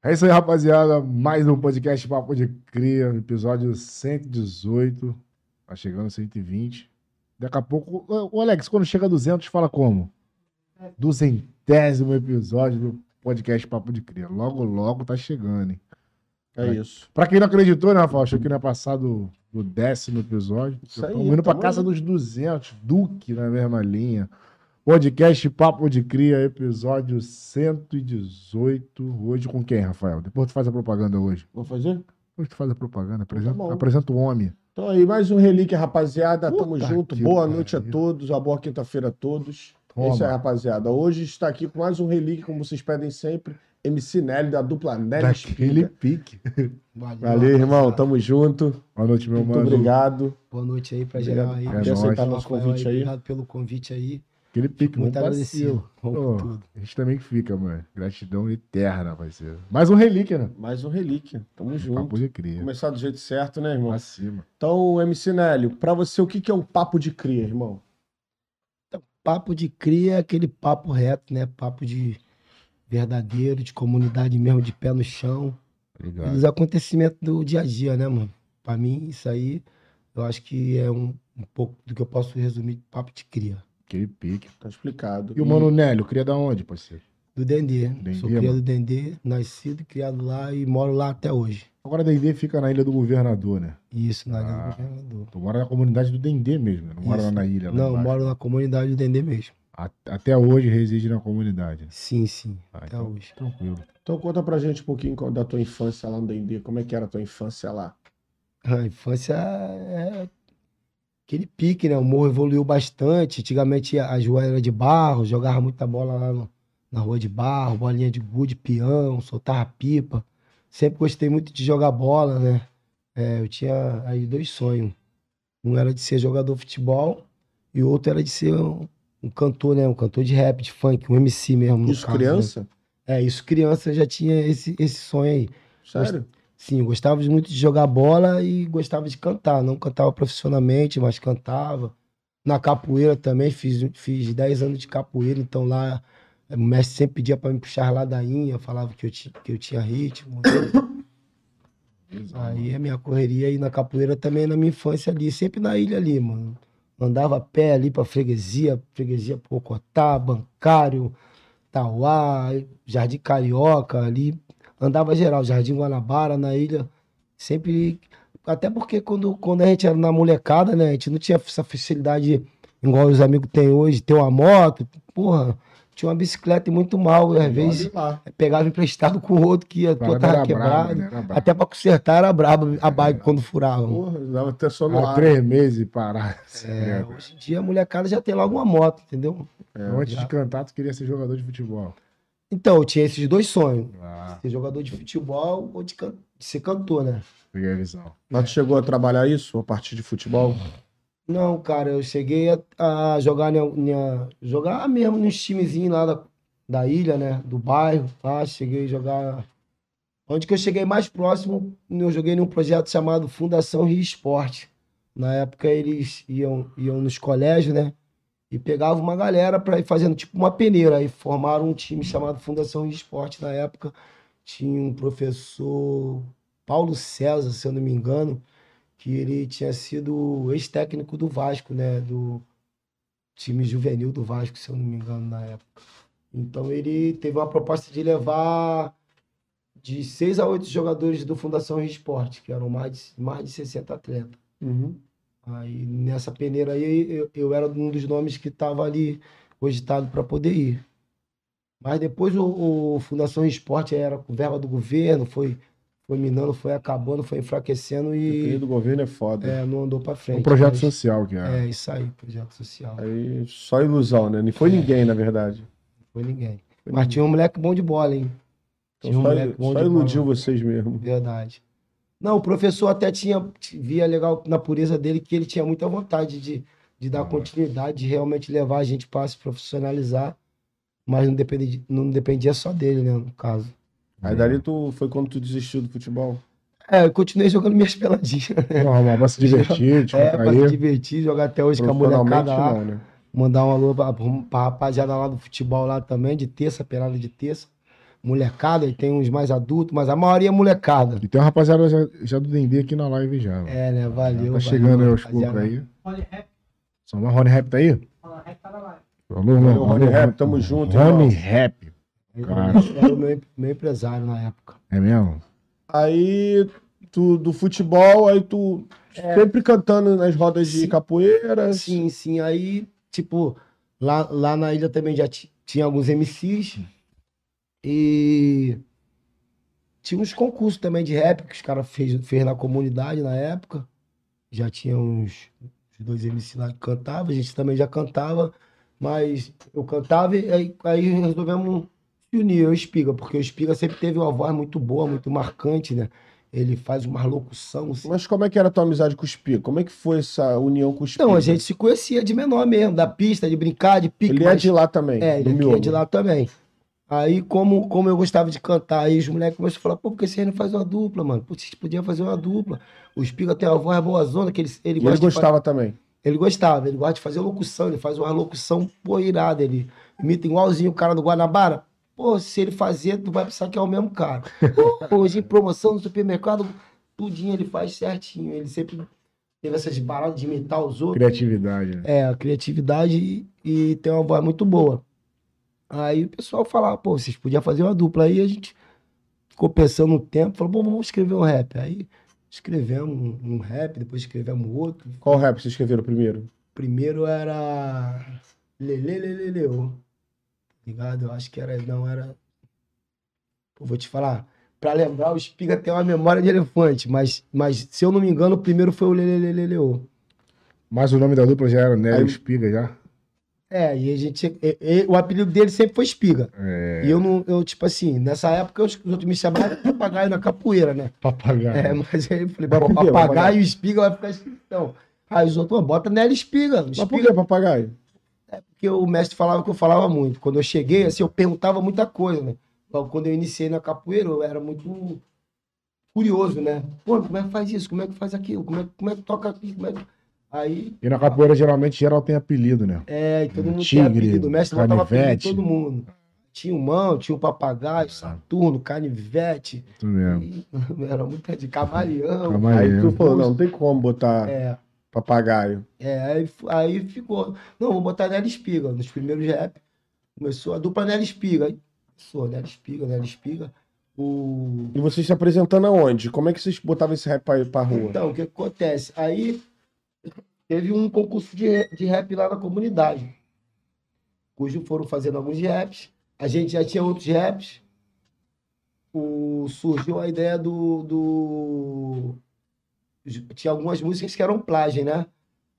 É isso aí, rapaziada. Mais um podcast Papo de Cria, episódio 118. Tá chegando 120. Daqui a pouco. Ô, Alex, quando chega a 200, fala como? Duzentésimo episódio do podcast Papo de Cria. Logo, logo tá chegando, hein? É isso. Pra quem não acreditou, né, Rafael? Achou que não ia passar do, do décimo episódio. Estamos indo pra tamo casa dos 200. Duque na mesma linha. Podcast Papo de Cria, episódio 118. Hoje com quem, Rafael? Depois tu faz a propaganda hoje. Vou fazer? Depois tu faz a propaganda. Apresenta, bom. apresenta o homem. Então aí, mais um relíquia, rapaziada. Tamo Puta junto. que Boa pariu. noite a todos. Uma boa quinta-feira a todos. Toma. É isso aí, rapaziada. Hoje está aqui com mais um relíquia, como vocês pedem sempre. MC Nelly, da dupla Nelly Daquele Espiga. pique. Valeu, Valeu, irmão. Tamo junto. Boa noite, meu Muito mano. obrigado. Boa noite aí pra Obrigado. geral aí. É Quer aceitar nosso convite aí? Obrigado pelo convite aí. Aquele pique, Muito agradecido. Tudo. a gente também fica, mano. Gratidão eterna, parceiro. Mais um relíquia, né? Mais um relíquia. Tamo junto. Papo de Cria. Começar do jeito certo, né, irmão? Acima. Então, MC Nélio, pra você, o que que é um papo de cria, irmão? Papo de cria é aquele papo reto, né? Papo de verdadeiro, de comunidade mesmo, de pé no chão. Obrigado. Dos acontecimentos do dia a dia, né, mano? Pra mim, isso aí, eu acho que é um, um pouco do que eu posso resumir de papo de cria. Aquele pique. Tá explicado. E o Mano Nélio, cria da onde, parceiro? Do Dendê. Dendê, Sou criado do Dendê, nascido, criado lá e moro lá até hoje. Agora Dendê fica na ilha do governador, né? Isso, na Ah. Ilha do Governador. Tu mora na comunidade do Dendê mesmo, né? Não mora lá na ilha. lá Não, embaixo. moro na comunidade do Dendê mesmo. Até hoje reside na comunidade. Sim, sim, Ah, até então, hoje. Tranquilo. Então conta pra gente um pouquinho da tua infância lá no Dendê. Como é que era a tua infância lá? A infância é aquele pique, né? O morro evoluiu bastante. Antigamente as ruas eram de barro, jogava muita bola lá no- na rua de barro, bolinha de gude, peão, soltava pipa. Sempre gostei muito de jogar bola, né? É, eu tinha aí dois sonhos. Um era de ser jogador de futebol e o outro era de ser um, um cantor, né? Um cantor de rap, de funk, um MC mesmo. Isso caso, né? criança? É, isso criança já tinha esse, esse sonho aí. Sério? Sim, gostava muito de jogar bola e gostava de cantar. Não cantava profissionalmente, mas cantava. Na capoeira também, fiz, fiz 10 anos de capoeira, então lá eh, o mestre sempre pedia para me puxar ladainha, falava que eu, que eu tinha ritmo. aí a minha correria aí na capoeira também na minha infância ali, sempre na ilha ali, mano. Andava a pé ali pra freguesia, freguesia Pocotá, Bancário, Tauá, Jardim Carioca ali, andava geral, Jardim Guanabara, na ilha, sempre. Até porque quando, quando a gente era na molecada, né, a gente não tinha essa facilidade igual os amigos têm hoje, ter uma moto, porra, tinha uma bicicleta e muito mal, às vezes pegava emprestado com o outro que a tua tava braba, quebrada. né? Até pra consertar era braba a bike quando furava. Porra, dava até só no ar. três meses parar. É, hoje em dia a molecada já tem logo uma moto, entendeu? Antes já. de cantar, tu queria ser jogador de futebol. Então, eu tinha esses dois sonhos. Ah, Ser jogador de futebol ou de, can- de ser cantor, né? peguei a visão. Mas tu chegou a trabalhar isso, a partir de futebol? Não, cara, eu cheguei a, a jogar, minha, minha- jogar mesmo nos timezinhos lá da, da ilha, né? Do bairro, tá? Cheguei a jogar. Onde que eu cheguei mais próximo, eu joguei num projeto chamado Fundação Rio Esporte. Na época eles iam, iam nos colégios, né? E pegavam uma galera para ir fazendo tipo uma peneira. Aí formaram um time chamado Fundação Esporte na época. Tinha um professor Paulo César, se eu não me engano, que ele tinha sido ex-técnico do Vasco, né? Do time juvenil do Vasco, se eu não me engano, na época. Então ele teve uma proposta de levar de seis a oito jogadores do Fundação Esporte, que eram mais de, mais de 60 atletas. Uhum. Aí nessa peneira aí eu, eu era um dos nomes que estava ali cogitado para poder ir. Mas depois o, o Fundação Esporte era com verba do governo, foi, foi minando, foi acabando, foi enfraquecendo e do governo é foda. é, não andou para frente. Um projeto mas- social que é. É, isso aí, projeto social. Aí só ilusão, né? Não foi ninguém, na verdade. Não foi ninguém. Foi Mas ninguém. tinha um moleque bom de bola, hein? Então Tinha um só, moleque bom só de iludiu bola. vocês mesmo. Verdade. Não, o professor até tinha, via legal na pureza dele que ele tinha muita vontade de, de dar Ah. continuidade, de realmente levar a gente para se profissionalizar, mas não dependia, não dependia só dele, né, no caso. Aí dali tu foi quando tu desistiu do futebol. É, eu continuei jogando minhas peladinhas. Normal, pra se divertir, É, pra se divertir, jogar até hoje com a molecada lá. não, né? Mandar um alô pra, pra rapaziada lá do futebol lá também, de terça, pelada de terça. Molecada, e tem uns mais adultos, mas a maioria é molecada. E tem uma rapaziada já, já do Dendê aqui na live já. mano. É, né? Valeu. tá valeu, chegando aí aos poucos aí. Rony Rap, Só uma Rony Rap tá aí? Rony Rap tá na live. Alô, Valeu, Rony Rap, tamo junto, Rony irmão. Rap. Cara. Era o meu, meu empresário na época. É mesmo? Aí, tu, do futebol, aí tu sempre cantando nas rodas de Sim. capoeira. Sim, sim. Aí, tipo, lá, lá na ilha também já ti- tinha alguns MCs. E tinha uns concursos também de rap que os caras fez, fez na comunidade na época. Já tinha uns, uns dois MCs lá que cantavam, a gente também já cantava, mas eu cantava e aí, aí resolvemos se unir, eu e o Espiga, porque o Espiga sempre teve uma voz muito boa, muito marcante, né? Ele faz uma locução. assim, Mas como é que era a tua amizade com o Spiga? Como é que foi essa união com o Spiga? Não, a gente se conhecia de menor mesmo, da pista, de brincar, de pique. Ele é mas- de lá também, É, ele é de lá também. Aí, como, como eu gostava de cantar, aí os moleques começaram a falar, pô, por que vocês não fazem uma dupla, mano? Pô, vocês podiam fazer uma dupla. O Espiga tem uma voz boa zona, que ele, ele gosta ele gostava também. ele gostava, ele gosta de fazer locução, ele faz uma locução, pô, irada. Ele imita igualzinho o cara do Guanabara. Pô, se ele fazer, tu vai pensar que é o mesmo cara. Pô, hoje em promoção no supermercado, tudinho ele faz certinho. Ele sempre teve essas baratas de imitar os outros. Criatividade, né? É, a criatividade e, e tem uma voz muito boa. Aí o pessoal falava, pô, vocês podiam fazer uma dupla. Aí a gente ficou pensando um tempo, falou, bom, vamos escrever um rap. Aí escrevemos um, um rap, depois escrevemos outro. Qual rap vocês escreveram primeiro? Primeiro era Lele Lele Leo. Ligado? Eu acho que era. Não, era. Pô, vou te falar. Pra lembrar, o Espiga tem uma memória de elefante, mas, mas se eu não me engano, o primeiro foi o Lele Lele. Mas o nome da dupla já era Nélio Aí- Espiga já? É, e a gente. e- e- o apelido dele sempre foi Espiga. É. E eu não, eu, tipo assim, nessa época os, os outros me chamavam de papagaio na capoeira, né? Papagaio. É, mas aí eu falei, papagaio papagaio? e espiga vai ficar esquisitão. Aí os outros, bota Nelly Espiga. Mas por Espiga que papagaio? porque o mestre falava que eu falava muito. Quando eu cheguei, assim, eu perguntava muita coisa, né? Logo, Quando eu iniciei na capoeira, eu era muito curioso, né? Pô, como é que faz isso? Como é que faz aquilo? Como é, como é que toca aqui? Como é que... Aí, E na capoeira, geralmente, geral tem apelido, né? é, e todo mundo Tigre, tinha apelido. O mestre botava apelido em canivete. todo mundo. Tinha o mão, tinha o papagaio, Saturno, canivete. Isso mesmo. e- Era muita de camaleão. Calma Aí tu falou, não, não tem como botar É, papagaio. É, aí, aí ficou. Não, vou botar Nelly Espiga. Nos primeiros rap, começou a dupla Nelly Espiga. Aí começou Nelly Espiga, Nelly Espiga. O... E vocês se apresentando aonde? Como é que vocês botavam esse rap pra, pra rua? Então, o que acontece? Aí teve um concurso de, de rap lá na comunidade. Cujo foram fazendo alguns raps. A gente já tinha outros raps. O, surgiu a ideia do, do. Tinha algumas músicas que eram plágio, né?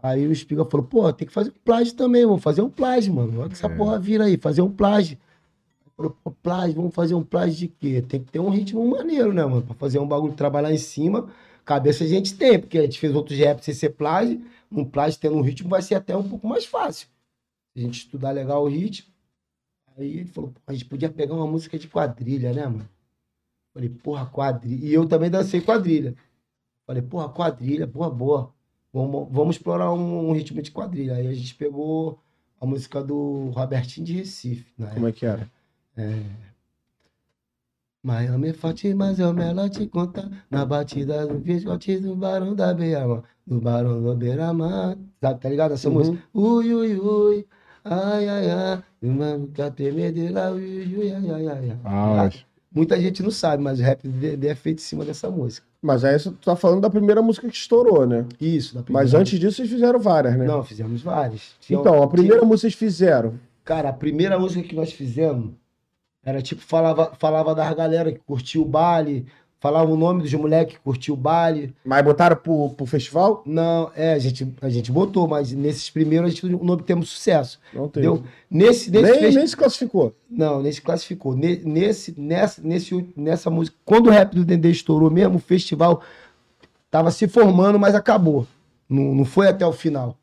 Aí o Espiga falou, pô, tem que fazer um plágio também, vamos fazer um plágio, mano. Olha que essa É. porra vira aí, fazer um plágio. Falou, pô, plágio, vamos fazer um plágio de quê? Tem que ter um ritmo maneiro, né, mano? Pra fazer um bagulho, trabalhar em cima. Cabeça a gente tem, porque a gente fez outros raps sem ser plágio. Um plágio tendo um ritmo vai ser até um pouco mais fácil. A gente estudar legal o ritmo. Aí ele falou, a gente podia pegar uma música de quadrilha, né, mano? Falei, porra, quadrilha. E eu também dancei quadrilha. Falei, porra, quadrilha, porra, boa. Vamos, vamos explorar um, um ritmo de quadrilha. Aí a gente pegou a música do Robertinho de Recife. Na Como é que era? Miami forte, mas eu melhor te contar. Na batida do biscote do Barão da Beira-Mar. Do Barão da Beira-Mar. Sabe, tá ligado essa Uhum. música? Ui, ui, ui. Ai, ai, ai. O mano quer tremedeira. Ui, ui, ai, ai, ai. ai. Ah, mas- Muita gente não sabe, mas o rap dele é feito em cima dessa música. Mas aí você tá falando da primeira música que estourou, né? Isso, da Mas primeira- antes disso vocês fizeram várias, né? Não, fizemos várias. Tinha- Então, a primeira tinha- música que vocês fizeram. Cara, a primeira música que nós fizemos era tipo, falava, falava das galera que curtia o baile, falava o nome dos moleques que curtia o baile. Mas botaram pro, pro festival? Não, é, a gente, a gente botou, mas nesses primeiros a gente não obtemos sucesso. Não teve. Deu? Nesse, nesse nem, festi- nem se classificou. Não, nesse classificou. Ne- Nesse, nessa, nesse, nessa música, quando o rap do Dendê estourou mesmo, o festival tava se formando, mas acabou. Não, não foi até o final.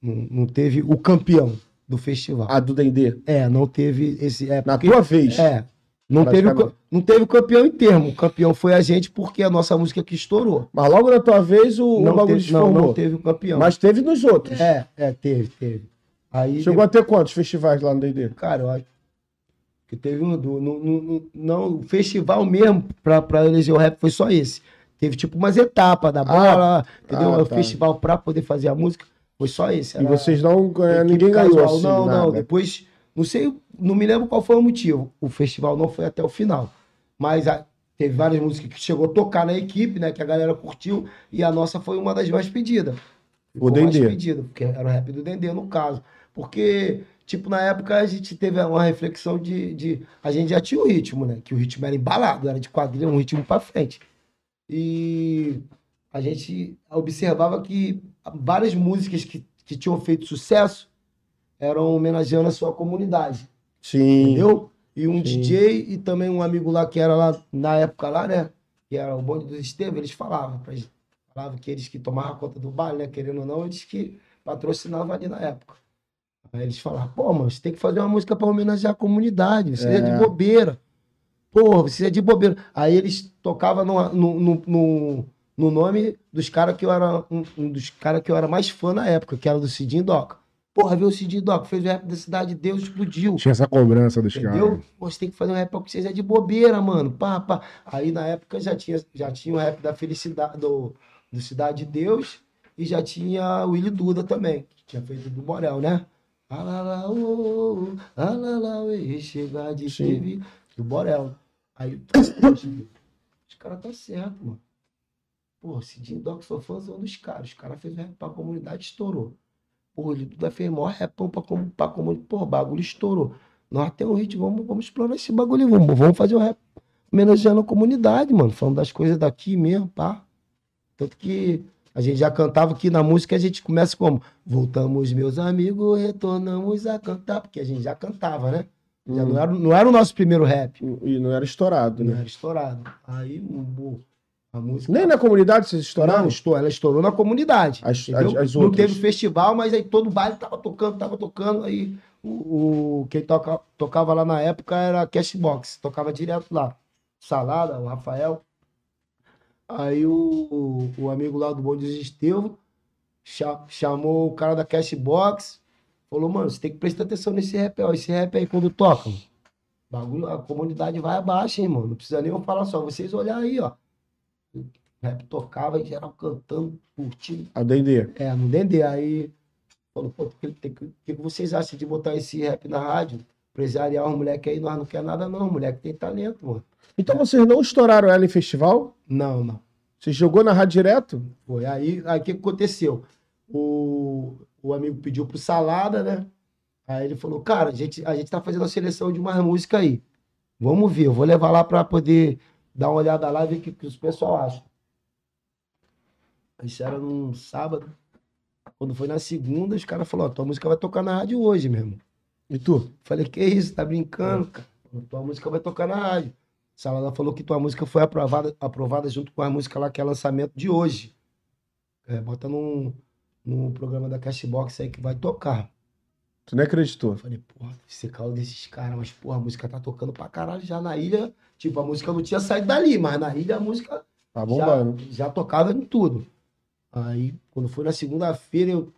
Não, não teve o campeão do festival. A do Dendê. É, não teve esse. É, Na porque- tua vez. É. Não teve, o, não teve o campeão em termo. O campeão foi a gente porque a nossa música que estourou. Mas logo na tua vez o, o Não bagulho teve, não, não teve o campeão. Mas teve nos outros. É, é, teve, teve. Aí, Chegou a ter quantos festivais lá no Dendê? cara, eu acho- Que teve um. Do, no, no- no- não, o festival mesmo pra, pra eleger o rap foi só esse. Teve tipo umas etapas da bola, entendeu? ah, o tá. festival pra poder fazer a música foi só esse. E Era vocês não. é, ninguém ganhou assim. Não, não. nada. Depois, não sei, não me lembro qual foi o motivo. O festival não foi até o final. Mas a- teve várias músicas que chegou a tocar na equipe, né? Que a galera curtiu. E a nossa foi uma das mais pedidas. O Ficou mais Dendê. pedida, porque era o rap do Dendê, no caso. Porque, tipo, na época a gente teve uma reflexão de, de. A gente já tinha o ritmo, né? Que o ritmo era embalado, era de quadrilha, um ritmo pra frente. E a gente observava que várias músicas que, que tinham feito sucesso eram homenageando a sua comunidade, Sim. entendeu? E um Sim. DJ e também um amigo lá que era lá na época lá, né? Que era o bonde dos Estevam, eles falavam pra gente. Falavam que eles que tomavam conta do baile, né? Querendo ou não, eles que patrocinavam ali na época. Aí eles falavam, pô, mano, você tem que fazer uma música pra homenagear a comunidade, você é, É. de bobeira. Pô, você é de bobeira. Aí eles tocavam no, no, no, no, no nome dos caras que eu era um, um dos caras que eu era mais fã na época, que era do Cidinho Doca. Porra, viu o Cidinho Doca, fez o rap da Cidade de Deus, explodiu. Tinha essa cobrança dos Entendeu? caras. Pô, Você tem que fazer um rap porque vocês é de bobeira, mano. Pá, pá. Aí na época já tinha, já tinha o rap da felicidade, do, do Cidade de Deus, e já tinha o Willy Duda também, que tinha feito do Borel, né? Alala, ô, alala, uê, chegar de Sim. teve do Borel. Aí, os caras tá certo, mano. Pô, Cidinho Doc, sou fãzão dos caras. Os caras fez rap pra comunidade, estourou. Pô, Willy Duda fez maior rapão pra, com- pra comunidade. Pô, bagulho estourou. Nós temos um hit, vamos, vamos explorar esse bagulho, vamos, vamos fazer o rap homenageando a comunidade, mano, falando das coisas daqui mesmo, pá. Tanto que a gente já cantava aqui na música, a gente começa como? Voltamos, meus amigos, retornamos a cantar, porque a gente já cantava, né? Já Hum. não, era, não era o nosso primeiro rap, E não era estourado, não né? era estourado. Aí, um, música... Nem na comunidade vocês Não, estouraram? estourou, ela estourou na comunidade. As- as- as não teve festival, mas aí todo baile tava tocando, tava tocando. Aí o, o- quem toca, tocava lá na época era Cashbox, tocava direto lá. Salada, o Rafael. Aí o, o amigo lá do Estevão cha- chamou o cara da Cashbox, falou, mano, você tem que prestar atenção nesse rap, ó. Esse rap aí quando toca, mano, bagulho, a comunidade vai abaixo, hein, mano. Não precisa nem eu falar só, vocês olharem aí, ó. O rap tocava e geral cantando, curtindo. A Dendê. É, no Dendê. Aí falou, pô, o que, que, que vocês acham de botar esse rap na rádio? Empresariar os moleques aí, nós não quer nada, não. Moleque tem talento, mano. Então vocês não estouraram ela em festival? Não, não. Você jogou na rádio direto? Foi. Aí aí o que que aconteceu? O, o amigo pediu pro Salada, né? Aí ele falou, cara, a gente, a gente tá fazendo a seleção de umas músicas aí. Vamos ver, eu vou levar lá pra poder dar uma olhada lá e ver o que, que os pessoal acham. Isso era num sábado. Quando foi na segunda, os caras falaram, ó, tua música vai tocar na rádio hoje mesmo. E tu? Falei, que isso, tá brincando, cara? Tua música vai tocar na rádio. Salada falou que tua música foi aprovada, aprovada junto com a música lá que é lançamento de hoje. É, bota num, num programa da Cashbox aí que vai tocar. Tu nem acreditou. Eu falei, porra, esse carro desses caras, mas porra, a música tá tocando pra caralho já na ilha. Tipo, a música não tinha saído dali, mas na ilha a música Tá bombando. já, já tocava em tudo. Aí, quando foi na segunda-feira, eu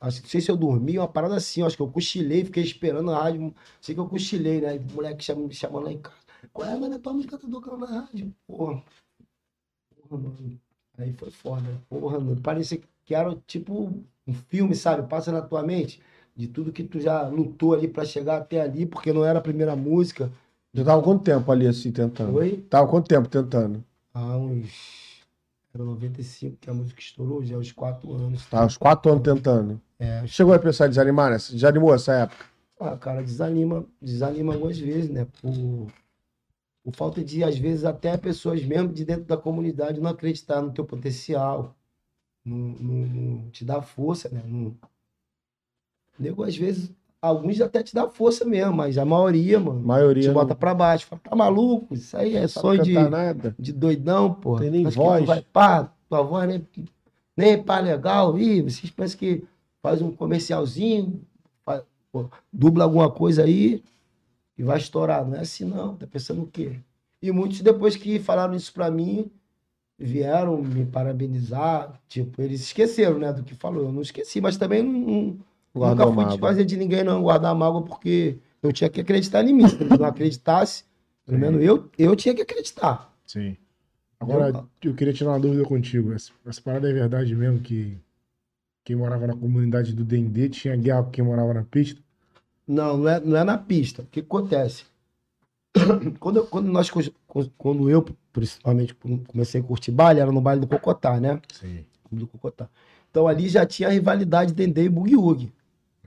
acho, não sei se eu dormi, uma parada assim, acho que eu cochilei, fiquei esperando a rádio. Sei que eu cochilei, né? O moleque chama, me chamando lá em casa. Qual é, mano? A tua música tá tocando na rádio. Porra. Porra, mano. Aí foi foda. Porra, mano. Parecia que era tipo um filme, sabe? Passa na tua mente de tudo que tu já lutou ali pra chegar até ali, porque não era a primeira música. Já tava quanto tempo ali assim tentando? Foi Tava quanto tempo tentando? há uns. Era 95 que a música estourou, já há uns 4 anos. Tava uns quatro anos tentando. É, Chegou a pensar em desanimar? Você Desanimou essa época? Ah, cara, desanima, desanima algumas vezes, né? Por, por falta de, às vezes, até pessoas mesmo de dentro da comunidade não acreditar no teu potencial, não, não- não te dar força, né? Não... Nego, às vezes, alguns até te dá força mesmo, mas a maioria, mano, maioria. te não bota pra baixo. Fala, tá maluco? Isso aí é sonho de, nada. de doidão, pô. Tem nem Acho que voz. vai pá, tua voz nem, nem pá legal. Ih, vocês pensam que faz um comercialzinho, faz- pô, dubla alguma coisa aí e vai estourar. Não é assim não, tá pensando o quê? E muitos depois que falaram isso pra mim, vieram me parabenizar. Tipo, eles esqueceram, né, do que falou. Eu não esqueci, mas também não, Guardou nunca fui desfazer de ninguém, não, guardar mágoa, porque eu tinha que acreditar em mim. Se eu não acreditasse, pelo menos eu, eu tinha que acreditar. Sim. Agora, eu queria tirar uma dúvida contigo. Essa, essa parada é verdade mesmo que quem morava na comunidade do Dendê tinha guerra com quem morava na pista? Não, não é, não é na pista. O que acontece? Quando, eu- quando nós, quando eu, principalmente, comecei a curtir baile, era no baile do Cocotá, né? Sim. do Cocotá. Então ali já tinha a rivalidade Dendê e Boogie Woogie,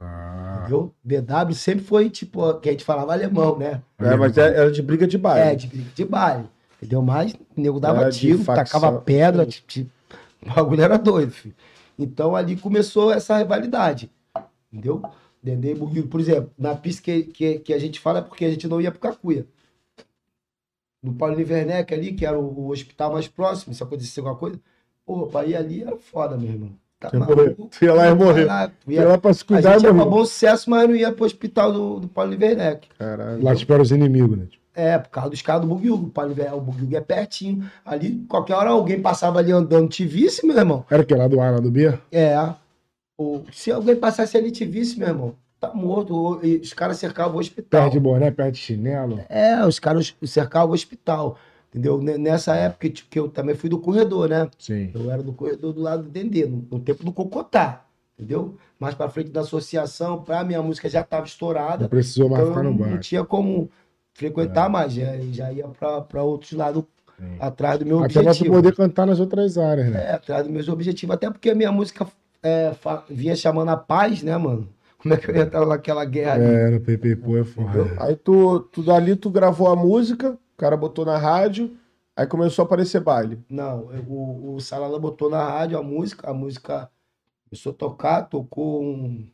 Ah, entendeu? BW sempre foi tipo, que a gente falava alemão, né? É, mas é- era de briga de baile. É, de briga de baile, entendeu? Mas o nego dava Era tiro, tacava pedra, tipo, tipo, o bagulho era doido, filho. Então ali começou essa rivalidade, entendeu? Dendê e. Por exemplo, na pista que, que, que a gente fala é porque a gente não ia pro Cacuia. No Paulo Werneck ali, que era o, o hospital mais próximo, se acontecer alguma coisa, pô, pra ir ali era foda, meu irmão. Tá ia morrer. Você ia lá e morrer. Lá, tu Ia ia- lá pra se a cuidar gente e ia pra morrer. bom sucesso, mas não ia pro hospital do, do Paulo Werneck. Caralho. Lá espera os inimigos, né? É, por causa dos caras do Bugiugo. O Paulo o Bugiugo é pertinho. Ali, qualquer hora alguém passava ali andando, te visse, meu irmão. Era o que? Lá do A, lá do B? É. Ou, se alguém passasse ali te visse, meu irmão, tá morto. Ou- e os caras cercavam o hospital. Perde boné, perde chinelo. É, os caras cercavam o hospital. Entendeu? Nessa época tipo, que eu também fui do corredor, né? Sim. Eu era do corredor do lado do Dendê, no, no tempo do Cocotá. Entendeu? Mais pra frente da associação, pra minha música já tava estourada. Não precisou mais Então ficar no não, bar. tinha como frequentar mais, já, já ia para outros lados Sim. atrás do meu Até pra tu objetivo. poder cantar nas outras áreas, né? É, atrás dos meus objetivos, até porque a minha música é, vinha chamando a paz, né, mano? Como é que eu ia estar naquela guerra ali? É, no PP Pô é foda. Aí tu, tu dali tu gravou a música, o cara botou na rádio, aí começou a aparecer baile. Não, o, o Salala botou na rádio a música, a música começou a tocar, tocou um,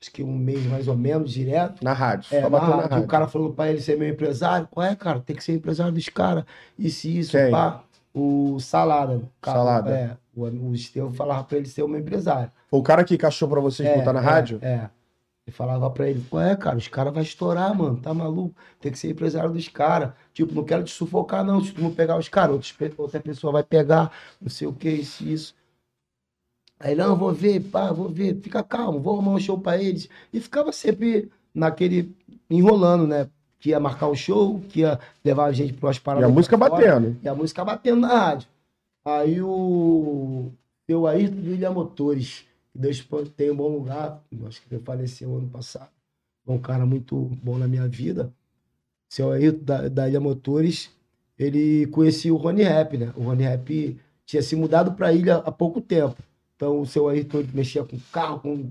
acho que um mês mais ou menos, direto. Na rádio. É, só na bateu na rádio, rádio. o cara falou pra ele ser meu empresário. Qual é, cara? Tem que ser empresário dos caras. Isso, isso, Quem? pá. O Salada. o cara, Salada. É. O, o Estevão falava pra ele ser o meu empresário. Foi o cara que encaixou pra vocês é, botar na é, rádio? É. Ele falava pra ele, qual é, cara? Os caras vão estourar, mano. Tá maluco? Tem que ser empresário dos caras. Tipo, não quero te sufocar, não. Se tu não pegar os caras, outra pessoa vai pegar, não sei o que, isso, isso. Aí, não, vou ver, pá, vou ver, fica calmo, vou arrumar um show pra eles. E ficava sempre naquele, enrolando, né? Que ia marcar o show, que ia levar a gente para umas E paradas. a música fora, batendo. E a música batendo na rádio. Aí o Ayrton do Ilha Motores, Deus tem um bom lugar, acho que ele faleceu ano passado. É um cara muito bom na minha vida. Seu Ayrton da, da Ilha Motores, ele conhecia o Rony Rap, né? O Rony Rap tinha se mudado para a ilha há pouco tempo. Então o seu ele mexia com carro, com.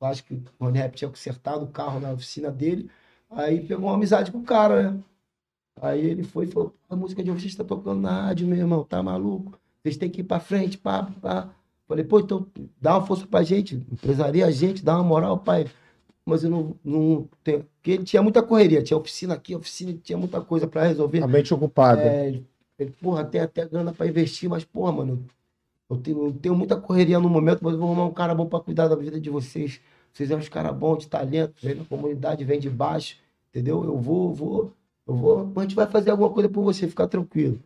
Acho que o Rony Rap tinha consertado o carro na oficina dele. Aí pegou uma amizade com o cara, né? Aí ele foi e falou: a música de vocês está tocando na rádio, meu irmão, tá maluco? Vocês têm que ir pra frente, pá. Falei, pô, então dá uma força pra gente, empresaria a gente, dá uma moral, pai. Mas eu não, não tenho. Porque ele tinha muita correria, tinha oficina aqui, oficina, tinha muita coisa pra resolver. A mente ocupada. É, ele, ele, porra, tem até grana pra investir, mas, porra, mano, eu tenho, eu tenho muita correria no momento, mas eu vou arrumar um cara bom pra cuidar da vida de vocês. Vocês são uns caras bons, de talento, vem na comunidade, vem de baixo, entendeu? Eu vou, vou, eu vou, a gente vai fazer alguma coisa por você, ficar tranquilo.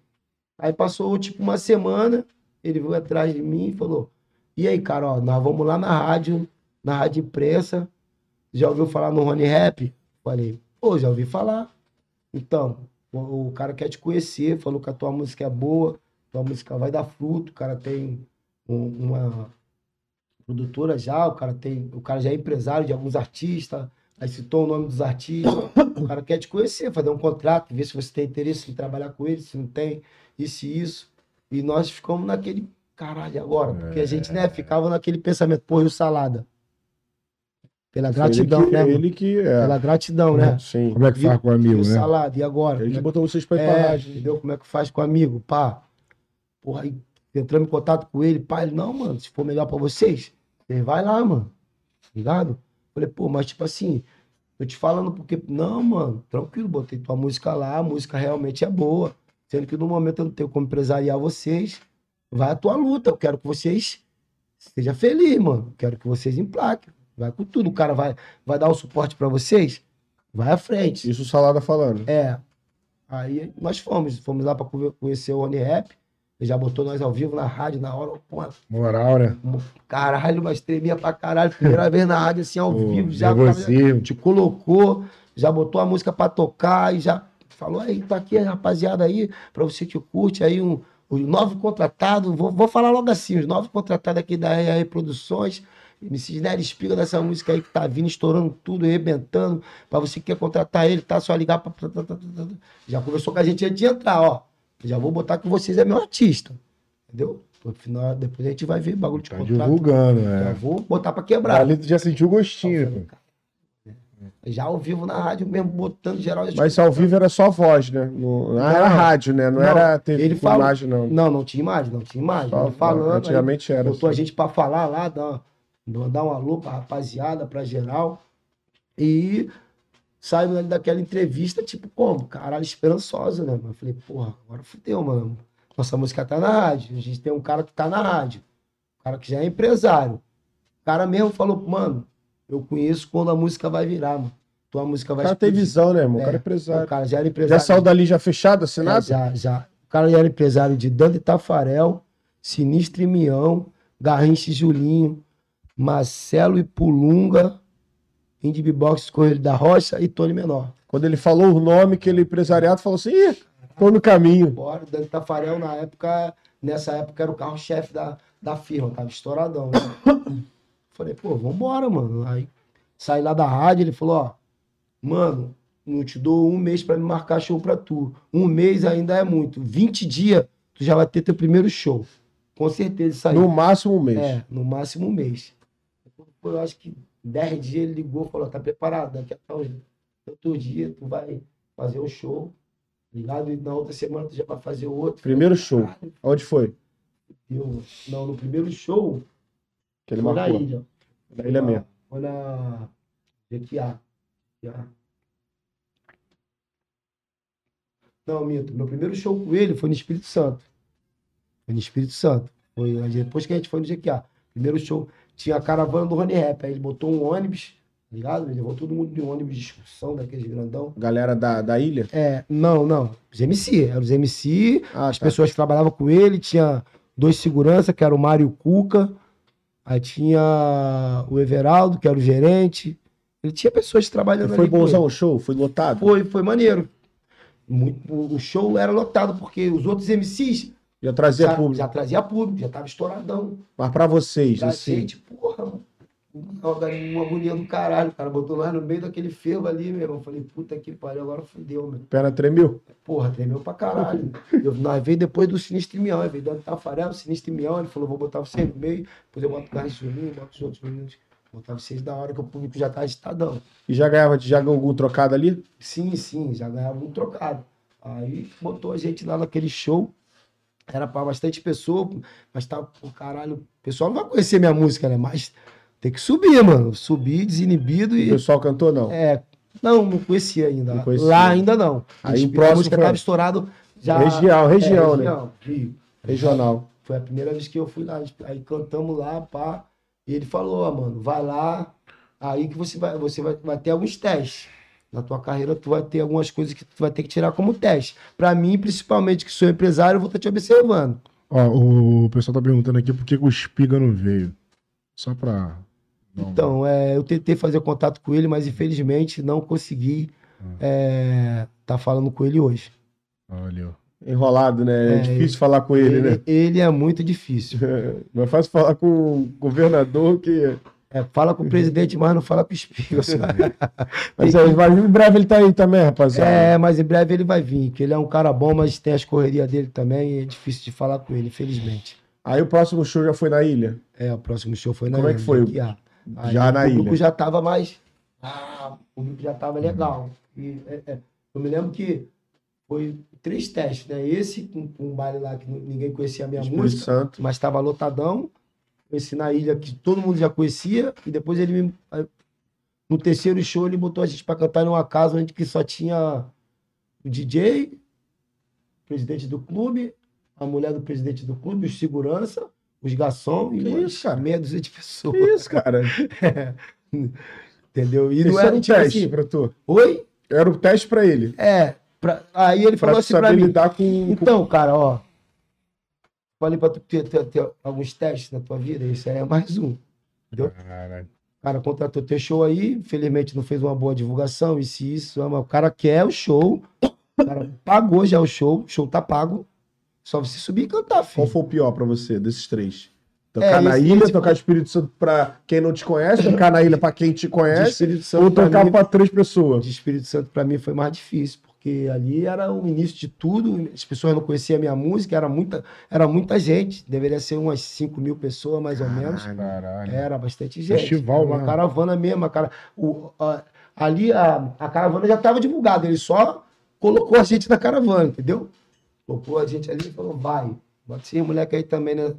Aí passou, tipo, uma semana, ele veio atrás de mim e falou, e aí, cara, ó, nós vamos lá na rádio, na rádio imprensa, já ouviu falar no Rony Rap? Falei, pô, já ouvi falar. Então, o, o cara quer te conhecer, falou que a tua música é boa, tua música vai dar fruto, o cara tem um- uma produtora já, o cara tem, o cara já é empresário de alguns artistas, aí citou o nome dos artistas, o cara quer te conhecer, fazer um contrato, ver se você tem interesse em trabalhar com ele, se não tem, isso e isso. E nós ficamos naquele caralho agora, porque a gente, né, ficava naquele pensamento, pô, e o salada? Pela gratidão, ele que, né? Ele que é. Pela gratidão, né? Sim. Como é que faz com o E amigo, o né? salada, e agora? Ele que é botou vocês pra ir pra é, rádio. entendeu? Como é que faz com o amigo? Pá. Porra, aí entramos em contato com ele, pá, ele, não, mano, se for melhor pra vocês, vocês vai lá, mano. Ligado? Falei, pô, mas tipo assim, eu te falando porque. Não, mano, tranquilo, botei tua música lá, a música realmente é boa. Sendo que no momento eu não tenho como empresariar vocês. Vai a tua luta, eu quero que vocês sejam felizes, mano. Quero que vocês emplaquem. Vai com tudo. O cara vai, vai dar o suporte pra vocês. Vai à frente. Isso o Salada falando. É. Aí nós fomos, fomos lá pra conhe- conhecer o Oni Rap. Ele já botou nós ao vivo na rádio, na hora, pô, Moral, né? caralho, mas tremia pra caralho. Primeira vez na rádio, assim, ao Pô, vivo, já. já te colocou, já botou a música pra tocar e já falou, aí, tá aqui, rapaziada aí, pra você que curte aí um, os nove contratados, vou, vou falar logo assim, os nove contratados aqui da RR Produções, MC Nery Espiga dessa música aí que tá vindo, estourando tudo, arrebentando, pra você que quer contratar ele, tá, só ligar pra... Já conversou com a gente antes de entrar, ó, já vou botar que vocês é meu artista, entendeu? Final, depois a gente vai ver bagulho de Tá contrato. divulgando, Já é. vou botar pra quebrar. Ali tu já sentiu o gostinho, pô. Já ao vivo na rádio mesmo, botando geral. Mas ao vivo era só voz, né? Não, não era rádio, né? Não, Não, era TV ele fala- imagem, não. Não, não tinha imagem, não tinha imagem. Só- falando, Antigamente era. botou a assim. gente pra falar lá, dar, dar um alô pra rapaziada, pra geral. E saímos daquela entrevista, tipo, como? Caralho, esperançosa, né? Eu falei, porra, agora fudeu, mano. Nossa música tá na rádio. A gente tem um cara que tá na rádio. Um cara que já é empresário. O cara mesmo falou, mano, eu conheço quando a música vai virar, mano. Tua música O vai cara tem explodir. visão, né, irmão? O cara é O empresário. cara já era Já empresário. saiu dali já fechado, É, assinado? já, já. O cara já era empresário de Dante Tafarel, Sinistro e Mião, Garrincha e Julinho, Marcelo e Pulunga, Indie Beatbox Correio da Rocha e Tony Menor. Quando ele falou o nome, aquele empresariado falou assim: Ih, tô no caminho. Bora, Dante Tafarel, na época, nessa época era o carro-chefe da, da firma, tava estouradão. Né? Falei, pô, vambora, mano. Aí saí lá da rádio, ele falou, ó, mano, não te dou um mês pra me marcar show pra tu. Um mês ainda é muito. 20 dias, tu já vai ter teu primeiro show. Com certeza isso aí. No máximo um mês. É, no máximo um mês. Pô, Eu acho que 10 dias ele ligou e falou, tá preparado, daqui a tal outro dia tu vai fazer um show, ligado? E na outra semana tu já vai fazer outro. Primeiro show. Onde foi? eu- não, no primeiro show Que ele foi na marcou. ilha. Na ilha mesmo. Foi na Jequiá. Não, minto. Meu primeiro show com ele foi no Espírito Santo. Foi no Espírito Santo. Foi depois que a gente foi no Jequiá. Primeiro show, tinha a caravana do Rony Rap. Aí ele botou um ônibus, tá ligado? Ele levou todo mundo de ônibus de excursão, daqueles grandão. Galera da, da ilha? É, não, não. Os MC. Eram os MC, Ah, as tá. pessoas que trabalhavam com ele, tinha dois segurança, que era o Mário e o Cuca. Aí tinha o Everaldo, que era o gerente. Ele tinha pessoas trabalhando foi ali com bonzão o show? Foi lotado? Foi, foi maneiro. Muito- o show era lotado, porque os outros MCs Já trazia já, público. já trazia público, já tava estouradão. Mas pra vocês, assim. gente, porra, uma, agonia do caralho. O cara botou nós no meio daquele fervo ali, meu irmão. Eu Falei, puta que pariu, agora fudeu, meu. Perna tremeu? Porra, tremeu pra caralho. Eu, nós veio depois do Sinistro e Mião, veio do Tafarel, Sinistro e Mião, ele falou, vou botar você no meio, depois eu boto o Carlos Juninho, boto os outros meninos. Botar vocês da hora que o público já tá agitadão. E já ganhava já ganhou algum trocado ali? Sim, sim, já ganhava um trocado. Aí botou a gente lá naquele show. Era pra bastante pessoa, mas tá, pô, caralho, o pessoal não vai conhecer minha música, né? Mas tem que subir, mano. Subir desinibido O e. pessoal cantou, não. É, não, não conhecia ainda. Não conhecia. Lá ainda não. Aí o a próximo música foi- tava estourado já. Região, região, é, né? região, Rio. Regional. Foi a primeira vez que eu fui lá. Aí cantamos lá, pá. E ele falou, ó, mano, vai lá. Aí que você vai, você vai, vai ter alguns testes. Na tua carreira, tu vai ter algumas coisas que tu vai ter que tirar como teste. Pra mim, principalmente, que sou empresário, eu vou estar te observando. Ó, o pessoal tá perguntando aqui por que o Espiga não veio. Só pra. Então, é, eu tentei fazer contato com ele, mas infelizmente não consegui é, tá falando com ele hoje. Olha. Enrolado, né? É, É, difícil falar com ele, Ele, né? ele é muito difícil. Não é fácil falar com o governador que. É, fala com o presidente, mas não fala com o Espiga. Mas, aí, mas em breve ele tá aí também, rapaziada. É, mas em breve ele vai vir, que ele é um cara bom, mas tem as correrias dele também, e é difícil de falar com ele, infelizmente. Aí o próximo show já foi na ilha. É, o próximo show foi na Como é que ilha, foi? Aí Já o na público ilha. já tava mais. Ah, o público já tava legal. E, é, é, eu me lembro que foi três testes, né? Esse com, com um baile lá que ninguém conhecia a minha Espírito música, Santo. mas estava lotadão. Esse na ilha que todo mundo já conhecia, e depois ele me. No terceiro show, ele botou a gente para cantar numa casa onde que só tinha o DJ, o presidente do clube, a mulher do presidente do clube, os segurança, os garçom e Que isso, cara? meia dúzia de pessoas. Que isso, cara? Entendeu? E Isso não era era um tipo teste assim. pra tu. Oi? Era um teste pra ele. É. pra- Aí ele Pra falou assim pra mim. lidar com. Então, cara, ó. Falei pra tu ter, ter- ter alguns testes na tua vida, isso aí é mais um. Caralho. O cara contratou teu show aí, infelizmente não fez uma boa divulgação, isso e isso, mas o cara quer o show, o cara pagou já o show, o show tá pago, só você subir e cantar, filho. Qual foi o pior pra você desses três? Tocar É, na esse- ilha, esse tocar Espírito Santo pra quem não te conhece, tocar na ilha pra quem te conhece, ou Santo pra tocar mim, pra três pessoas? de Espírito Santo pra mim foi mais difícil, porque ali era o início de tudo, as pessoas não conheciam a minha música, era muita, era muita gente, deveria ser umas 5 mil pessoas mais ou menos. Caralho. Era bastante gente. Festival, uma né? caravana mesmo. A cara, o, a- ali a, a caravana já estava divulgada, ele só colocou a gente na caravana, entendeu? Colocou a gente ali e falou: vai, bota esse moleque aí também né,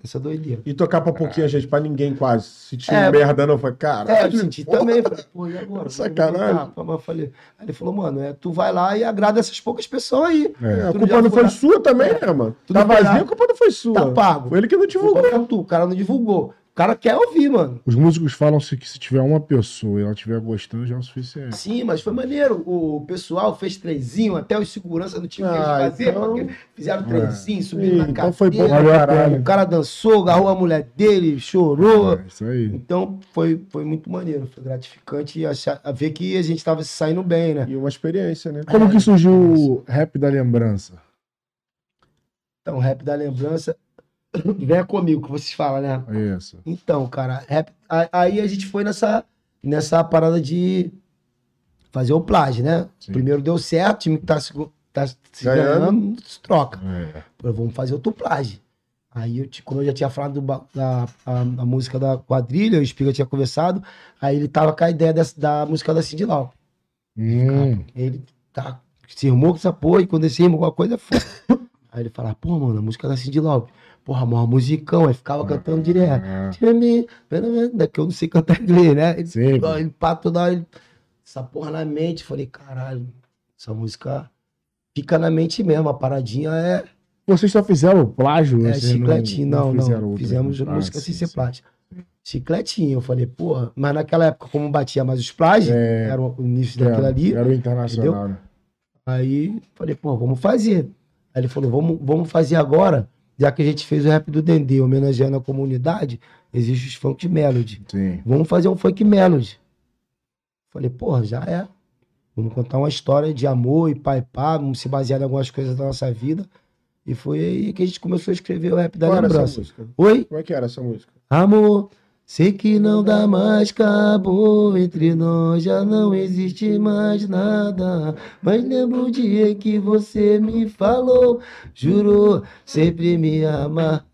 nessa doideira. E tocar pra pouquinha gente, pra ninguém quase. Se tinha É. merda, não, foi cara. É, eu senti também. Falei, pô, e agora? Sacanagem. Mas eu falei, aí ele falou, mano, é, tu vai lá e agrada essas poucas pessoas aí. É. a Tu culpa não foi lá- sua também, né, mano? Tudo Tá vazio, a culpa não foi sua. Tá pago. Foi ele que não divulgou. Tu, o cara não divulgou. O cara quer ouvir, mano. Os músicos falam se- que se tiver uma pessoa e ela estiver gostando, já é o suficiente. Sim, mas foi maneiro. O pessoal fez trezinho, até os seguranças não tinham o que Ah, fazer, então- porque fizeram É. trezinho, subindo Ih, na então foi bom caralho. O cara dançou, agarrou a mulher dele, chorou. É, isso aí. Então foi, foi muito maneiro, foi gratificante achar, a ver que a gente tava se saindo bem, né? E uma experiência, né? Como que surgiu o rap da lembrança? Então, rap da lembrança. Venha comigo, que vocês falam, né? Isso. Então, cara, rap- aí a gente foi nessa, nessa parada de fazer o plágio, né? Sim. Primeiro deu certo, o time que tá, se- tá se Ganhando. se troca. É. Pô, vamos fazer outro plágio. Aí, eu, como eu já tinha falado do da a, a música da quadrilha, o Espiga tinha conversado, aí ele tava com a ideia dessa, da música da Cindy Lau. Hum, Ele tá, se irmou com essa porra, e quando ele se irmou com a coisa, foi. Aí ele falava, pô, mano, a música da Cindy Lau. Porra, maior musicão. Aí ficava cantando direto. Time, que eu não sei cantar inglês, né? Ele, Sim. ele pá, toda hora, ele- essa porra na mente. Falei, caralho, essa música fica na mente mesmo. A paradinha é, Vocês só fizeram plágio? é vocês chicletinho. Não, não. outra? Fizemos Ah, música sem sim, ser plágio. Chicletinho. Eu falei, porra, mas naquela época, como batia mais os plágios, É, era o início era, daquilo ali. Era o internacional, né? Aí falei, pô, vamos fazer. Aí ele falou, vamos, vamos fazer agora, já que a gente fez o rap do Dendê, homenageando a comunidade, existe os funk melody. Sim. Vamos fazer um funk melody. Falei, porra, já é. Vamos contar uma história de amor e pai pá, vamos se basear em algumas coisas da nossa vida. E foi aí que a gente começou a escrever o rap da Qual lembrança. música? Oi? Como é que era essa música? Amor, sei que não dá mais, acabou entre nós, já não existe mais nada. Mas lembro o dia que você me falou, jurou sempre me amar.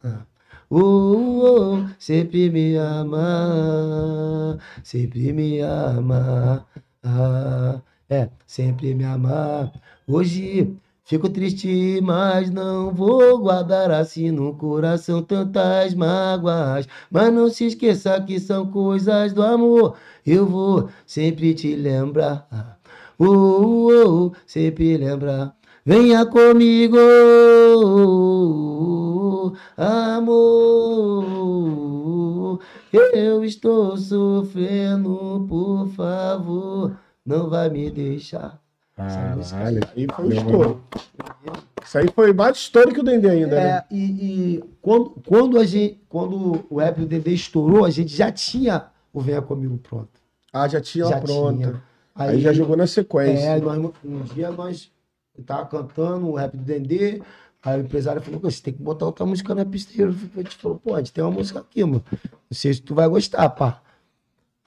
Oh, oh, oh, sempre me amar, sempre me amar. Ah, é, sempre me amar. Hoje Fico triste, mas não vou guardar assim no coração tantas mágoas. Mas não se esqueça que são coisas do amor. Eu vou sempre te lembrar. Oh, oh, oh, sempre lembrar. Venha comigo, amor. Eu estou sofrendo, por favor, não vai me deixar. Caralho. Aí foi estouro. Isso aí foi mais estouro que o Dendê ainda, né? É, e, e quando, quando, a gente, quando o rap do Dedê estourou, a gente já tinha o Venha Comigo pronto. Ah, já tinha já ela pronta. tinha. Aí, já jogou na É, sequência. nós, um dia nós tava cantando o rap do Dendê, aí o empresário falou, "Pô, você tem que botar outra música na pisteira. A gente falou, pô, a gente tem uma música aqui, mano. Não sei se tu vai gostar, pá.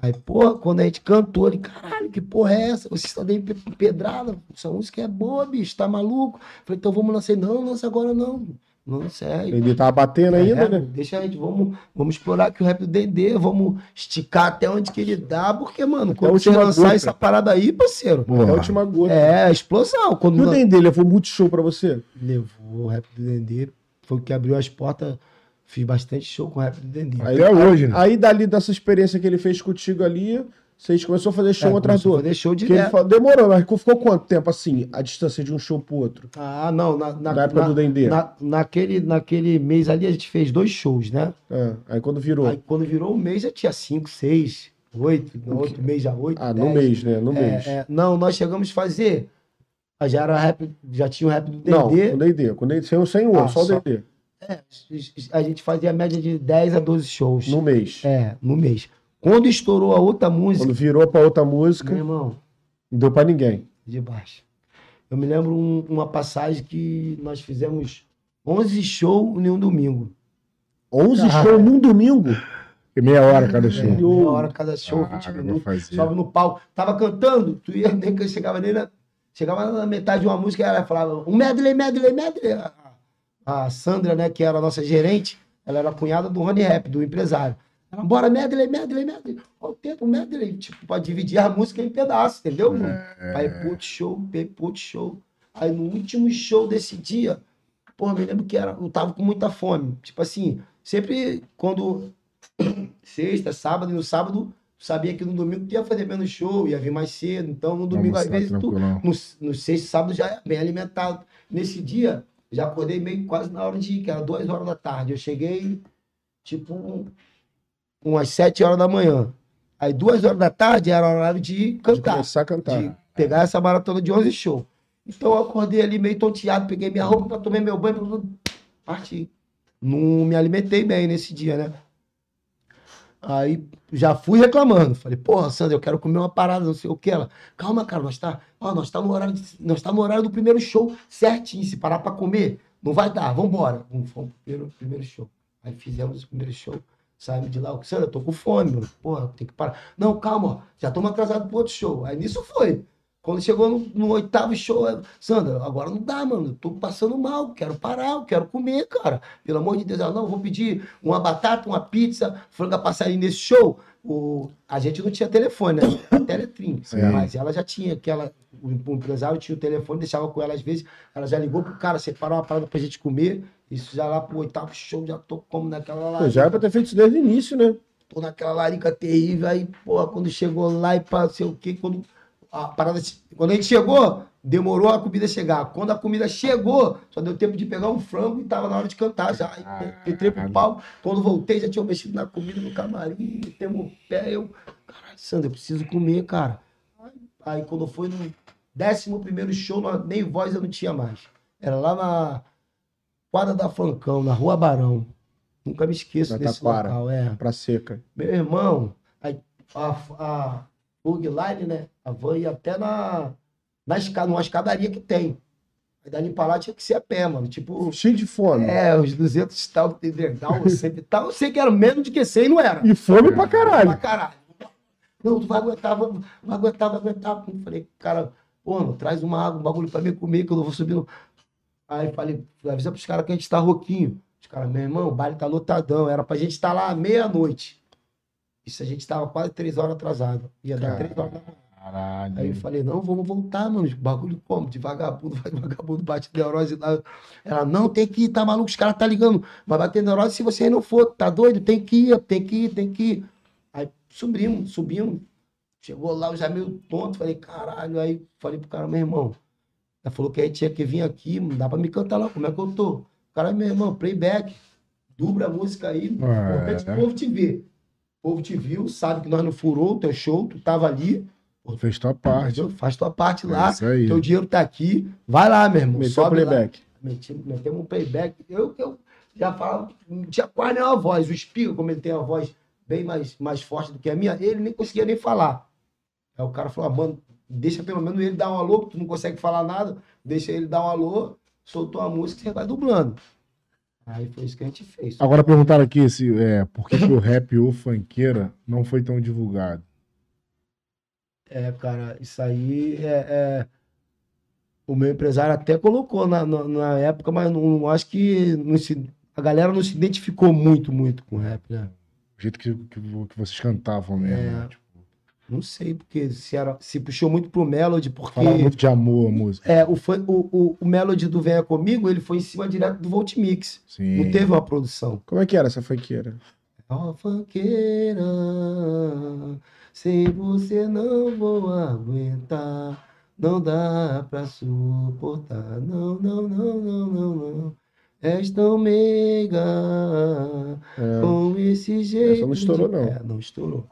Aí, porra, quando a gente cantou, ele, caralho, que porra é essa? Vocês estão dando pe- pedrada, essa música é boa, bicho, tá maluco? Falei, então vamos lançar. Não, lança agora não. Não aí. Ele tava batendo ainda, É, né? Deixa a gente, vamos, vamos explorar aqui o rap do Dendê, vamos esticar até onde que ele dá, porque, mano, a quando você lançar gota. essa parada aí, parceiro, Até a Porra. última gota. é explosão. Quando E o Dendê levou muito show pra você? levou o rap do Dendê, foi o que abriu as portas, fiz bastante show com o rap do Dendê. Aí- Até hoje, né? Aí, dali dessa experiência que ele fez contigo ali, vocês começaram a fazer show É, um atrás do começou a outro. fazer show falou, demorou, mas ficou quanto tempo assim, a distância de um show pro outro? Ah, não, na, na, Na, época na- do Dendê. na- naquele, naquele mês ali a gente fez dois shows, né? É, aí quando virou. Aí quando virou o mês já tinha cinco, seis, oito, no outro mês já oito, ah, no dez. mês, né? No É, mês. é, não, nós chegamos a fazer. Já era rap, já tinha o rap do Não, Dendê. com o Dendê. Com o Dendê, sem, sem o outro, Ah, só o só- Dendê. É, a gente fazia a média de 10 a 12 shows. No mês. É, no mês. Quando estourou a outra música, Quando virou pra outra meu música, irmão, não deu pra ninguém. de baixo. Eu me lembro um- uma passagem que nós fizemos 11 shows em um domingo. 11 Cara. shows num domingo. E meia hora cada É, show. meia hora cada show, Ah, 20 eu não minutos. Sobe no palco. Tava cantando, tu ia nem que chegava nem na, chegava na metade de uma música, ela falava um medley, medley, medley. A, Sandra, né, que era a nossa gerente, ela era a cunhada do Rony Rap, do empresário. Ela, bora medley, medley, medley. Olha o tempo, medley, tipo, pra dividir a música em pedaços, entendeu, mano? É. Aí, put show, put show. Aí no último show desse dia, porra, me lembro que era, eu tava com muita fome. Tipo assim, sempre quando sexta, sábado, e no sábado, sabia que no domingo tu ia fazer menos show, ia vir mais cedo. Então no domingo, às Almoçar vezes, tu, no, no sexta, sábado já é bem alimentado. Nesse dia, já acordei meio quase na hora de ir, que era duas horas da tarde. Eu cheguei, tipo, umas sete horas da manhã. Aí duas horas da tarde era horário de ir De cantar começar a cantar. de pegar essa maratona de 11 shows. Então eu acordei ali meio tonteado, peguei minha roupa pra tomar meu banho, parti. Não me alimentei bem nesse dia, né? Aí já fui reclamando. Falei, porra, Sandra, eu quero comer uma parada, não sei o que. Ela, calma, cara, nós tá, ó, nós tá no horário, de- nós tá no horário do primeiro show certinho. Se parar pra comer, não vai dar, vambora. Vamos, fomos pro primeiro, primeiro show. Aí fizemos o primeiro show. Saímos de lá, Sandra, eu tô com fome, mano. Porra, tem que parar. Não, calma, ó, já estamos atrasados pro outro show. Aí nisso foi. Quando chegou no, no oitavo show, eu, Sandra, agora não dá, mano. Eu tô passando mal, quero parar, eu quero comer, cara. Pelo amor de Deus, ela, não, vou pedir uma batata, uma pizza, frango a passarinho nesse show. O, a gente não tinha telefone, né? Teletrim. Sim. Mas ela já tinha, aquela, o, o empresário tinha o telefone, deixava com ela às vezes. Ela já ligou pro cara, separou uma parada pra gente comer. Isso já lá pro oitavo show, já tô como naquela lá. Já era pra ter feito isso desde o início, né? Tô naquela larica terrível, aí, porra, quando chegou lá e pra sei o quê, quando a parada. Quando a gente chegou, demorou a comida chegar. Quando a comida chegou, só deu tempo de pegar um frango e tava na hora de cantar já. Aí, entrei pro pau. Quando voltei, já tinha mexido na comida no camarim, metemos o pé. Eu, caralho, Sandra, eu preciso comer, cara. Aí, quando foi no décimo primeiro show, nem voz eu não tinha mais. Era lá na quadra da Francão, na Rua Barão. Nunca me esqueço desse local, é. Pra seca. Meu irmão, a, a, a Bugline, né? A van ia até na, na escada, numa escadaria que tem. Aí dali pra lá tinha que ser a pé, mano. Tipo, Cheio de fome. é, os 200 tal, que tem legal, sempre tal. Eu sei que era menos de que 100, não era. E fome pra caralho. Pra caralho. Não, tu vai aguentar, vai, vai aguentar, vai aguentar. Eu falei, cara, pô, mano, traz uma água, um bagulho pra mim comer, que eu não vou subir. No... Aí falei, avisa pros caras que a gente tá rouquinho. Os caras, meu irmão, o baile tá lotadão. Era pra gente estar lá à meia-noite. Isso a gente tava quase três horas atrasado. Ia dar três horas da manhã. Caralho. Aí eu falei, não, vamos voltar, mano. Bagulho como? De vagabundo, vai vagabundo, bate neurose lá. Ela, não, tem que ir, tá maluco, os caras tá ligando. Vai bater neurose se você não for, tá doido? Tem que ir, tem que ir, tem que ir. Aí subimos, subimos. Chegou lá, eu já meio tonto, falei, caralho. Aí falei pro cara, meu irmão. Ela falou que aí tinha que vir aqui, não dá pra me cantar lá, como é que eu tô? Cara, meu irmão, playback, dubra a música aí, É. importante o povo te ver. O povo te viu, sabe que nós não furou o teu show, tu tava ali, Fez tua parte. Entendeu? Faz tua parte É lá, isso aí. teu dinheiro tá aqui, vai lá, meu irmão. Meteu sobe lá. playback. Meti- Metemos um playback. Eu, eu já falava, não tinha quase nenhuma voz. O Espiga, como ele tem uma voz bem mais, mais forte do que a minha, ele nem conseguia nem falar. Aí o cara falou, ah, mano, deixa pelo menos ele dar um alô, porque tu não consegue falar nada, deixa ele dar um alô, soltou a música e você vai dublando. Aí foi isso que a gente fez. Agora perguntaram aqui se, é, por que, que o rap ou funkeira não foi tão divulgado. É, cara, isso aí é, é- O meu empresário até colocou na, na, na época, mas não, não acho que não se- a galera não se identificou muito, muito com rap, né? O jeito que, que, que vocês cantavam mesmo. É. né? Tipo, Não sei, porque se, era, se puxou muito pro Melody, porque muito de amor a música. é, o, fã- o, o, o Melody do Venha Comigo, ele foi em cima direto do Volt Mix. Sim. Não teve uma produção. Como é que era essa funkeira? Ó, funkeira, sem você não vou aguentar. Não dá pra suportar. Não, não, não, não, não, não. És tão meiga É, com esse jeito. não estourou, de- não. É, não estourou.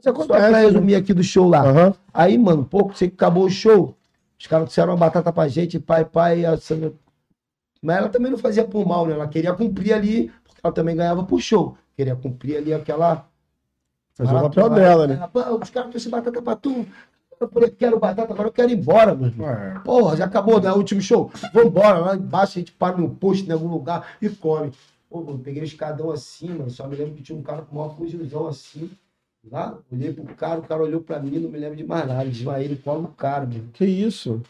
Só acontece. pra né? resumir aqui do show lá. Aham. Aí, mano, pouco, sei que acabou o show. Os caras disseram uma batata pra gente, pai, pai, a Sandra. Mas ela também não fazia por mal, né? Ela queria cumprir ali, porque ela também ganhava por show. Queria cumprir ali aquela. Fazer o papel dela, né? Os caras trouxeram batata pra tu. Eu falei, quero batata, agora eu quero ir embora, mano. É. Porra, já acabou, né? O último show. Vambora, lá embaixo a gente para no posto em algum lugar e come. Pô, eu peguei o escadão assim, mano. Só me lembro que tinha um cara com maior fuzilzão assim. Lá, olhei pro cara, o cara olhou pra mim, não me lembro de mais nada. Desmaiei no colo do cara, mano. Que isso?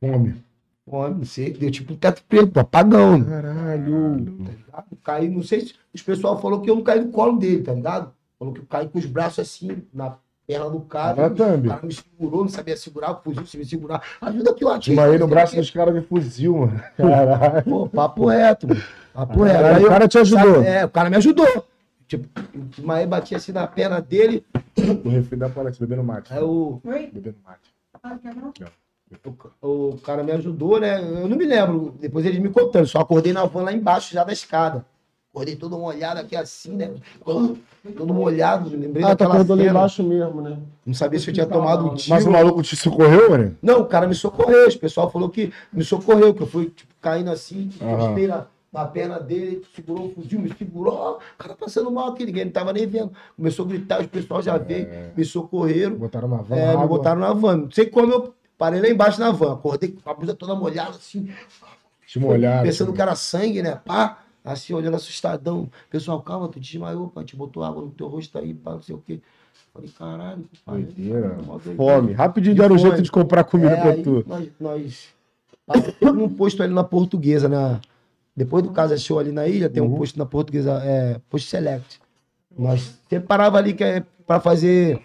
Fome. Pô, não sei, deu tipo um teto preto, apagão. Caralho. Tá ligado? Caí, não sei se os pessoal falou que eu não caí no colo dele, tá ligado? Falou que eu caí com os braços assim, na perna do cara. Thumb. O cara me segurou, não sabia segurar, fugiu, se me segurar. Ajuda aqui, ó. Desmaiei no braço dos caras de fuzil, mano. Caralho. Pô, papo reto, mano. Papo reto. Aí o cara te ajudou. sabe, É, o cara me ajudou. Tipo, o desmaiei, bati assim na perna dele. O refri da Alex bebendo mate. Aí o, Oi? Bebendo mate. Ah, não? o, o cara me ajudou, né? Eu não me lembro. Depois eles me contando. Só acordei na van lá embaixo, já da escada. Acordei todo molhado aqui assim, né? Todo molhado. Lembrei Ah, tá daquela lá cena. embaixo mesmo, né? Não sabia se eu tinha tomado um tiro. Mas o maluco te socorreu, mano? Não, o cara me socorreu. O pessoal falou que me socorreu, que eu fui tipo, caindo assim, Aham. encostei na, na perna dele, segurou o fuzil, me segurou. O cara passando mal aqui, ninguém não tava nem vendo. Começou a gritar, os pessoal já veio, me socorreram. Botaram na van. É, me botaram na van. Não sei como eu parei lá embaixo na van. Acordei com a blusa toda molhada, assim, Te molharam. pensando que era sangue, né? Pá, assim, olhando assustadão. Pessoal, calma, tu desmaiou, pá, te botou água no teu rosto aí, pá, não sei o quê. Falei, caralho, pariu. Doideira. Fome. Rapidinho De deram um jeito de comprar comida É, pra tu. Nós, nós num posto ali na Portuguesa, né? Depois do Casa Show ali na ilha, tem um Uhum. posto na Portuguesa, é, posto Select. Nós sempre parava ali que é para fazer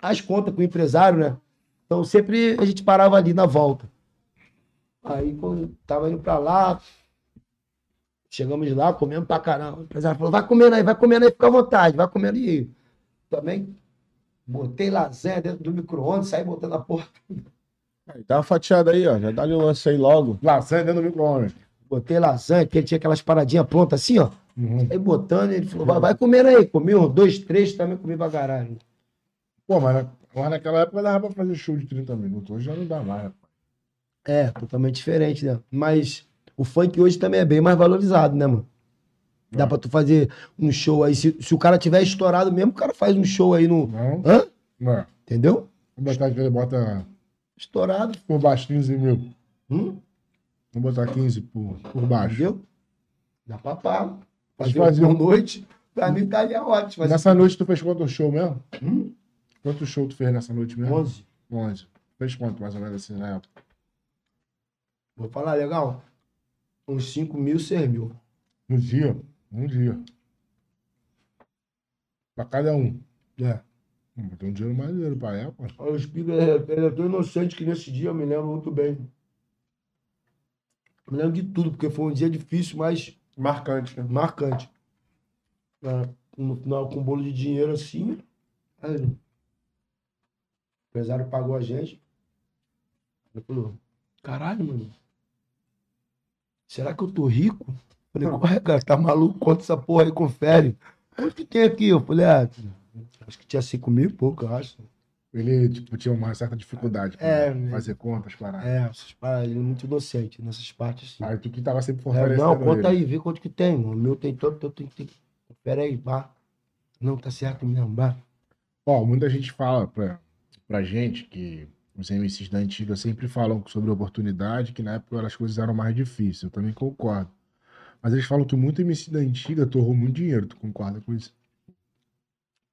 as contas com o empresário, né? Então sempre a gente parava ali na volta. Aí quando tava indo pra lá, chegamos lá, comemos pra caramba. O empresário falou, vai comendo aí, vai comendo aí, fica à vontade, vai comendo aí. Também botei lasanha dentro do micro-ondas, saí botando a porra Aí, Dá uma fatiada aí, ó. Já dá ali um lance aí logo. Lasanha dentro do micro-ondas. Botei lasanha, porque ele tinha aquelas paradinhas prontas assim, ó. Uhum. Aí botando, ele falou, vai, vai comendo aí. Comi uns dois, três, também comi pra caralho. Pô, mas, mas naquela época dava pra fazer show de 30 minutos. Hoje já não dá mais, rapaz. É, totalmente diferente, né? Mas o funk hoje também é bem mais valorizado, né, mano? Dá É. pra tu fazer um show aí. Se, se o cara tiver estourado mesmo, o cara faz um show aí no. Não? Hã? Não. Entendeu? Vamos botar que ele bota Estourado. por baixo 15 mil. Hum? Vamos botar 15 por, por baixo. Entendeu? Dá pra pá. Fazer fazia uma um- noite. Pra mim ali ótimo. Nessa noite tu fez quanto show mesmo? Hum? Quanto show tu fez nessa noite mesmo? 11. 11. Fez quanto mais ou menos assim na época? Vou falar legal. Uns 5 mil, 6 mil. Um dia. Um dia. Pra cada um. É. Hum, Tem um dinheiro maneiro pra época. Olha, os picos, ele é tão inocente que nesse dia eu me lembro muito bem. Me lembro de tudo, porque foi um dia difícil, mas Marcante, né? marcante. No final, com um bolo de dinheiro assim. aí, o empresário pagou a gente. Ele falou: caralho, mano. Será que eu tô rico? Falei, corre, cara, tá maluco? Conta essa porra aí, confere. Quanto que tem aqui? Eu falei, ah, acho que tinha 5 mil e pouco, eu acho. Ele, tipo, tinha uma certa dificuldade pra É, fazer contas, paradas. É, essas paradas, ele é muito inocente nessas partes, assim. Aí tu que tava sempre É, fortalecendo não, conta ele. aí, vê quanto que tem. O meu tem tanto, eu tenho que. Pera aí, pá. Não, tá certo mesmo, pá. Ó, muita gente fala pra, pra gente que os MCs da antiga sempre falam sobre oportunidade, que na época as coisas eram mais difíceis. Eu também concordo. Mas eles falam que muito MC da antiga torrou muito dinheiro. Tu concorda com isso?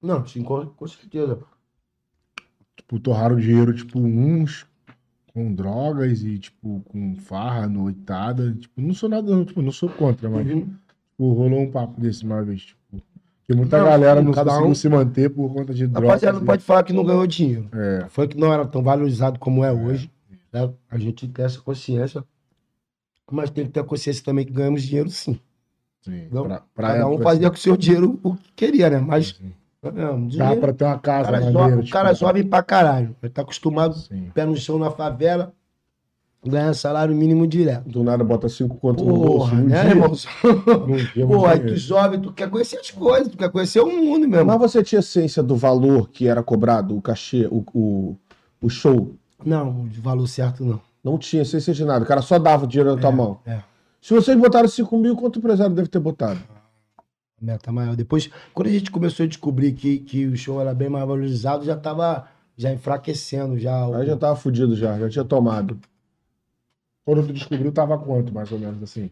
Não, sim, com, com certeza. Tipo, torraram dinheiro, tipo, uns com drogas e, tipo, com farra, noitada. Tipo, não sou nada, não, tipo, não sou contra, mas Uhum. tipo, rolou um papo desse uma vez. Tipo, que muita Não, galera sim, não cada conseguiu um- se manter por conta de drogas. Rapaziada, não e- pode falar que não ganhou dinheiro. É, O funk não era tão valorizado como é hoje. né? A gente tem essa consciência. Mas tem que ter a consciência também que ganhamos dinheiro sim. sim. Não, Pra, pra Cada um época, fazia com o seu dinheiro o que queria, né? Mas. assim, é, Dá pra ter uma casa cara, maneira, o cara jovem pra caralho. Ele tá acostumado, Sim. pé no chão na favela, ganha salário mínimo direto. Do nada bota cinco contos no bolso. Porra, um né, dia. irmão? Não Porra, aí tu jovem, tu quer conhecer as coisas, tu quer conhecer o mundo mesmo. Mas você tinha ciência do valor que era cobrado, o cachê, o, o, o show? Não, de valor certo não. Não tinha ciência de nada. O cara só dava o dinheiro na tua mão. É. Se vocês botaram 5 mil, quanto o empresário deve ter botado? Meta maior. Depois, quando a gente começou a descobrir que, que o show era bem mais valorizado, já tava já enfraquecendo. Já, o- Aí já tava fudido já, já tinha tomado. Quando tu descobriu, tava quanto, mais ou menos, assim?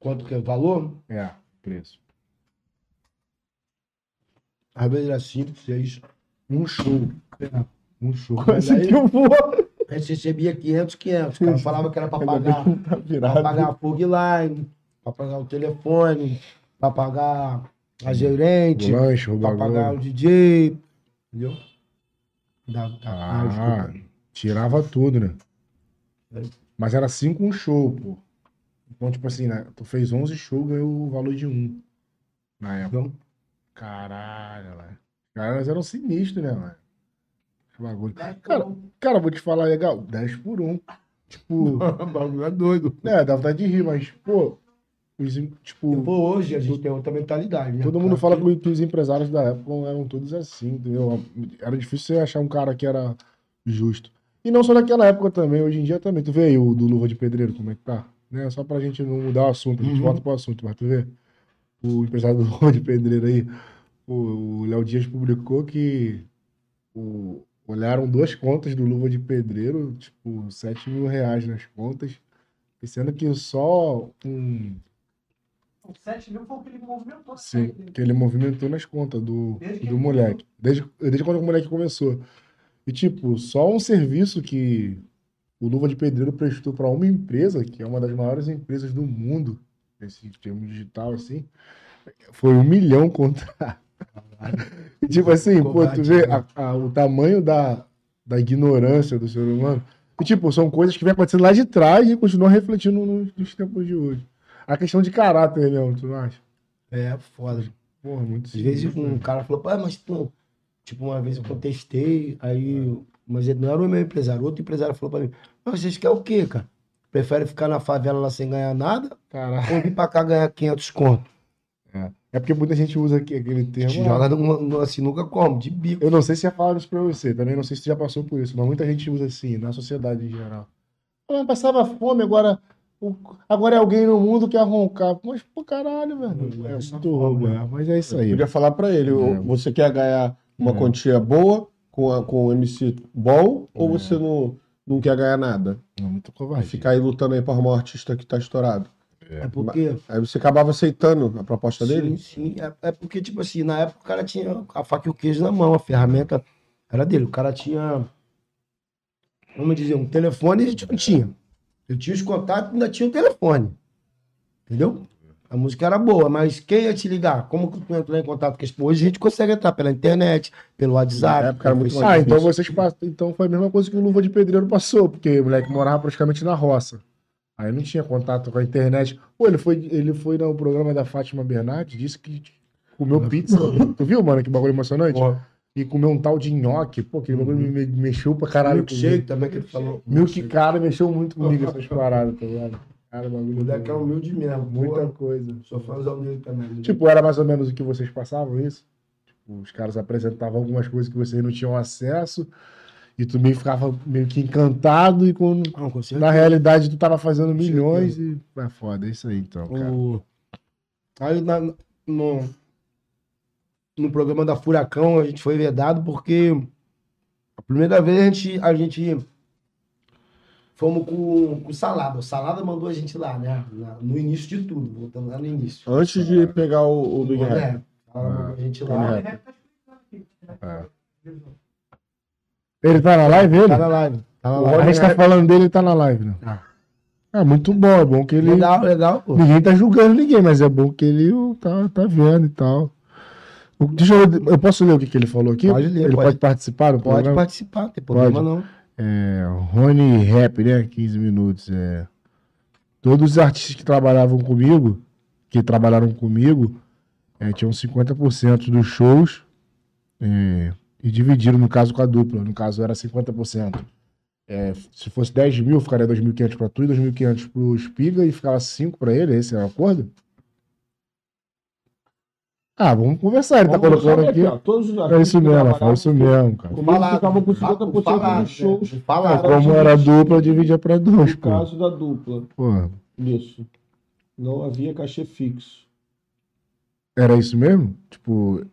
Quanto que é o valor? É, preço. Às vezes era 5, 6. Um show. É. Um show. Mas Mas aí- que eu vou. A gente recebia 500, 500. O cara falava que era pra pagar, tá pra pagar a fog line, pra pagar o telefone, pra pagar a gerente, O lanche, o pra pagar o. DJ. Entendeu? Dá, dá, Ah, desculpa. tirava tudo, né? É. Mas era 5 um show, pô. Então, tipo assim, né? Tu fez 11 shows, ganhou o valor de um. Na época. Então, Caralho, velho. Os caras eram sinistros, né, mano? Bagulho. Cara, cara, vou te falar legal. 10 por 1. Tipo, o bagulho é doido. é, dá vontade de rir, mas, pô, os, tipo, Pô, hoje a gente tem outra mentalidade, né? todo mundo Cara, fala que- que, os empresários da época eram todos assim, entendeu? Era difícil você achar um cara que era justo. E não só naquela época também, hoje em dia também. Tu vê aí o do Luva de Pedreiro, como é que tá? Né? Só pra gente não mudar o assunto, a gente Uhum. volta pro assunto, mas tu vê o empresário do Luva de Pedreiro aí, o Léo Dias publicou que o- olharam duas contas do Luva de Pedreiro, tipo, 7 mil reais nas contas, sendo que só um. O 7 mil foi o que ele movimentou. Sim, né? que ele movimentou nas contas do, Desde do moleque. Desde, desde quando o moleque começou. E, tipo, só um serviço que o Luva de Pedreiro prestou para uma empresa, que é uma das maiores empresas do mundo, nesse termo digital, assim, foi um milhão contra. E, tipo assim, pô, tu vê a- a- o tamanho da, da ignorância do ser humano. E, tipo, são coisas que vem acontecendo lá de trás e continuam refletindo nos, nos tempos de hoje. A questão de caráter mesmo, tu não acha? É, foda. Porra, muito Às vezes um né? cara falou, pô, mas tu. Tipo, uma vez eu contestei, aí. Mas ele não era o meu empresário. Outro empresário falou pra mim: Mas vocês querem o quê, cara? Prefere ficar na favela lá sem ganhar nada Caralho. ou vir pra cá ganhar 500 conto? É porque muita gente usa aqui- aquele termo. Te ah, joga numa, numa sinuca como? De bico. Eu não sei se já falaram isso pra você, também não sei se você já passou por isso, mas muita gente usa assim, na sociedade em geral. Ah, passava fome, agora, o- agora é alguém no mundo que quer roncar. Mas, pô, caralho, velho. É muito roubo, é. Mas é isso aí. Podia falar pra ele, É. você quer ganhar uma É. quantia boa com, a, com o MC bom ou É. você não, não quer ganhar nada? É muito covarde. ficar aí lutando aí pra arrumar um artista que tá estourado. É porque. Aí você acabava aceitando a proposta dele? Sim, sim. É, é porque, tipo assim, na época o cara tinha a faca e o queijo na mão, a ferramenta era dele. O cara tinha, vamos dizer, um telefone e a gente não tinha. Eu tinha os contatos e ainda tinha o telefone. Entendeu? A música era boa, mas quem ia te ligar? Como que tu entrou em contato com as pessoas? Hoje a gente consegue entrar pela internet, pelo WhatsApp. Época era muito. Ah, então vocês passam. Então foi a mesma coisa que o Luva de Pedreiro passou, porque o moleque morava praticamente na roça. Aí não tinha contato com a internet. Pô, ele foi, ele foi no programa da Fátima Bernardes, disse que comeu pizza. tu viu, mano, que bagulho emocionante? E comeu um tal de nhoque. Pô, aquele bagulho me, me- mexeu pra caralho. Milkshake comigo. também que ele falou. Milk, cara, mexeu muito comigo essas paradas, tá ligado? Cara, O bagulho. moleque é humilde mesmo. Muita Muita... coisa. Sou fãzão dele também. Tipo, era mais ou menos o que vocês passavam, isso? Tipo, os caras apresentavam algumas coisas que vocês não tinham acesso e tu meio ficava meio que encantado e quando, Não, com na realidade tu tava fazendo milhões e... É foda, é isso aí então, cara. O... Aí na- no, no programa da Furacão a gente foi vedado porque a primeira vez a gente, a gente fomos com, com o Salada. O Salada mandou a gente lá, né? Na- no início de tudo, voltando lá no início. Antes de pegar o, o Big Rap. É, mandou a gente Tony lá. É. Ele tá na live, ele? Tá na live. Tá na A live. gente tá falando dele, ele tá na live, né? Tá. É muito bom, é bom que ele... Legal, legal, pô. Ninguém tá julgando ninguém, mas é bom que ele tá, tá vendo e tal. O- Deixa eu, eu posso ler o que, que ele falou aqui? Pode ler, ele pode. pode, participar Pode programa? participar, não tem problema Pode. não. É, Rony Rap, né? 15 minutos. É. Todos os artistas que trabalhavam comigo, que trabalharam comigo, é, tinham 50% dos shows é, e dividiram, no caso, com a dupla. No caso, era 50%. É, se fosse 10 mil, ficaria 2.500 para tu e 2.500 pro Espiga e ficava 5 para ele. Esse é o acordo? Ah, vamos conversar. Ele tá Vamos colocando saber aqui. todos os É isso mesmo, fala isso mesmo, cara. Comigo ficavam com 50% Falado, dos shows. né? É, Falado. como era dupla, dividia para dois, No pô. caso da dupla. Pô, Isso. Não havia cachê fixo. Era isso mesmo? Tipo,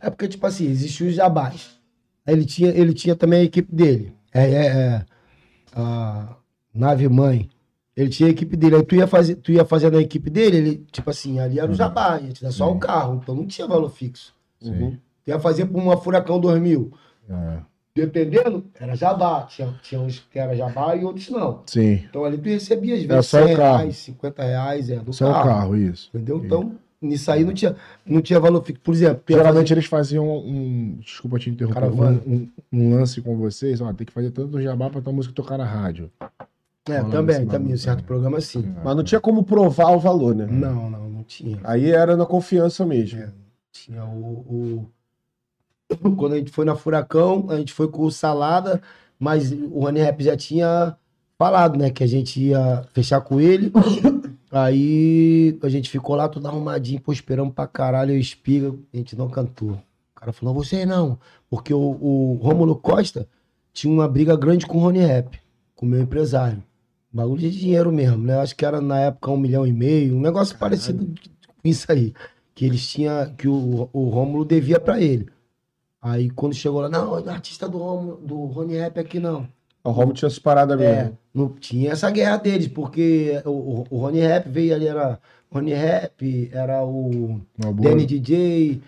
É porque, tipo assim, existiam os jabás. Ele tinha, ele tinha também a equipe dele. É, é, é, a nave mãe. Ele tinha a equipe dele. Aí tu ia, fazer, tu ia fazendo a equipe dele, ele, tipo assim, ali era o jabá, ia te dar só o carro. Então não tinha valor fixo. sim. Tu ia fazer por uma Furacão 2000. É, Dependendo, era jabá. Tinha, tinha uns que era jabá e outros não. sim. Então ali tu recebia às vezes só o 100 carro. reais, 50 reais, é, do Só o carro. carro, isso. Entendeu? Então, nisso aí não tinha, não tinha valor fixo. Por exemplo, Geralmente eles faziam um. Desculpa te interromper. Um, um- um lance com vocês. Ó, tem que fazer tanto jabá pra tua música tocar na rádio. É, também, também, um certo né? programa assim. Mas não tinha como provar o valor, né? Não, não, não tinha. Aí era na confiança mesmo. É. Tinha o, o- Quando a gente foi na Furacão, a gente foi com o Salada, mas o Rony Rap já tinha falado, né? Que a gente ia fechar com ele. Aí a gente ficou lá tudo arrumadinho, pô, esperamos pra caralho, eu espiga, a gente não cantou. O cara falou, você não, porque o, o Rômulo Costa tinha uma briga grande com o Rony Rap, com o meu empresário. Bagulho de dinheiro mesmo, né? Acho que era na época um milhão e meio, um negócio parecido com isso aí. Que eles tinham, que o, o Rômulo devia pra ele. Aí quando chegou lá, não, o artista do Rômulo, do Rony Rap aqui não. O Romo tinha essa parada É, mesmo. não tinha essa guerra deles, porque o, o, o Rony Rap veio ali, era Rony Rap, era o. Danny DJ,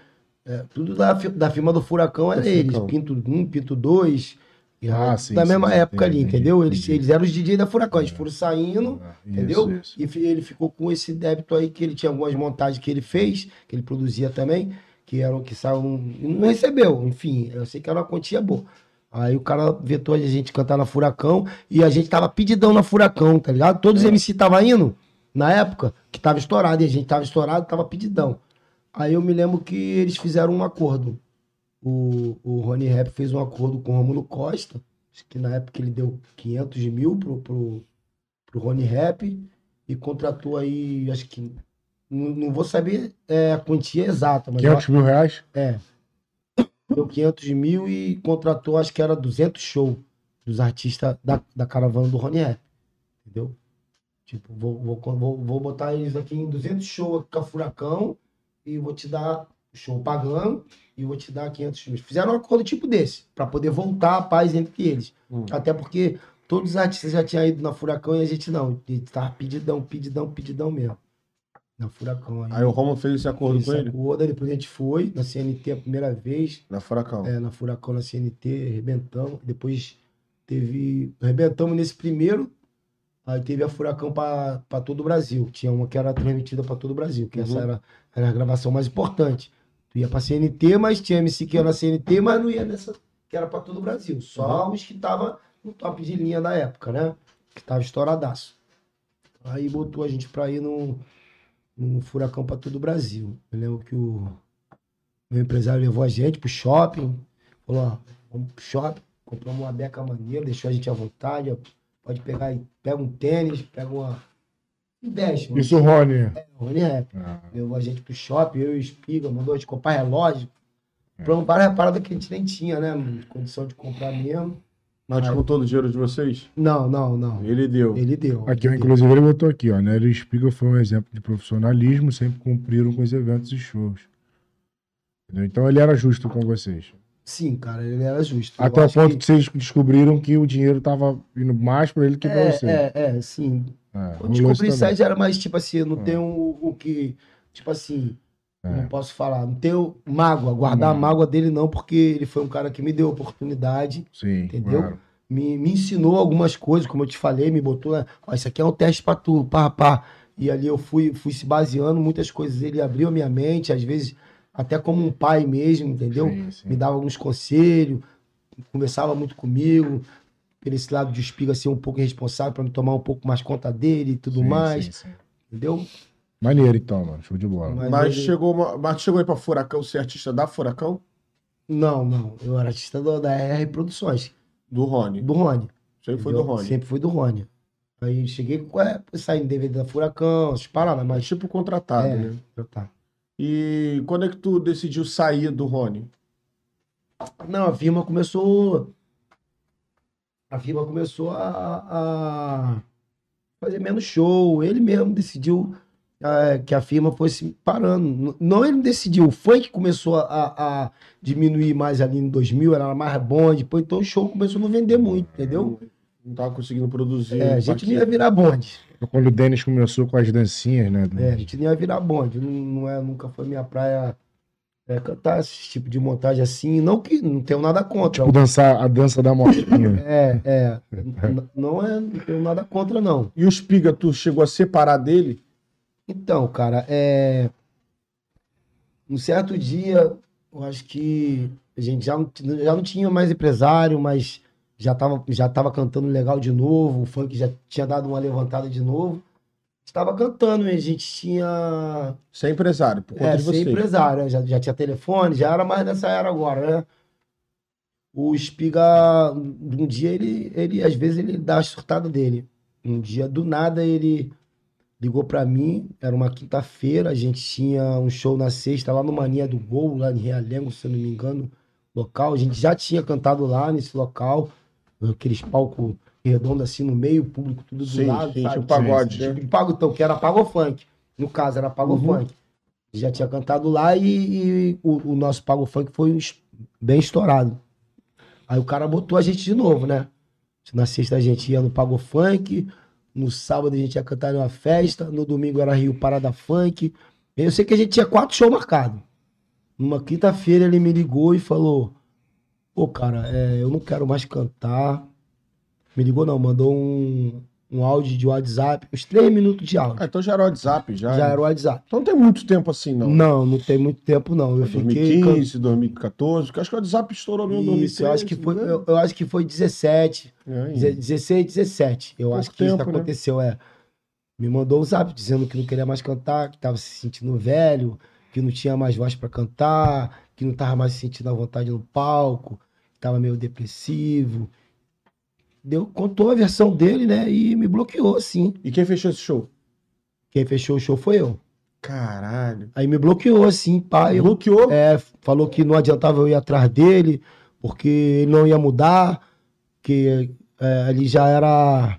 é, tudo da, da firma do Furacão era Do eles. Pinto 1, Pinto 2. E Ah, aí, sim, da sim, mesma época entendi, ali, entendeu? Eles, entendi. eles eram os DJ da Furacão, eles foram saindo, isso, entendeu? isso. E fi- ele ficou com esse débito aí que ele tinha algumas montagens que ele fez, que ele produzia também, que eram que saíam. e Não recebeu, enfim, eu sei que era uma quantia boa. Aí o cara vetou a gente cantar na Furacão e a gente tava pedidão na Furacão, tá ligado? Todos os MC tava indo na época, que tava estourado, e a gente tava estourado, tava pedidão. Aí eu me lembro que eles fizeram um acordo. O, o Rony Rap fez um acordo com o Romulo Costa, acho que na época ele deu 500 mil pro, pro, pro Rony Rap e contratou aí, acho que. Não, não vou saber é, a quantia exata, mas 500 mil reais? é. Deu 500 mil e contratou, acho que era 200 shows dos artistas da, da caravana do Rony Rap. Entendeu? Tipo, vou, vou, vou, vou botar eles aqui em 200 shows com a Furacão e vou te dar show pagando e vou te dar 500 shows. Fizeram um acordo tipo desse, para poder voltar a paz entre eles. Hum. Até porque todos os artistas já tinham ido na Furacão e a gente não. A gente tava pedidão, pedidão, pedidão mesmo. Na Furacão. Aí o Romo fez esse acordo Fez com esse ele? acordo, aí depois a gente foi na CNT a primeira vez, Na Furacão. é, na Furacão, na CNT, arrebentamos. Depois teve. Arrebentamos nesse primeiro, aí teve a Furacão para todo o Brasil. Tinha uma que era transmitida para todo o Brasil, que essa Uhum. era, era a gravação mais importante. Ia pra CNT, mas tinha MC que ia na CNT, mas não ia nessa que era para todo o Brasil. Só os que tava no top de linha da época, né? Que tava estouradaço. Aí botou a gente pra ir no, no Furacão para todo o Brasil. Eu lembro que o meu empresário levou a gente pro shopping, falou, ó, vamos pro shopping, compramos uma beca maneira, deixou a gente à vontade, ó, pode pegar pega um tênis, pega uma... Isso, Rony. Rony Rap. Ah, Levou a gente pro shopping, eu e o Espiga, mandou a gente comprar relógio. É. Compramos várias paradas que a gente nem tinha, né? mano? Condição de comprar mesmo. Mas Aí- com todo o dinheiro de vocês? Não, não, não. Ele deu. Ele deu. Aqui, ele deu. inclusive, ele botou aqui, ó. Nery Spiegel foi um exemplo de profissionalismo, sempre cumpriram com os eventos e shows. Entendeu? Então ele era justo com vocês. Sim, cara, ele era justo. Até o ponto que- que vocês descobriram que o dinheiro tava indo mais pra ele que pra É, você. é, é, sim. É, Eu descobri isso aí já era mais, tipo assim, eu não É. tenho o, o que, tipo assim, É. não posso falar, não tenho mágoa, guardar a Não. mágoa dele não, porque ele foi um cara que me deu oportunidade, Sim, Entendeu? claro. me, me ensinou algumas coisas, como eu te falei, me botou, né, ó, isso aqui é um teste pra tu, pá, pá. E ali eu fui, fui se baseando, muitas coisas ele abriu a minha mente, às vezes até como um pai mesmo, entendeu? Sim, sim. Me dava alguns conselhos, conversava muito comigo, por esse lado de espiga ser um pouco responsável para me tomar um pouco mais conta dele e tudo Sim, mais, sim, sim. entendeu? Maneiro, então, mano. Show de bola. Mas Mas, ele- chegou, uma- mas chegou aí pra Furacão ser artista da Furacão? Não, não. Eu era artista do- da RR Produções, Do Rony. do Rony. Sempre foi do? Rony. Sempre foi do Rony. Aí cheguei com é, saindo DVD da Furacão, essas paradas, Mas tipo contratado, É. né? já tá. E quando é que tu decidiu sair do Rony? Não, a firma começou. A firma começou a, a fazer menos show. Ele mesmo decidiu é, que a firma fosse parando. Não ele decidiu, o funk começou a, a diminuir mais ali em 2000, era mais bonde, depois então o show começou a não vender muito, entendeu? Não tava conseguindo produzir. É, a gente não ia virar bonde. Quando o Denis começou com as dancinhas, né? É, a gente não ia virar bonde. Não, não é, nunca foi minha praia é, cantar esse tipo de montagem assim. Não que não tenho nada contra. Tipo, dançar a dança da motinha. É, é. Não é, não tenho nada contra, não. E o Espiga, tu chegou a separar dele? Então, cara, é. Um certo dia, eu acho que a gente já não, já não tinha mais empresário, mas já tava, já tava cantando legal de novo, o funk já tinha dado uma levantada de novo. Estava cantando e a gente tinha. Ser empresário, por conta É, de você. empresário, né? já, já tinha telefone, já era mais nessa era agora, né? O Espiga, um dia ele, ele, às vezes ele dá a surtada dele. Um dia, do nada, ele ligou pra mim, era uma quinta-feira, a gente tinha um show na sexta lá no Mania do Gol, lá em Realengo, se eu não me engano, local. A gente já tinha cantado lá nesse local, aqueles palcos redondos assim no meio, o público tudo do Sim, lado, sim, sabe? o pagode, Tipo né? pago, então, que era pago funk. No caso, era pago Uhum. funk. Já tinha cantado lá e, e o, o nosso pago funk foi bem estourado. Aí o cara botou a gente de novo, né? Na sexta a gente ia no pago funk, no sábado a gente ia cantar numa festa, no domingo era Rio Parada Funk. Eu sei que a gente tinha quatro shows marcados. Numa quinta-feira ele me ligou e falou: Pô, cara, é, eu não quero mais cantar. Me ligou, não, mandou um, um áudio de WhatsApp, uns três minutos de áudio. Ah, então já era o WhatsApp, já. Já era o WhatsApp. Então não tem muito tempo assim, não. Não, não tem muito tempo, não. Eu fiquei. 2015, 2014, porque acho que o WhatsApp estourou no Isso, 2013. eu acho que foi, né? eu, eu acho que foi 17, É, deze- 16, 17. Eu Pouco acho que isso tempo, né? aconteceu, é. Me mandou um zap dizendo que não queria mais cantar, que tava se sentindo velho, que não tinha mais voz pra cantar, que não tava mais se sentindo à vontade no palco, tava meio depressivo. Deu, contou a versão dele, né? E me bloqueou, assim. E quem fechou esse show? Quem fechou o show foi eu. Caralho. Aí me bloqueou, assim. Eu, Bloqueou? É, falou que não adiantava eu ir atrás dele, porque ele não ia mudar, que é, ali já era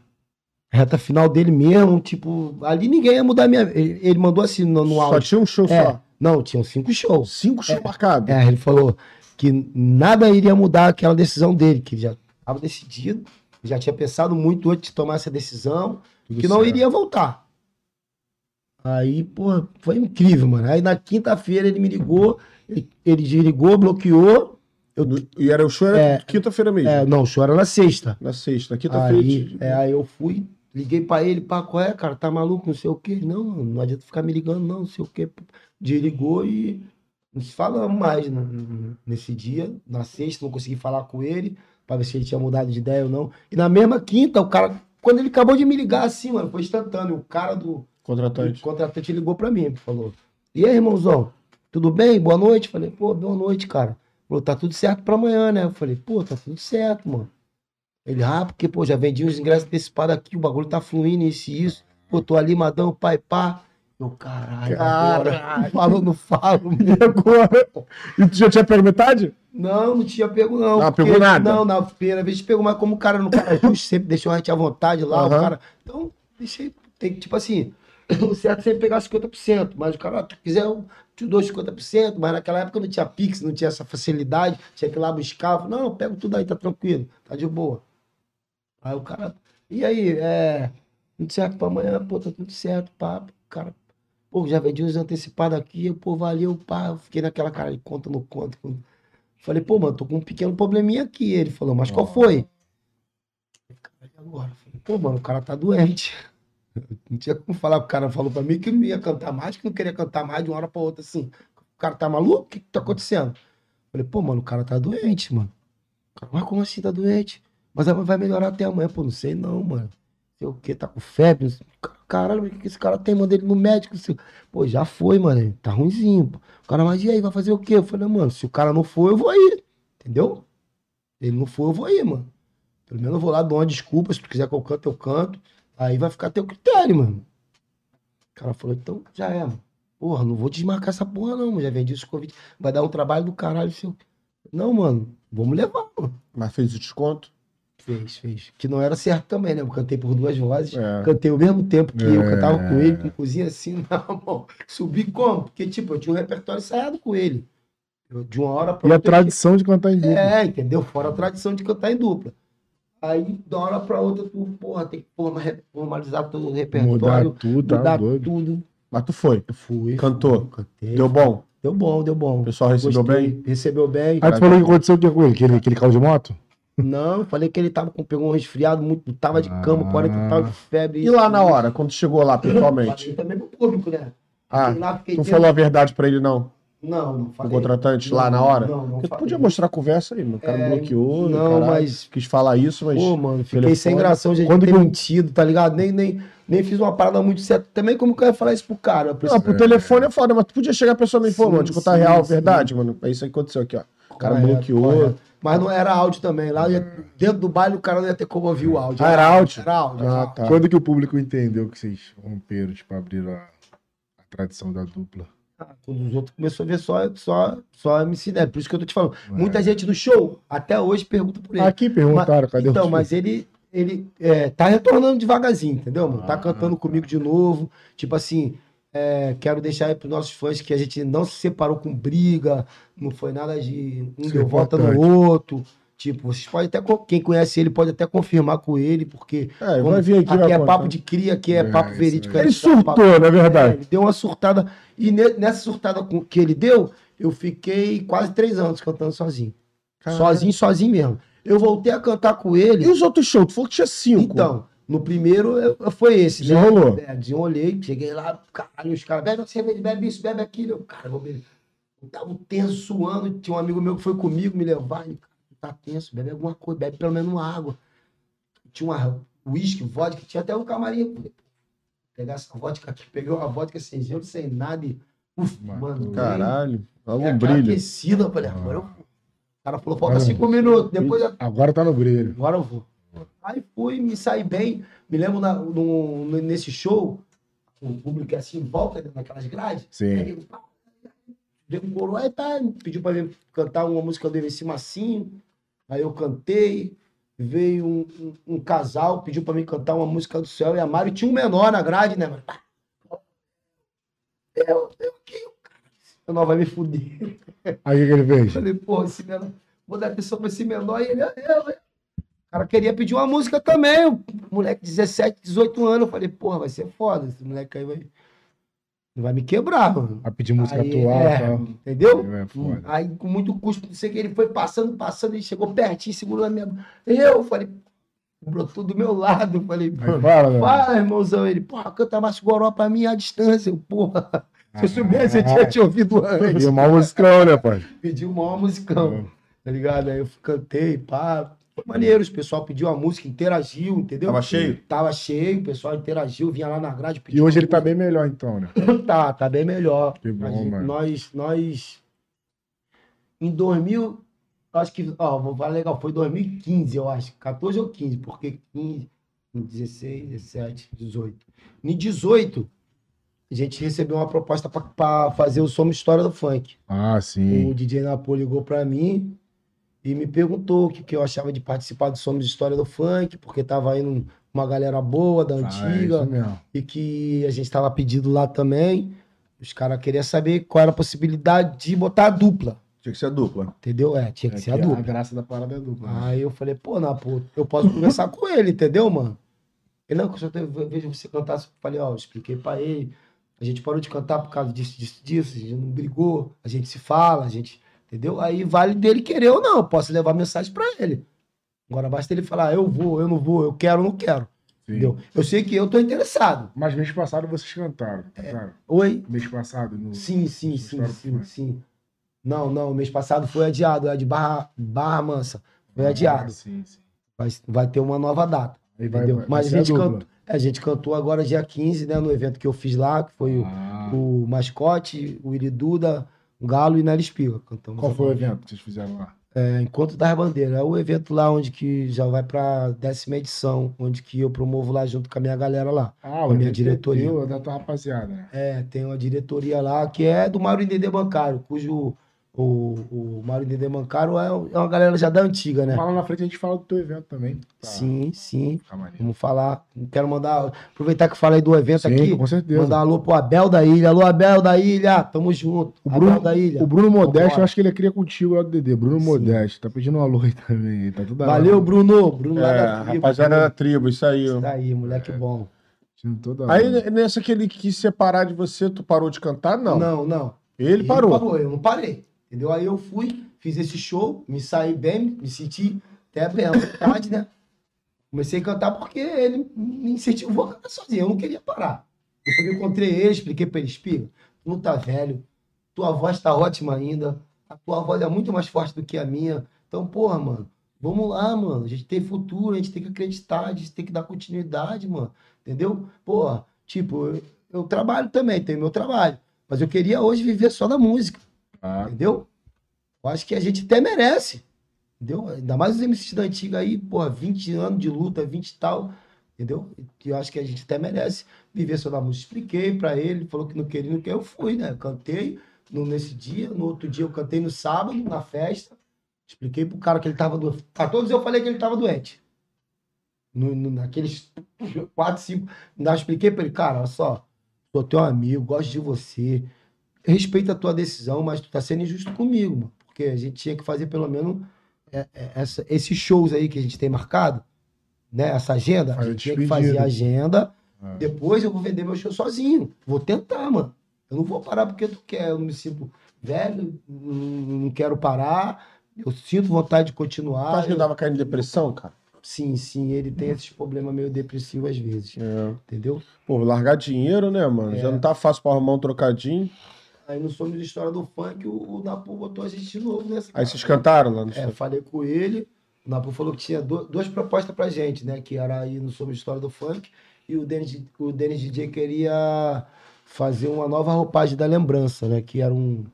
a reta final dele mesmo, tipo, ali ninguém ia mudar minha. Ele, ele mandou assim no, no só áudio. tinha um show É, só. não, tinham cinco shows. Cinco shows marcados. É, ele falou que nada iria mudar aquela decisão dele, que ele já estava decidido, já tinha pensado muito antes de tomar essa decisão, Tudo que não certo. iria voltar. Aí, pô, foi incrível, mano. Aí na quinta-feira ele me ligou, ele, ele desligou, bloqueou. Eu, E era o show era É. quinta-feira mesmo. é, não, o show era na sexta. Na sexta. Quinta-feira. Aí, é, aí eu fui, liguei pra ele, pá, qual é, cara? Tá maluco, não sei o quê. Não, mano, não adianta ficar me ligando, não, não sei o quê. Desligou e não se fala mais né, nesse dia. Na sexta, não consegui falar com ele pra ver se ele tinha mudado de ideia ou não. E na mesma quinta, o cara, quando ele acabou de me ligar assim, mano, foi instantâneo. O cara do, Contratante. o contratante ligou pra mim, falou: E aí, irmãozão, tudo bem? Boa noite? Falei: Pô, boa noite, cara. Falou: Tá tudo certo pra amanhã, né? Eu falei: Pô, tá tudo certo, mano. Ele, ah, porque, pô, já vendi os ingressos antecipados aqui, o bagulho tá fluindo, isso e isso. Pô, tô ali, madão, pai, pá. Eu, caralho, agora. Falo, não falo. Agora. E tu já tinha pego metade? Não, não tinha pego, não. Não, pegou nada? Não, na primeira vez pegou, mas como o cara no cara justo sempre deixou a gente à vontade lá, o Aham. cara. Então, deixei. Tem que, tipo assim, o certo é sempre pegar 50%, mas o cara, ah, tu quiser, eu te dou 50%, mas naquela época não tinha Pix, não tinha essa facilidade, tinha que ir lá buscar. Não, pego tudo aí, tá tranquilo, tá de boa. Aí o cara, e aí, é. Tudo certo pra amanhã, pô, tá tudo certo, pá, cara. Pô, já vendi uns antecipados aqui, pô, valeu, pá. Eu fiquei naquela cara de conta no conta. Falei, pô, mano, tô com um pequeno probleminha aqui. Ele falou, mas qual foi? Falei, "E agora? Falei, pô, mano, o cara tá doente. Não tinha como falar, o cara falou pra mim que não ia cantar mais, que não queria cantar mais de uma hora pra outra, assim. O cara tá maluco? O que que tá acontecendo? Falei, pô, mano, o cara tá doente, mano. O Mas como assim tá doente? Mas vai melhorar até amanhã. Pô, não sei não, mano. Sei o que, tá com febre. Caralho, o que esse cara tem? Manda ele no médico. sei- Pô, já foi, mano. Tá ruimzinho. O cara, mas e aí, vai fazer o quê? Eu falei, mano, se o cara não for, eu vou ir. Entendeu? Ele não for, eu vou ir, mano. Pelo menos eu vou lá, dou uma desculpa. Se tu quiser que eu canto, eu canto. Aí vai ficar teu critério, mano. O cara falou, então já é, mano. Porra, não vou desmarcar essa porra, não, mano. Já vendi esse convite. Vai dar um trabalho do caralho seu. Não, mano, vamos levar, mano. Mas fez o desconto. Fez, fez. Que não era certo também, né? Eu cantei por duas vozes. É. Cantei ao mesmo tempo que eu É. cantava com ele, com cozinha assim, na mão. Subi como? Porque, tipo, eu tinha um repertório ensaiado com ele. Eu, de uma hora pra E a outra. eu tradição de cantar em dupla. É, entendeu? Fora a tradição de cantar em dupla. Aí, da hora pra outra, tu, porra, tem que forma- formalizar todo o Mudar repertório, tudo, tá mudar doido. tudo. Mas tu foi. Eu fui. Cantou? fui, Cantei. Deu bom? Deu bom, deu bom. O pessoal recebeu Gostei, bem? Recebeu bem. Aí tu falou que aconteceu o que com ele? Que ele, aquele carro de moto? Não, falei que ele tava com, pegou um resfriado muito, tava de cama, Ah. 40 e tal de febre. E lá na hora, quando chegou lá, pessoalmente? também pro público, né? Ah, lá, tu dentro- falou a verdade pra ele, não? Não, não O falei. contratante lá Não, na hora? Não, não Porque tu podia mostrar a conversa aí, meu. O cara É, bloqueou. não, caralho, mas- Quis falar isso, mas. Pô, mano, fiquei telefone. sem gração, já Quando ter eu- mentido, tá ligado? Nem, nem, nem fiz uma parada muito certa. Também como que eu ia falar isso pro cara? Eu Não, preciso- pro telefone é foda, mas tu podia chegar a pessoa e falar, Sim, mano, te contar sim, real, sim. verdade, mano. É isso aí que aconteceu aqui, ó. O cara Correto, bloqueou. correto. Mas não era áudio também. Lá ia- dentro do baile o cara não ia ter como ouvir o áudio. Ah, era áudio? Era áudio. Ah, tá. Quando que o público entendeu que vocês romperam, tipo, abriram a, a tradição da dupla? Ah, Quando os outros começaram a ver só, só, só MC Neto. Por isso que eu tô te falando. É. Muita gente do show, até hoje, pergunta por ele. Aqui perguntaram, cadê então, o mas ele, ele é, tá retornando devagarzinho, entendeu, mano? Tá Ah, cantando tá. comigo de novo. Tipo assim, é, quero deixar aí pros nossos fãs que a gente não se separou com briga, não foi nada de um Isso deu é volta no outro. Tipo, vocês podem até, quem conhece ele pode até confirmar com ele, porque É, vai vir aqui. aqui é contar. papo de cria, aqui é, É, papo verídico. é Ele papo- surtou, na é, verdade. ele deu uma surtada. E ne- nessa surtada com- que ele deu, eu fiquei quase três anos cantando sozinho. Caralho. Sozinho, sozinho mesmo. Eu voltei a cantar com ele. E os outros shows? Tu falou que tinha cinco. Então, no primeiro eu- foi esse. né? Desenrolou. É, desenrolei, cheguei lá, caralho, os caras, bebe cerveja, bebe isso, bebe aquilo. Eu, cara, vou beber. Eu tava tenso, suando, tinha um amigo meu que foi comigo me levar. Ele, tá tenso, bebe alguma coisa, bebe pelo menos uma água. Tinha uma uísque, vodka, tinha até um camarim. Pegar essa vodka aqui, peguei uma vodka sem gelo, sem nada e. Uf, mano, Caralho. Dava é um brilho. aquecida, eu falei, agora eu vou. O cara falou, falta cinco minutos, depois eu Agora tá no brilho. agora eu vou. Aí fui, me saí bem. Me lembro na- no- nesse show, o público é assim, em volta né, naquelas grades. Sim. Ele, pá, decorou, aí tá, pediu pra mim cantar uma música do MC Massinho. Aí eu cantei. Veio um, um- um casal, pediu pra mim cantar uma música do Céu e Amaro. E tinha um menor na grade, né, mano? Eu, eu aqui, o cara, esse menor vai me fuder. Aí o que, ele fez? Falei, pô, esse menor, vou dar atenção pra esse menor. E ele, eu, eu. O cara queria pedir uma música também. O moleque de 17, 18 anos. Eu falei, porra, vai ser foda. Esse moleque aí vai, vai me quebrar, mano. A pedir música Aí, atual é, tal. Entendeu? É foda. Aí, com muito custo, não sei o que, ele foi passando, passando, ele chegou pertinho, segurou na minha. Eu falei, brotou do meu lado. Falei, fala, fala, irmãozão. Ele, porra, canta mais goró pra mim à distância. Eu, porra, se eu soubesse, eu tinha te ouvido antes. E o mau musicão, né, pai? Pediu o maior musicão, tá ligado? Aí eu cantei, pá. Foi maneiro, o pessoal pediu a música, interagiu, entendeu? Tava cheio? Tava cheio, o pessoal interagiu, vinha lá na grade. E pediu hoje ele tá bem melhor, então, né? Tá, tá bem melhor. Que bom, gente- mano. Nós, nós, em 2000, acho que, ó, vou falar legal, foi 2015, eu acho, 14 ou 15, porque 15, 16, 17, 18. Em 18, a gente recebeu uma proposta pra- pra fazer o Somos História do Funk. Ah, O sim. DJ Napo ligou pra mim e me perguntou o que, que eu achava de participar do Somos História do Funk, porque tava indo uma galera boa, da Ah, é antiga, mesmo. e que a gente tava pedido lá também. Os caras queriam saber qual era a possibilidade de botar a dupla, Tinha que ser dupla. entendeu? É, tinha que É ser a que dupla. graça da parada é dupla. né? Aí eu falei, pô, Napo, eu posso conversar com ele, entendeu, mano? Ele, não, que eu eu vejo você cantar. Eu falei, ó, eu expliquei pra ele. A gente parou de cantar por causa disso, disso, disso. A gente não brigou, a gente se fala, a gente. Entendeu? Aí vale dele querer ou não. Eu posso levar mensagem pra ele. Agora basta ele falar, eu vou, eu não vou, eu quero, eu não quero. Sim. Entendeu? Eu sei que eu tô interessado. Mas mês passado vocês cantaram, É. cantaram? Oi? Mês passado, no... Sim, sim, no sim, sim, sim. Não, não, mês passado foi adiado, é de Barra, Barra Mansa. Foi Ah, adiado. sim, sim. Vai, vai ter uma nova data. Aí Entendeu? vai, Mas vai a ser gente cantou, a gente cantou agora dia 15, né, no evento que eu fiz lá, que foi o- Ah, o Mascote, o Iriduda, o Galo e Nelly Espiga. Cantamos qual foi o evento que vocês fizeram lá? É, Encontro das Bandeiras. É o evento lá onde que já vai pra décima edição, onde que eu promovo lá junto com a minha galera lá. Ah, a minha evento diretoria. teu, da tua rapaziada, né? É, tem uma diretoria lá que é do Mário Indendê Bancário, cujo o, o Mário Dedê Mancaro é, é uma galera já da antiga, né? Fala na frente, a gente fala do teu evento também. Tá, Sim, sim. Vamos falar. Quero mandar. Aproveitar que falei do evento Sim, aqui. com certeza. Mandar alô pro Abel da Ilha. Alô, Abel da Ilha. Tamo junto. O Bruno, Abel da Ilha. o Bruno Modesto, eu acho que ele cria contigo lá do Dedê. Bruno Sim. Modesto. Tá pedindo um alô aí também. Tá tudo Valeu, Bruno. Bruno lá É, da tribo. rapaziada da tribo, isso aí. ó. Isso aí, moleque bom. Toda Aí nessa que ele quis separar de você, tu parou de cantar? Não. Não, não. Ele parou. Eu não parei. Entendeu? Aí eu fui, fiz esse show, me saí bem, me senti até bem à vontade, né? Comecei a cantar porque ele me incentivou a cantar sozinho. Eu não queria parar. Depois eu encontrei ele, expliquei pra ele, Espiga, tu não tá velho, tua voz tá ótima ainda, a tua voz é muito mais forte do que a minha. Então, porra, mano, vamos lá, mano. A gente tem futuro, a gente tem que acreditar, a gente tem que dar continuidade, mano. Entendeu? Porra, tipo, eu, eu trabalho também, tenho meu trabalho. Mas eu queria hoje viver só da música. Ah, Entendeu? Eu acho que a gente até merece. Entendeu? Ainda mais os MCs da antiga aí, porra, 20 anos de luta, 20 e tal. Entendeu? Eu acho que a gente até merece viver só da música. Expliquei pra ele, falou que não queria, não quer. Eu fui, né? Cantei no, nesse dia. No outro dia eu cantei no sábado, na festa. Expliquei pro cara que ele tava doente. Pra todos eu falei que ele tava doente. No, no- naqueles quatro, cinco. Ainda expliquei pra ele, cara, olha só. Sou teu amigo, gosto de você respeito a tua decisão, mas tu tá sendo injusto comigo, mano. Porque a gente tinha que fazer pelo menos é, é, essa- esses shows aí que a gente tem marcado, né? Essa agenda, a Faz a gente tinha que fazer a agenda. Ah. Depois eu vou vender meu show sozinho. Vou tentar, mano. Eu não vou parar porque tu quer. Eu não me sinto velho, não, quero parar. Eu sinto vontade de Tu continuar. acha que ele tava caindo em depressão, cara? Sim, sim, ele tem esses problemas meio depressivos às vezes. É. Entendeu? Pô, largar dinheiro, né, mano? É. Já não tá fácil pra arrumar um trocadinho. Aí no Somos História do Funk, o, o Napu botou a gente de novo nessa. Aí vocês cantaram lá no É, falei com ele. O Napo falou que tinha du- duas propostas pra gente, né? Que era aí no Sobre História do Funk. E o Denis, o Denis DJ queria fazer uma nova roupagem da lembrança, né? Que era um,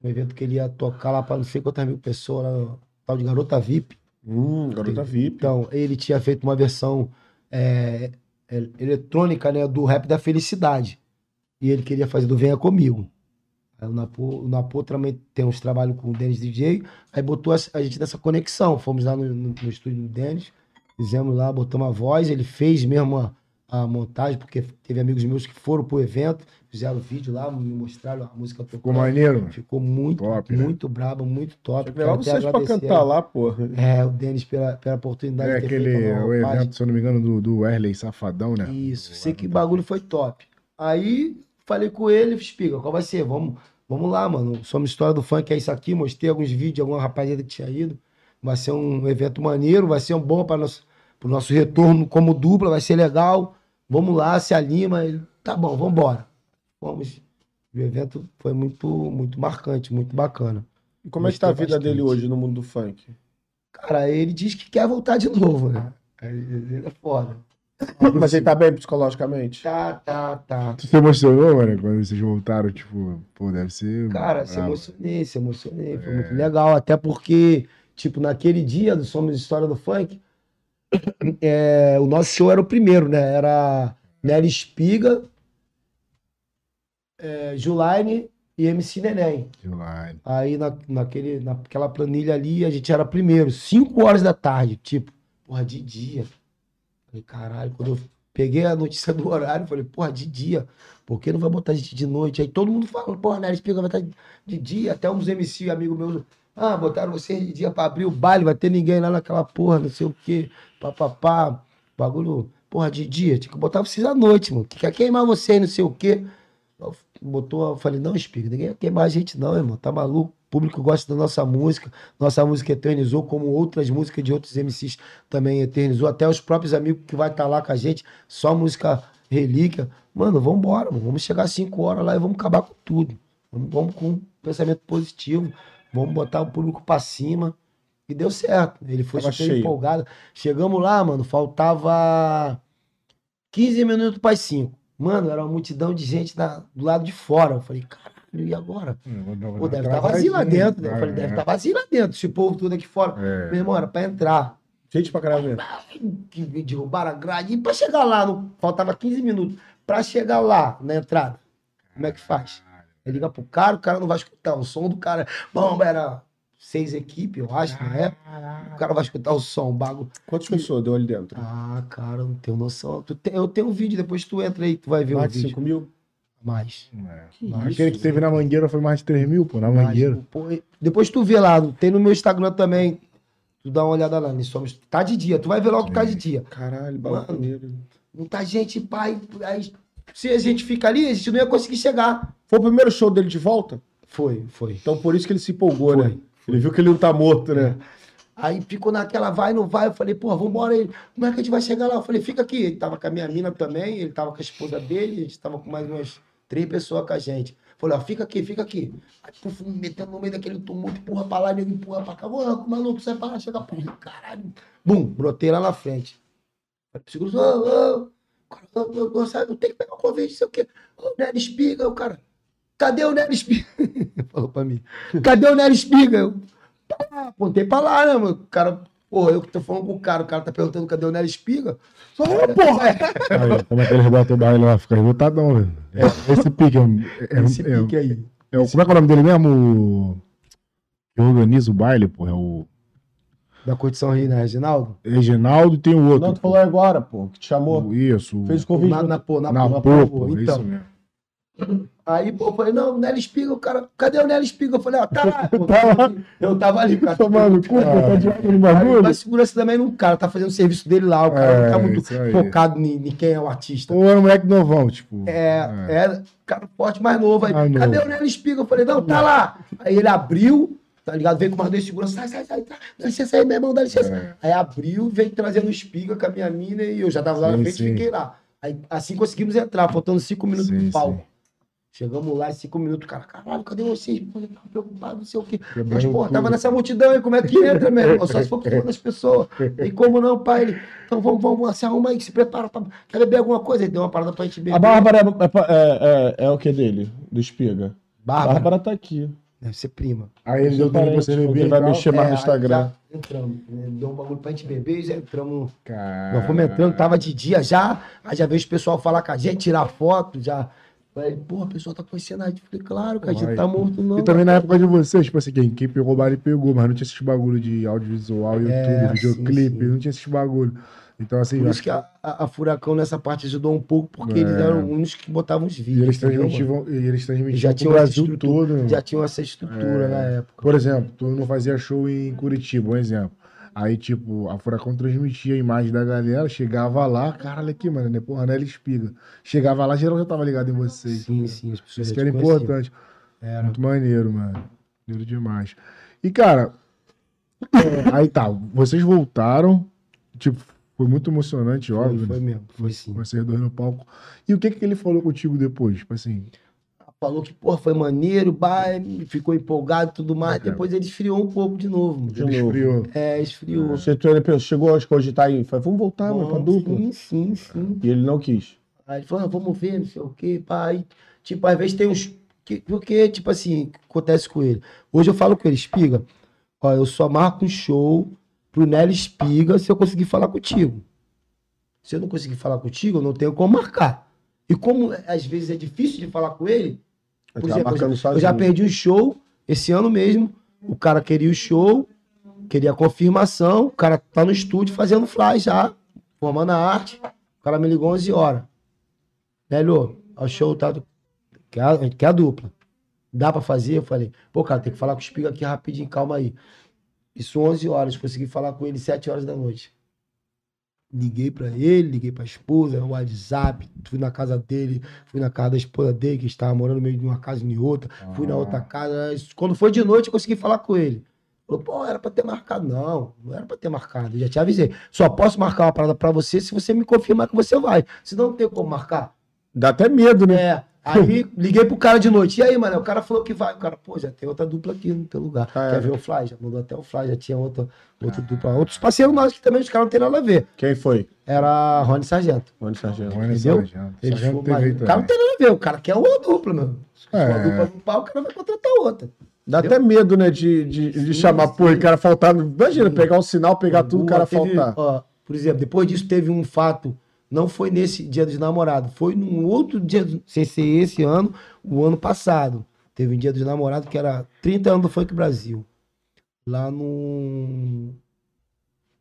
um evento que ele ia tocar lá para não sei quantas mil pessoas, lá, tal de Garota VIP. Hum, garota VIP. Então, ele tinha feito uma versão é, é, eletrônica, né? Do Rap da Felicidade. E ele queria fazer do Venha Comigo. Aí o Napo, o Napo também tem uns trabalhos com o Denis DJ, aí botou a, a gente nessa conexão. Fomos lá no, no- no estúdio do Denis, fizemos lá, botamos a voz, ele fez mesmo a, a montagem, porque teve amigos meus que foram pro evento, fizeram o vídeo lá, me mostraram a música Ficou tocando. maneiro, mano. Ficou muito, Top, né? muito brabo, muito top. Até vocês pra cantar lá, porra. É, o Denis pela, pela oportunidade É de ter aquele feito uma o evento, se eu não me engano, do, do Wesley Safadão, né? Isso, sei que bagulho foi top. Aí falei com ele, Espiga, qual vai ser? Vamos, vamos lá, mano. Somos história do funk, é isso aqui. Mostrei alguns vídeos de alguma rapaziada que tinha ido. Vai ser um evento maneiro, vai ser um bom para nosso, pro nosso retorno como dupla, vai ser legal. Vamos lá, se anima. Ele, tá bom, vamos embora. Vamos. O evento foi muito, muito marcante, muito bacana. E como é que tá a vida dele bastante. hoje no mundo do funk? Cara, ele diz que quer voltar de novo, né? Ele é foda. Mas ele tá bem psicologicamente? Tá, tá, tá. Tu se emocionou, mano, quando vocês voltaram? Tipo, pô, deve ser. Cara, se emocionei, se emocionei. Foi É. muito legal. Até porque, tipo, naquele dia do Somos História do Funk, é, o nosso show era o primeiro, né? Era Nelly Espiga, é, Julaine e MC Neném. Online. Aí na, naquele, naquela planilha ali, a gente era primeiro, 5 horas da tarde, tipo, porra, de dia. Falei, caralho, quando eu peguei a notícia do horário, falei, porra, de dia, por que não vai botar gente de noite? Aí todo mundo falando, porra, Nery Espiga vai estar de dia, até uns MC, amigo meu, ah, botaram vocês de dia pra abrir o baile, vai ter ninguém lá naquela porra, não sei o quê, papapá, bagulho, porra, de dia, tinha que botar vocês à noite, mano, que quer queimar vocês, não sei o quê. Eu botou, eu falei, não, Espiga, ninguém quer queimar a gente não, irmão, tá maluco? Público gosta da nossa música, nossa música eternizou, como outras músicas de outros MCs também eternizou, até os próprios amigos que vai estar lá com a gente, só música relíquia. Mano, vamos embora, mano. vamos chegar às 5 horas lá e vamos acabar com tudo. Vamos, vamos com um pensamento positivo, vamos botar o público pra cima. E deu certo. Ele foi Tava super cheio. empolgado. Chegamos lá, mano, faltava 15 minutos para as 5. Mano, era uma multidão de gente da- do lado de fora. Eu falei, caralho, e agora? Pô, deve estar vazio lá dentro. né? Eu falei, deve estar vazio lá dentro. Esse povo tudo aqui fora. É. Meu irmão, era pra entrar. Gente pra caralho. Que derrubaram a grade. E pra chegar lá, não, faltava 15 minutos. Pra chegar lá, na entrada, como é que faz? Aí liga pro cara, o cara não vai escutar. O som do cara. Bom, era seis equipes, eu acho, na época. O cara vai escutar o som, o bagulho. Quantas pessoas deu ali dentro? Ah, cara, não tenho noção. Tem- eu tenho um vídeo, depois tu entra aí, tu vai ver o Mais de vídeo. 5 mil? Mais. É. Que Aquele que teve na Mangueira foi mais de 3 mil, pô, na Mais, Mangueira. pô, depois tu vê lá, tem no meu Instagram também. Tu dá uma olhada lá, nós somos. Tá de dia, tu vai ver logo que tá de dia. Caralho, Mano. maneiro. Muita gente, pai. Aí, se a gente fica ali, a gente não ia conseguir chegar. Foi o primeiro show dele de volta? Foi, foi. Então por isso que ele se empolgou, Foi, né? Ele viu que ele não tá morto, né? Aí ficou naquela vai, não vai. Eu falei, pô, vambora aí. Como é que a gente vai chegar lá? Eu falei, fica aqui. Ele tava com a minha mina também, ele tava com a esposa dele, a gente tava com mais umas três pessoas com a gente. Falei, ó, fica aqui, fica aqui. Aí, puf, me metendo no meio daquele tumulto, empurra pra lá, nego empurra pra cá. Ô, maluco, sai pra lá, chega pra lá, caralho. Bum, brotei lá na frente. Aí, Segura, ô, ô, ô, ô, sabe, eu tenho que pegar o convite, sei o quê. Ô, Nery Espiga, o cara, cadê o Nery Espiga? Falou pra mim, cadê o Nery Espiga? Eu, lá, apontei pra lá, né, mano? O cara, pô, eu que tô falando com o cara, o cara tá perguntando cadê o Nery Espiga. Só, "Ô, porra! Aí, como é que eles botam o baile lá? Fica revoltadão, velho. É, esse pique é, é, Esse é, pique aí. é o- Como é que é o nome dele mesmo? O- Que organiza o baile, pô. É o Da Curtição Rio, né, Reginaldo? Reginaldo e tem o outro. Não, tu falou agora, pô, que te chamou. O- Isso. Fez o convite. Na, na, pô, na, na pô, pô, pô, pô, é Então. Aí, pô, eu falei, não, Nery Espiga, o cara, cadê o Nery Espiga? Eu falei, ó, tá lá. Pô, Tá lá. Eu tava ali, cara. Tomando cu, tá de olho no bagulho. Mas segurança também não, cara, tá fazendo o serviço dele lá, o cara É, não tá muito focado em, em quem é o artista. Ou era um moleque novão, tipo. É, é, cara forte mais novo. Aí, Mais cadê novo. o Nery Espiga? Eu falei, não, tá lá. Aí ele abriu, tá ligado? Veio com mais dois seguranças, sai, sai, sai, tá. dá licença aí, meu irmão, dá licença. É. Aí abriu, veio trazendo o Espiga com a minha mina e eu já tava lá na Sim, frente e sim. fiquei lá. Aí assim conseguimos entrar, faltando cinco minutos Sim, no palco. Chegamos lá, em cinco minutos, cara, caralho, cadê vocês? Eu tava preocupado, não sei o quê. Mas, pô, tava nessa multidão aí, como é que entra, meu irmão? Só se for por das pessoas. E como não, pai? Ele, então vamos, vamos, se arruma aí, se prepara pra. Quer beber alguma coisa? Ele deu uma parada pra gente beber. A Bárbara é, é, é, é o que dele? Do Espiga. A Bárbara. Bárbara tá aqui. Deve ser prima. Aí ele deu pra você beber ele e vai mexer mais no É, Instagram. já Entramos. né? Deu um bagulho pra gente beber e já entramos. Cara... Nós fomos entrando, tava de dia já. Aí já veio o pessoal falar com a gente, tirar foto, já. Porra, o pessoal tá conhecendo a gente. Falei, claro, que a gente tá morto, não. E também na época de vocês, tipo assim, quem, pegou o baile pegou, mas não tinha esses bagulho de audiovisual, YouTube, É, videoclipe, sim, sim. não tinha esses bagulho. Então, assim, Por isso que a, a- Furacão nessa parte ajudou um pouco, porque eles É. eram os únicos que botavam os E vídeos. eles entendeu, mano? transmitiam, e eles transmitiam Já tinham Brasil todo. Já tinham essa estrutura É. na época. Por exemplo, tu não fazia show em Curitiba, um exemplo. Aí, tipo, a Furacão transmitia a imagem da galera, chegava lá, caralho, aqui, mano, né? Porra, Nelly Espiga. Chegava lá, geral já tava ligado em vocês. Sim, sim, as pessoas Isso que era importante. Era. Muito maneiro, mano. Maneiro demais. E, cara, é, aí tá, vocês voltaram, tipo, foi muito emocionante, Foi, óbvio, foi né? mesmo, foi sim. Vocês dois no palco. E o que que ele falou contigo depois? Tipo assim, Falou que, porra, foi maneiro, bah, ficou empolgado e tudo mais. É. Depois ele esfriou um pouco de novo. De ele novo. esfriou. É, esfriou. Você tu, ele pensou- chegou a cogitar aí, falou, vamos voltar, mano, pra dupla. Sim, sim, sim. E ele não quis. Aí ele falou, ah, vamos ver, não sei o quê, pai. Tipo, às vezes tem uns. que- Porque, tipo assim, o que acontece com ele. Hoje eu falo com ele, Espiga, ó, eu só marco um show pro Nelly Espiga se eu conseguir falar contigo. Se eu não conseguir falar contigo, eu não tenho como marcar. E como às vezes é difícil de falar com Ele Por tá exemplo, eu sozinho. já perdi um show esse ano mesmo. O cara queria o show, queria a confirmação. O cara tá no estúdio fazendo fly já, formando a arte. O cara me ligou 11 horas. Velho, o show tá. do- Quer a, quer a dupla. Dá pra fazer? Eu falei, pô, cara, tem que falar com o Espiga aqui rapidinho, calma aí. Isso 11 horas, consegui falar com ele 7 horas da noite. Liguei pra ele, liguei pra esposa, no WhatsApp, fui na casa dele, fui na casa da esposa dele, que estava morando no meio de uma casa e outra, fui na outra casa. Quando foi de noite, eu consegui falar com ele. Falou, pô, era pra ter marcado. Não, não era pra ter marcado. Eu já te avisei. Só posso marcar uma parada pra você se você me confirmar que você vai. Senão não tem como marcar. Dá até medo, né? É. Aí liguei pro cara de noite. E aí, mano? O cara falou que vai. O cara, pô, já tem outra dupla aqui no teu lugar. Ah, é. Quer ver o Fly? Já mandou até o Fly, já tinha outra, outra dupla. Outros parceiros nossos que também os caras não tem nada a ver. Quem foi? Era Rony Sargento. Rony Sargento. Rony Entendeu? Sargento. Eles Sargento teve mais- O cara não tem nada a ver. O cara quer uma dupla, meu. Se for É. uma dupla no pau, o cara vai contratar outra. Dá até medo, né, de, de, de Sim, chamar, pô, sim. e cara faltar. Imagina, pegar um sinal, pegar tudo, o cara Teve, faltar. ó, por exemplo, depois disso teve um fato, não foi nesse dia dos namorados, foi num outro dia, sem ser esse ano, o ano passado. Teve um dia dos namorados que era 30 anos do Funk Brasil. Lá no.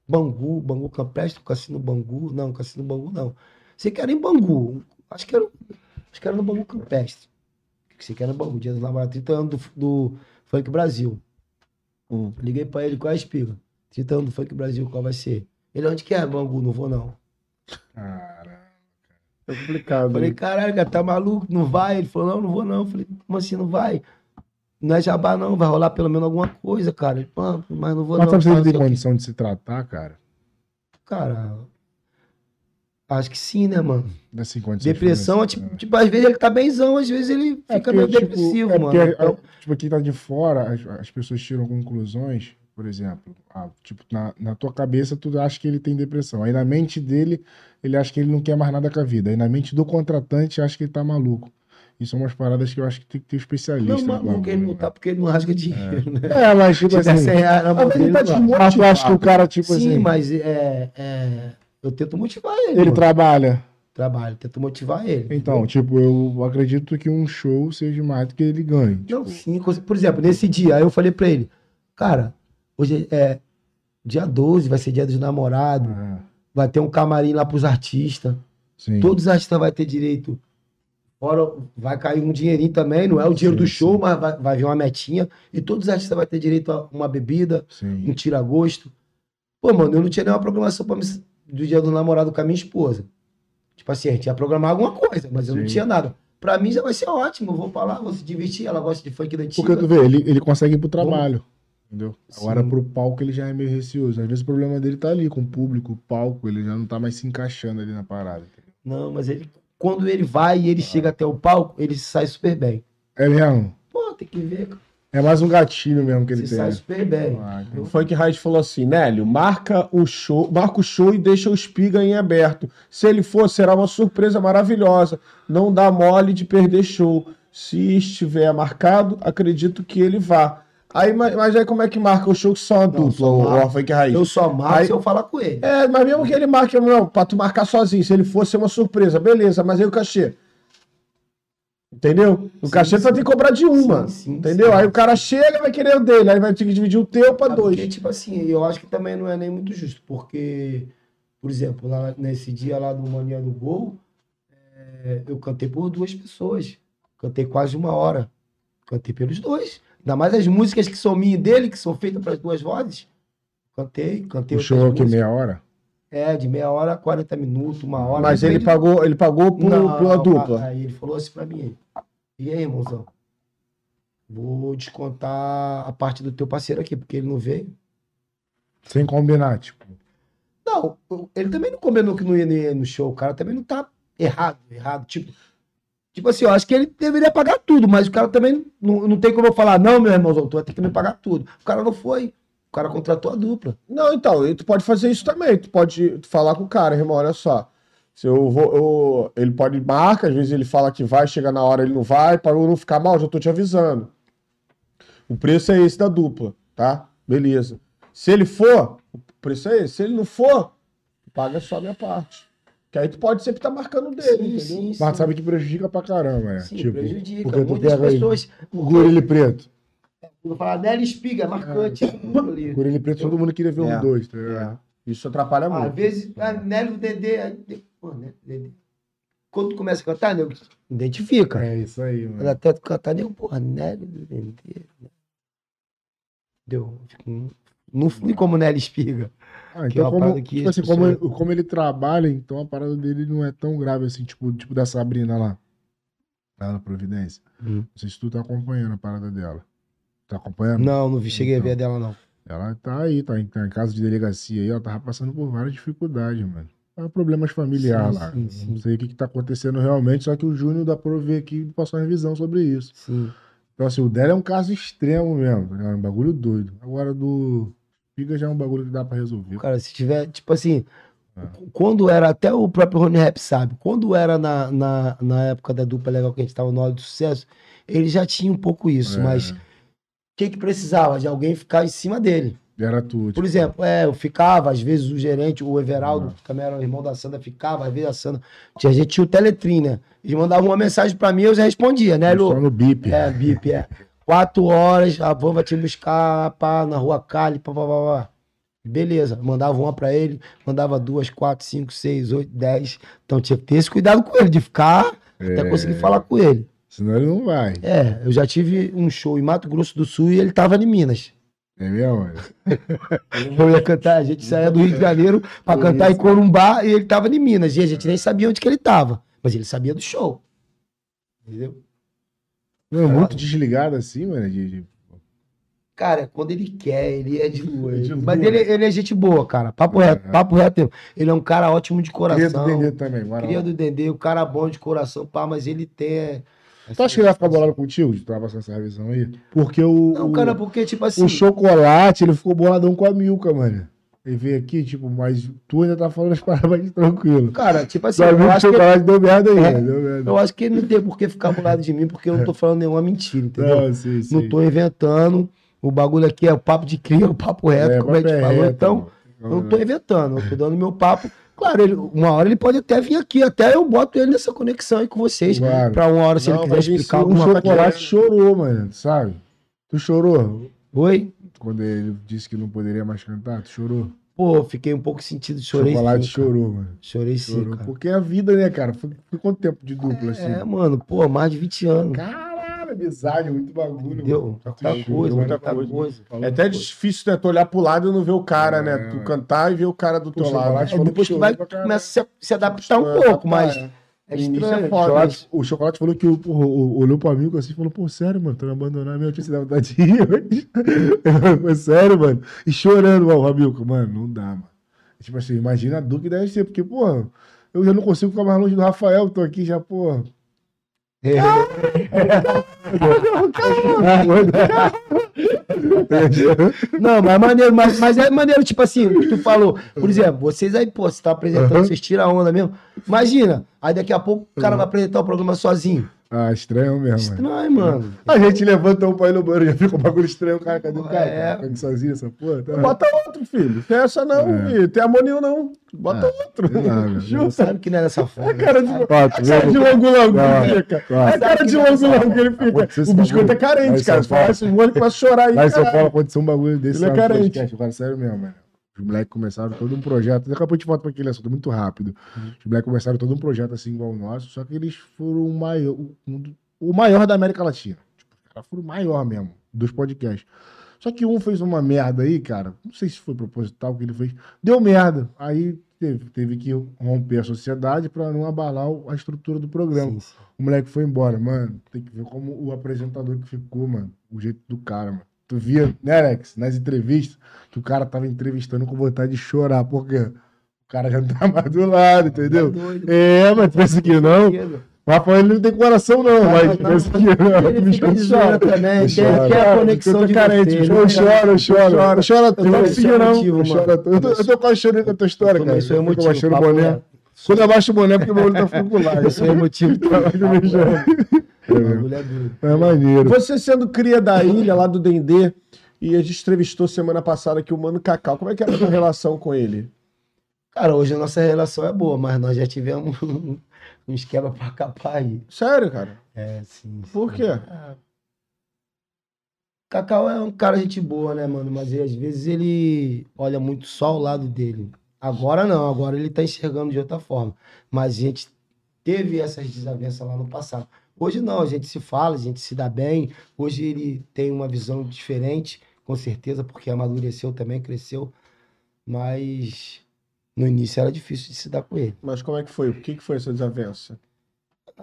Bangu, Bangu Campestre, Cassino Bangu. Não, Cassino Bangu não. Sei que era em Bangu. Acho que era, acho que era no Bangu Campestre. Que era no Bangu, dia dos namorados, 30 anos do, do Funk Brasil. Hum. Liguei pra ele, qual é a espiga? 30 anos do Funk Brasil, qual vai ser? Ele, onde que é, Bangu? Não vou não. Caramba. É complicado. Falei, caralho, cara, tá maluco? Não vai? Ele falou, não, não vou não. Falei, como assim não vai? Não é jabá não, vai rolar pelo menos alguma coisa, cara. Ele, "Pô, mas não vou Mas não. ele Fala, tem condição de se tratar, cara? Cara, acho que sim, né, mano? Assim, condição Depressão, é financeira. tipo, tipo, às vezes ele tá benzão, às vezes ele É fica porque, meio tipo, depressivo, é mano. porque, Então, é, tipo, quem tá de fora, as, as pessoas tiram conclusões, por exemplo, ah, tipo, na, na tua cabeça tu acha que ele tem depressão. Aí na mente dele, ele acha que ele não quer mais nada com a vida. Aí na mente do contratante, acha que ele tá maluco. Isso são umas paradas que eu acho que tem que ter um especialista. não, maluco, bagulho, ele não né? tá porque ele não rasga dinheiro, né? É, mas tipo Se tiver assim. 100 reais Mas ele tá não vai. Mas tu acha que o cara, tipo Sim, assim, mas é, é, eu tento motivar ele. ele mano. trabalha. Trabalho, tento motivar ele. Então, tipo, eu acredito que um show seja mais do que ele ganhe. Não, Tipo, sim. cons- Por exemplo, nesse dia, aí eu falei pra ele, cara, hoje é dia 12, vai ser dia dos namorados, ah, vai ter um camarim lá pros artistas. sim. Todos os artistas vão ter direito. Fora, vai cair um dinheirinho também, não é o dinheiro Sim, do show, sim. mas vai, vai vir uma metinha. E todos os artistas vão ter direito a uma bebida, um tira-gosto. Pô, mano, eu não tinha nenhuma programação pra do dia do namorado com a minha esposa. Tipo assim, a gente ia programar alguma coisa, mas eu não tinha nada. Pra mim já vai ser ótimo, eu vou pra lá, vou se divertir, ela gosta de funk da antiga. Porque tu vê, ele, ele consegue ir pro trabalho. Entendeu? Agora Sim. pro palco ele já é meio receoso. Às vezes o problema dele tá ali com o público, o palco, ele já não tá mais se encaixando ali na parada. entendeu? Não, mas ele, quando ele vai e ele chega até o palco, ele sai super bem. É mesmo? Pô, tem que ver. É mais um gatilho mesmo que ele Você tem. sai super bem. Ah, O então- Funk Raiz falou assim, Nélio, marca o show, marca o show e deixa o espiga em aberto. Se ele for, será uma surpresa maravilhosa. Não dá mole de perder show. Se estiver marcado, acredito que ele vá. Aí, mas, mas aí como é que marca o show que só a dupla, só o, marca. o Funk Raiz? Eu só marco Aí- se eu falar com ele. É, mas mesmo que ele marque, não, pra tu marcar sozinho, se ele fosse uma surpresa, beleza, mas aí o cachê. Entendeu? O Sim, cachê tu vai ter que cobrar de uma. Sim, sim, entendeu? sim. Aí o cara chega vai querer o dele, aí vai ter que dividir o teu pra Ah, dois. Porque, tipo assim, eu acho que também não é nem muito justo, porque, por exemplo, lá nesse dia lá do Mania do Gol, é, eu cantei por duas pessoas. Cantei quase uma hora. Cantei pelos dois. Ainda mais as músicas que são minhas e dele, que são feitas para as duas vozes. Cantei, cantei O show é o que? Meia hora? É, de meia hora a 40 minutos, uma hora. Mas ele pagou, ele pagou por, Não, pela dupla. Aí ele falou assim pra mim: E aí, irmãozão? Vou descontar a parte do teu parceiro aqui, porque ele não veio. Sem combinar, tipo. Não, ele também não combinou que não ia no show. O cara também não tá errado, errado. Tipo, tipo assim, eu acho que ele deveria pagar tudo, mas o cara também não, não tem como eu falar, não, meu irmãozão, tu vai ter que me pagar tudo. O cara não foi. O cara contratou a dupla. Não, então, e tu pode fazer isso também. Tu pode falar com o cara, irmão, olha só. Se eu vou, eu- ele pode marca, às vezes ele fala que vai, chega na hora ele não vai, para eu não ficar mal, já tô te avisando. O preço é esse da dupla, tá? Beleza. Se ele for, o preço é esse. Se ele não for, paga só a minha parte. Que aí tu pode sempre estar marcando o dele, entendeu? Mas sabe que prejudica pra caramba, né? Sim, tipo, prejudica. porque tu Muitas pega pessoas. o gorila preto. Quando fala Nelly Espiga, é marcante. O gorila preto, todo mundo queria ver É. os dois, tá ligado? É. Isso atrapalha Às muito. vezes, ah, Nélio Dedê. aí- Pô, Nélio Dedê. Quando tu começa a cantar, nego, identifica. É isso aí, mano. até tu cantar, nego, porra, Nélio Dedê. né? Deu. Não fui como Nélio Espiga. Ah, é então, uma como, tipo as assim, como, pessoas- ele, como ele trabalha, então a parada dele não é tão grave assim, tipo, tipo da Sabrina lá. Lá na Providência. Hum. Não sei se tu tá acompanhando a parada dela. Tá acompanhando? Não, não vi, cheguei a Então. ver a dela, não. Ela tá aí, tá em, tá em casa de delegacia aí, ela tava passando por várias dificuldades, mano. Problemas familiares lá. sim, Não sim. sei o que, que tá acontecendo realmente, só que o Júnior da Prove aqui passou uma revisão sobre isso. Sim. Então, assim, o dela é um caso extremo mesmo, tá ligado? um bagulho doido. Agora do Figa já é um bagulho que dá pra resolver. Cara, se tiver, tipo assim, É. quando era, até o próprio Rony Rap sabe, quando era na, na, na época da dupla legal que a gente tava no hora do sucesso, ele já tinha um pouco isso, É. mas o que que precisava? De alguém ficar em cima dele. Era tudo. Por exemplo, é, eu ficava, às vezes o gerente, o Everaldo, que também era o irmão da Sandra, ficava, às vezes a Sandra. Tinha gente tinha o Teletrim, né? Eles mandavam uma mensagem pra mim, eu já respondia, né, Lu? Só no bip. É, BIP, é. Quatro horas, a van vai te buscar pá, na rua Cali, pá, pá, pá, pá. Beleza, mandava uma pra ele, mandava duas, quatro, cinco, seis, oito, dez. Então tinha que ter esse cuidado com ele, de ficar até É. conseguir falar com ele. Senão ele não vai. É, eu já tive um show em Mato Grosso do Sul e ele tava em Minas. É mesmo? Eu ia cantar, a gente saía do Rio de Janeiro pra cantar em Corumbá e ele tava em Minas. E a gente nem sabia onde que ele tava. Mas ele sabia do show. Entendeu? Não, muito desligado assim, mano. de- de- Cara, quando ele quer, ele é de. De lua. Mas ele, ele é gente boa, cara. Papo reto, É. papo reto. Ele é um cara ótimo de Cria coração. do Dendê também. bora Cria do Dendê, o cara bom de coração, pá, mas ele tem. Tu acha que ele vai ficar bolado contigo de travar essa revisão aí? Porque o, Não, cara, porque, tipo assim. o chocolate, ele ficou boladão com a Milka, mano. Ele veio aqui, tipo, mas tu ainda tá falando as palavras mais tranquilo. Cara, tipo assim, eu o acho, que, chocolate deu merda aí, É. deu merda. eu acho que ele não tem por que ficar do lado de mim, porque eu não tô falando nenhuma mentira, entendeu? Não, sim, sim. Não tô inventando. O bagulho aqui é o papo de cria, o papo reto, como a gente é falou. reto, Então, mano. eu não tô inventando, eu tô dando meu papo. Claro, ele- uma hora ele pode até vir aqui, até eu boto ele nessa conexão aí com vocês. Claro. Pra uma hora, se Não, ele quiser explicar um alguma O coisa. chocolate chorou, mano, sabe? Tu chorou Oi? Quando ele disse que não poderia mais cantar? Tu chorou? Pô, fiquei um pouco sentido, chorei chocolate sim. cara. chorou, mano. Chorei sim, Chorou. cara. Porque é a vida, né, cara? Foi, foi quanto tempo de dupla, assim? É, mano, pô, mais de 20 anos. Caralho, amizade, muito bagulho. Entendeu? mano. Tá Muita coisa, show, muita coisa. Falou É até coisa. difícil, né? Tu olhar pro lado e não ver o cara, É, né? Tu cantar e ver o cara do Pô, teu lado. chocolate É, depois que que vai, começa a se, se adaptar um É, pouco, mas é. é é estranho. foda. O chocolate, o chocolate falou que o, o, o- olhou pra amigo assim e falou, pô, sério, mano, tu me abandonar mesmo, eu tinha se dado vontade de ir hoje. Foi sério, mano. E chorando, mano, o Ramilco, mano, não dá, mano. Tipo assim, imagina a dor que deve ser, porque, pô, eu já não consigo ficar mais longe do Rafael, tô aqui já, pô. É. Não, mas é maneiro, mas, mas é maneiro, tipo assim, o que tu falou. Por exemplo, vocês aí, pô, você tá apresentando, Uhum. vocês tiram a onda mesmo. Imagina, aí daqui a pouco o cara vai apresentar o programa sozinho. Ah, estranho mesmo, mano. Estranho, mano. A gente levanta um pra ir no banheiro, já fica um bagulho estranho, cara, cadê o cara? É. Fica sozinho essa porra, tá? Bota outro, filho. Tem essa não, É. filho. Tem amoninho não. Bota Ah, outro. Juro. Sabe que não é dessa forma. É cara de, é cara de longo-longo que fica. É cara de longo-longo que ele fica. esse O biscoito é carente, cara. São Se falar Paulo. esse moleque começa a chorar aí, Lá em São cara. Paulo aconteceu um bagulho desse Ele é carente. cara, sério mesmo, mano. Os moleques começaram todo um projeto. Daqui a pouco a gente volta pra aquele assunto muito rápido. Os moleques começaram todo um projeto assim igual o nosso, só que eles foram o maior, um o maior da América Latina. Tipo, os caras foram o maior mesmo, dos podcasts. Só que um fez uma merda aí, cara. Não sei se foi proposital o que ele fez. Deu merda. Aí teve, teve que romper a sociedade pra não abalar a estrutura do programa. Sim, sim. O moleque foi embora, mano. Tem que ver como o apresentador que ficou, mano. O jeito do cara, mano. Tu via, né, Alex, nas entrevistas, que o cara tava entrevistando com vontade de chorar, porque o cara já não tá mais do lado, entendeu? Tá doido. É, mas pensa que não. O Rafael ele não tem coração, não, mas não, pensa que não. Ele Me fica de chora. também, Eu tem, choro. tem a conexão de carente, vocês, Eu né? choro, eu choro. Eu choro Eu. Eu também sou emotivo, Eu. Eu tô- Eu tô quase chorando com a tua história, Eu cara. Eu fico emotivo, abaixando o boné. Quando eu abaixo o boné, é porque meu olho tá ficando lá. Eu sou emotivo. O bagulho é doido. É maneiro. Você sendo cria da ilha, lá do Dendê, e a gente entrevistou semana passada aqui o Mano Cacau. Como é que era a tua relação com ele? Cara, hoje a nossa relação é boa, mas nós já tivemos uns quebra pra capar aí. Sério, cara? É, sim. Por sim. quê? Ah. Cacau é um cara gente boa, né, mano? Mas às vezes ele olha muito só o lado dele. Agora não, agora ele tá enxergando de outra forma. Mas a gente teve essas desavenças lá no passado. Hoje não, a gente se fala, a gente se dá bem. Hoje ele tem uma visão diferente, com certeza, porque amadureceu também, cresceu. Mas no início era difícil de se dar com ele. Mas como é que foi? O que, que foi essa desavença?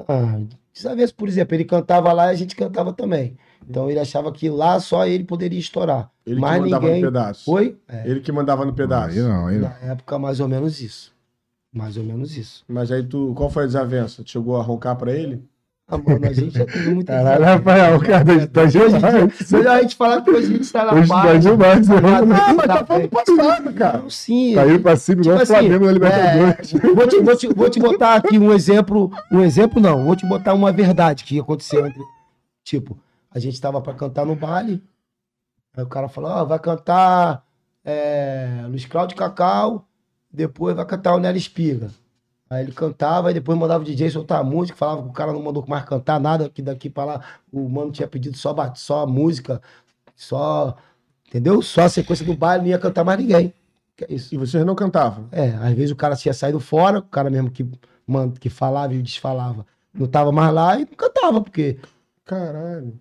Ah, desavença, por exemplo, ele cantava lá e a gente cantava também. Então ele achava que lá só ele poderia estourar. Ele Mas que mandava ninguém- no pedaço. Foi? É, Ele que mandava no pedaço. Não, não. na época, mais ou menos isso. Mais ou menos isso. Mas aí tu, qual foi a desavença? Tu chegou a roncar pra ele? Ah, mano, a gente já teve muita Caralho. Rafael, cara, tá demais. Se a gente falar que hoje a gente tá na Hoje tá paz. demais, né? tá Ah, mas tá falando passado, cara. Não, sim. Tá indo pra cima igual o Tipo Flamengo na assim, Libertadores. é, vou, te, vou, te, vou te botar aqui um exemplo. Um exemplo não, vou te botar uma verdade que aconteceu entre. Tipo, a gente tava pra cantar no baile. Aí o cara falou: Ó, vai cantar é, Luiz Cláudio Cacau, depois vai cantar o Nelly Espiga. Aí ele cantava, e depois mandava o DJ soltar a música, falava que o cara não mandou mais cantar nada, que daqui pra lá o mano tinha pedido só, só música, só. Entendeu? Só a sequência do baile, não ia cantar mais ninguém. Que é. E vocês não cantavam? É, às vezes o cara tinha saído fora, o cara mesmo que, man, que falava e desfalava, não tava mais lá e não cantava, porque Caralho.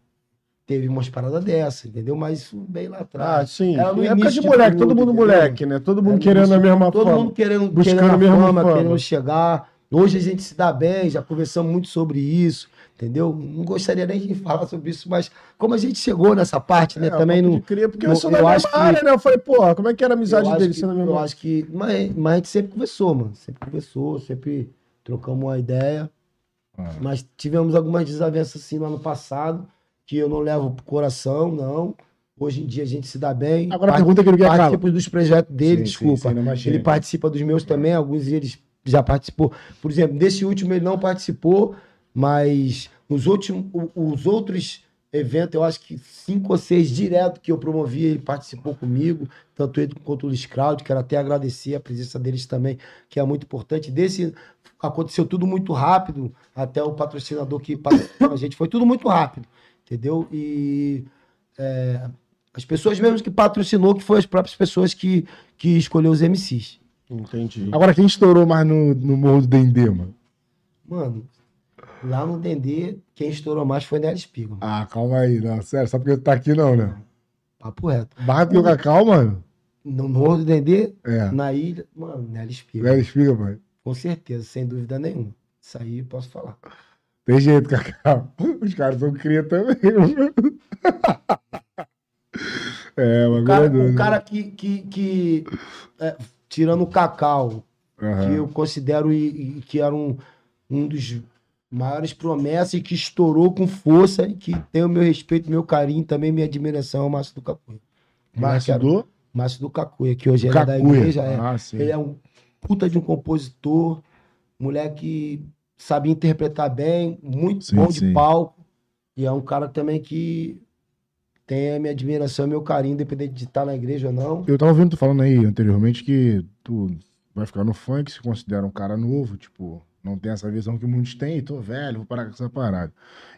Teve umas paradas dessa, entendeu? Mas isso bem lá Ah, atrás. sim. Era no Em época de moleque, tudo, todo mundo entendeu? moleque, né? Todo mundo querendo a mesma Todo fama. mundo querendo, buscando querendo a mesma fama, fama. querendo chegar. Hoje a gente se dá bem, já conversamos muito sobre isso, entendeu? Não gostaria nem de falar sobre isso, mas como a gente chegou nessa parte, né? É, também não. cria, porque não- eu sou da eu mesma acho que- área, né? Eu falei, porra, como é que era a amizade dele que- sendo a Eu acho que. Mas, mas a gente sempre conversou, mano. Sempre conversou, sempre trocamos uma ideia. Ah, Mas tivemos algumas desavenças assim lá no passado, que eu não levo pro coração, não. Hoje em dia a gente se dá bem. Agora a pergunta que ele quer. Participo dos projetos dele, desculpa. é Ele participa dos meus também, alguns deles já participou. Por exemplo, desse último ele não participou, mas os, últimos, os outros eventos, eu acho que cinco ou seis direto que eu promovi, ele participou comigo, tanto ele quanto o Luiz Cláudio, quero até agradecer a presença deles também, que é muito importante. Desse aconteceu tudo muito rápido, até o patrocinador que patrocinou a gente, foi tudo muito rápido, entendeu? E é, as pessoas mesmo que patrocinou, que foi as próprias pessoas que, que escolheu os MCs. Entendi. Agora, quem estourou mais no, no Morro do Dendê, mano? Mano, lá no Dendê, quem estourou mais foi Nelly mano. Ah, calma aí, não, sério, só porque tu tá aqui não, né? Papo reto. Barra do Cacau, mano? No Morro do Dendê, É. na ilha, mano, Nelly Spiga. Velho, explica, pai. Com certeza, sem dúvida nenhuma. Isso aí eu posso falar. Tem jeito, Cacau. Os caras são cria também. É, mas O cara, doido, o né? cara que, que, que é, tirando o Cacau, Aham. que eu considero e, e que era um, um dos maiores promessas e que estourou com força e que tem o meu respeito, meu carinho também, minha admiração ao Márcio do Cacuia. Márcio do Márcio do Cacuia, que hoje é da igreja. É. Ah. Ele é um puta de um compositor, moleque que sabia interpretar bem, muito Sim, bom de sim. palco. E é um cara também que tem a minha admiração e meu carinho, independente de estar na igreja ou não. Eu tava ouvindo tu falando aí anteriormente que tu vai ficar no funk, se considera um cara novo, tipo, não tem essa visão que muitos têm, tô velho, vou parar com essa parada.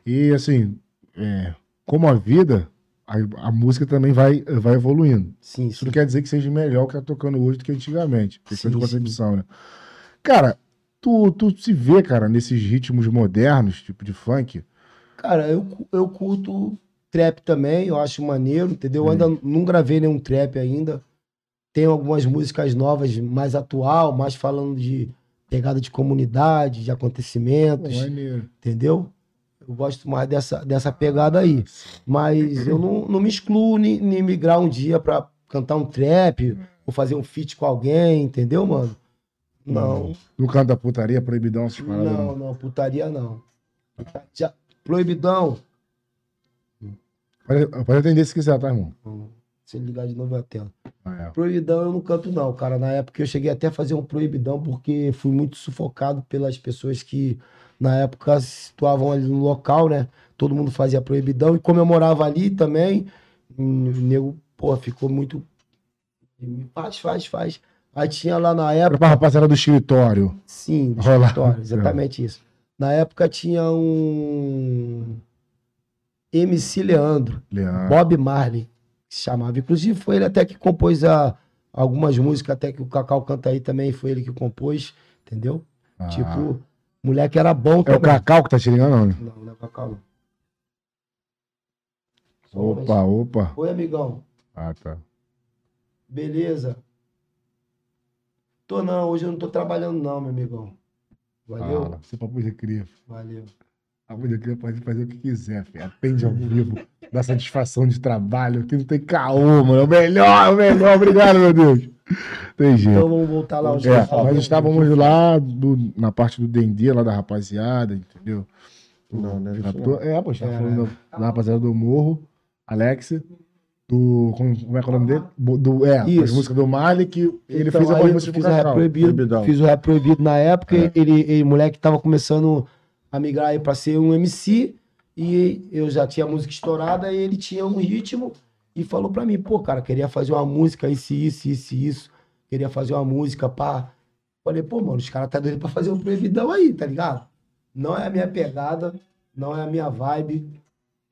E assim, é, como a vida, a, a música também vai, vai evoluindo. Sim, Isso sim. não quer dizer que seja melhor o que tá tocando hoje do que antigamente. Questão de Sim, concepção, né? Cara, tu, tu se vê, cara, nesses ritmos modernos, tipo de funk. Cara, eu, eu curto trap também, eu acho maneiro, entendeu? Eu ainda não gravei nenhum trap ainda. Tenho algumas músicas novas, mais atual, mais falando de pegada de comunidade, de Pô, acontecimentos, maneiro. entendeu? Eu gosto mais dessa, dessa pegada aí. Mas eu não, não me excluo nem, nem migrar um dia pra cantar um trap ou fazer um feat com alguém, entendeu, mano? Não, No canto da putaria, proibidão, essas paradas. não, não, putaria não. Proibidão. Pode, pode atender se quiser, tá, irmão? Se ligar de novo a tela. Ah, é. Proibidão eu não canto, não, cara. Na época eu cheguei até a fazer um proibidão porque fui muito sufocado pelas pessoas que na época se situavam ali no local, né? Todo mundo fazia proibidão e como eu morava ali também, hum, o nego, pô, ficou muito. Faz, faz, faz. Aí tinha lá na época. pra rapaziada do escritório. Sim, do Rolar. escritório, exatamente isso. Na época tinha um MC Leandro. Leandro. Bob Marley, que se chamava. Inclusive, foi ele até que compôs a, algumas músicas, até que o Cacau canta aí também, foi ele que compôs, entendeu? Ah. Tipo, moleque era bom É o também. Cacau que tá te ligando, não? Não, não é o Cacau, não. Opa, opa. Oi, amigão. Ah, tá. Beleza? Tô não, hoje eu não tô trabalhando não, meu amigão. Valeu? Ah, você papo de cria. Valeu. Papo de cria pode fazer o que quiser, filho. Atende ao vivo. Dá satisfação de trabalho. Aqui não tem caô, mano. É o melhor, é o melhor. Obrigado, meu Deus. Tem jeito. Então vamos voltar lá onde É, tava. nós estávamos lá do- na parte do Dendê, lá da rapaziada, entendeu? Não, né? É, pô, a gente tava É. falando da, da rapaziada do Morro, Alex, do. Como, como é que é o nome dele? Do, é, Isso. as músicas do Mali, que ele Então, fez eu músicas fiz rap proibido, Proibidão. fiz o rap proibido na época, É. ele, ele, moleque tava começando a migrar aí pra ser um MC, e eu já tinha música estourada, e ele tinha um ritmo, e falou pra mim, pô, cara, queria fazer uma música, isso, isso, isso, isso. Queria fazer uma música, pá. Falei, pô, mano, os caras tá doido pra fazer um proibidão aí, tá ligado? Não é a minha pegada, não é a minha vibe.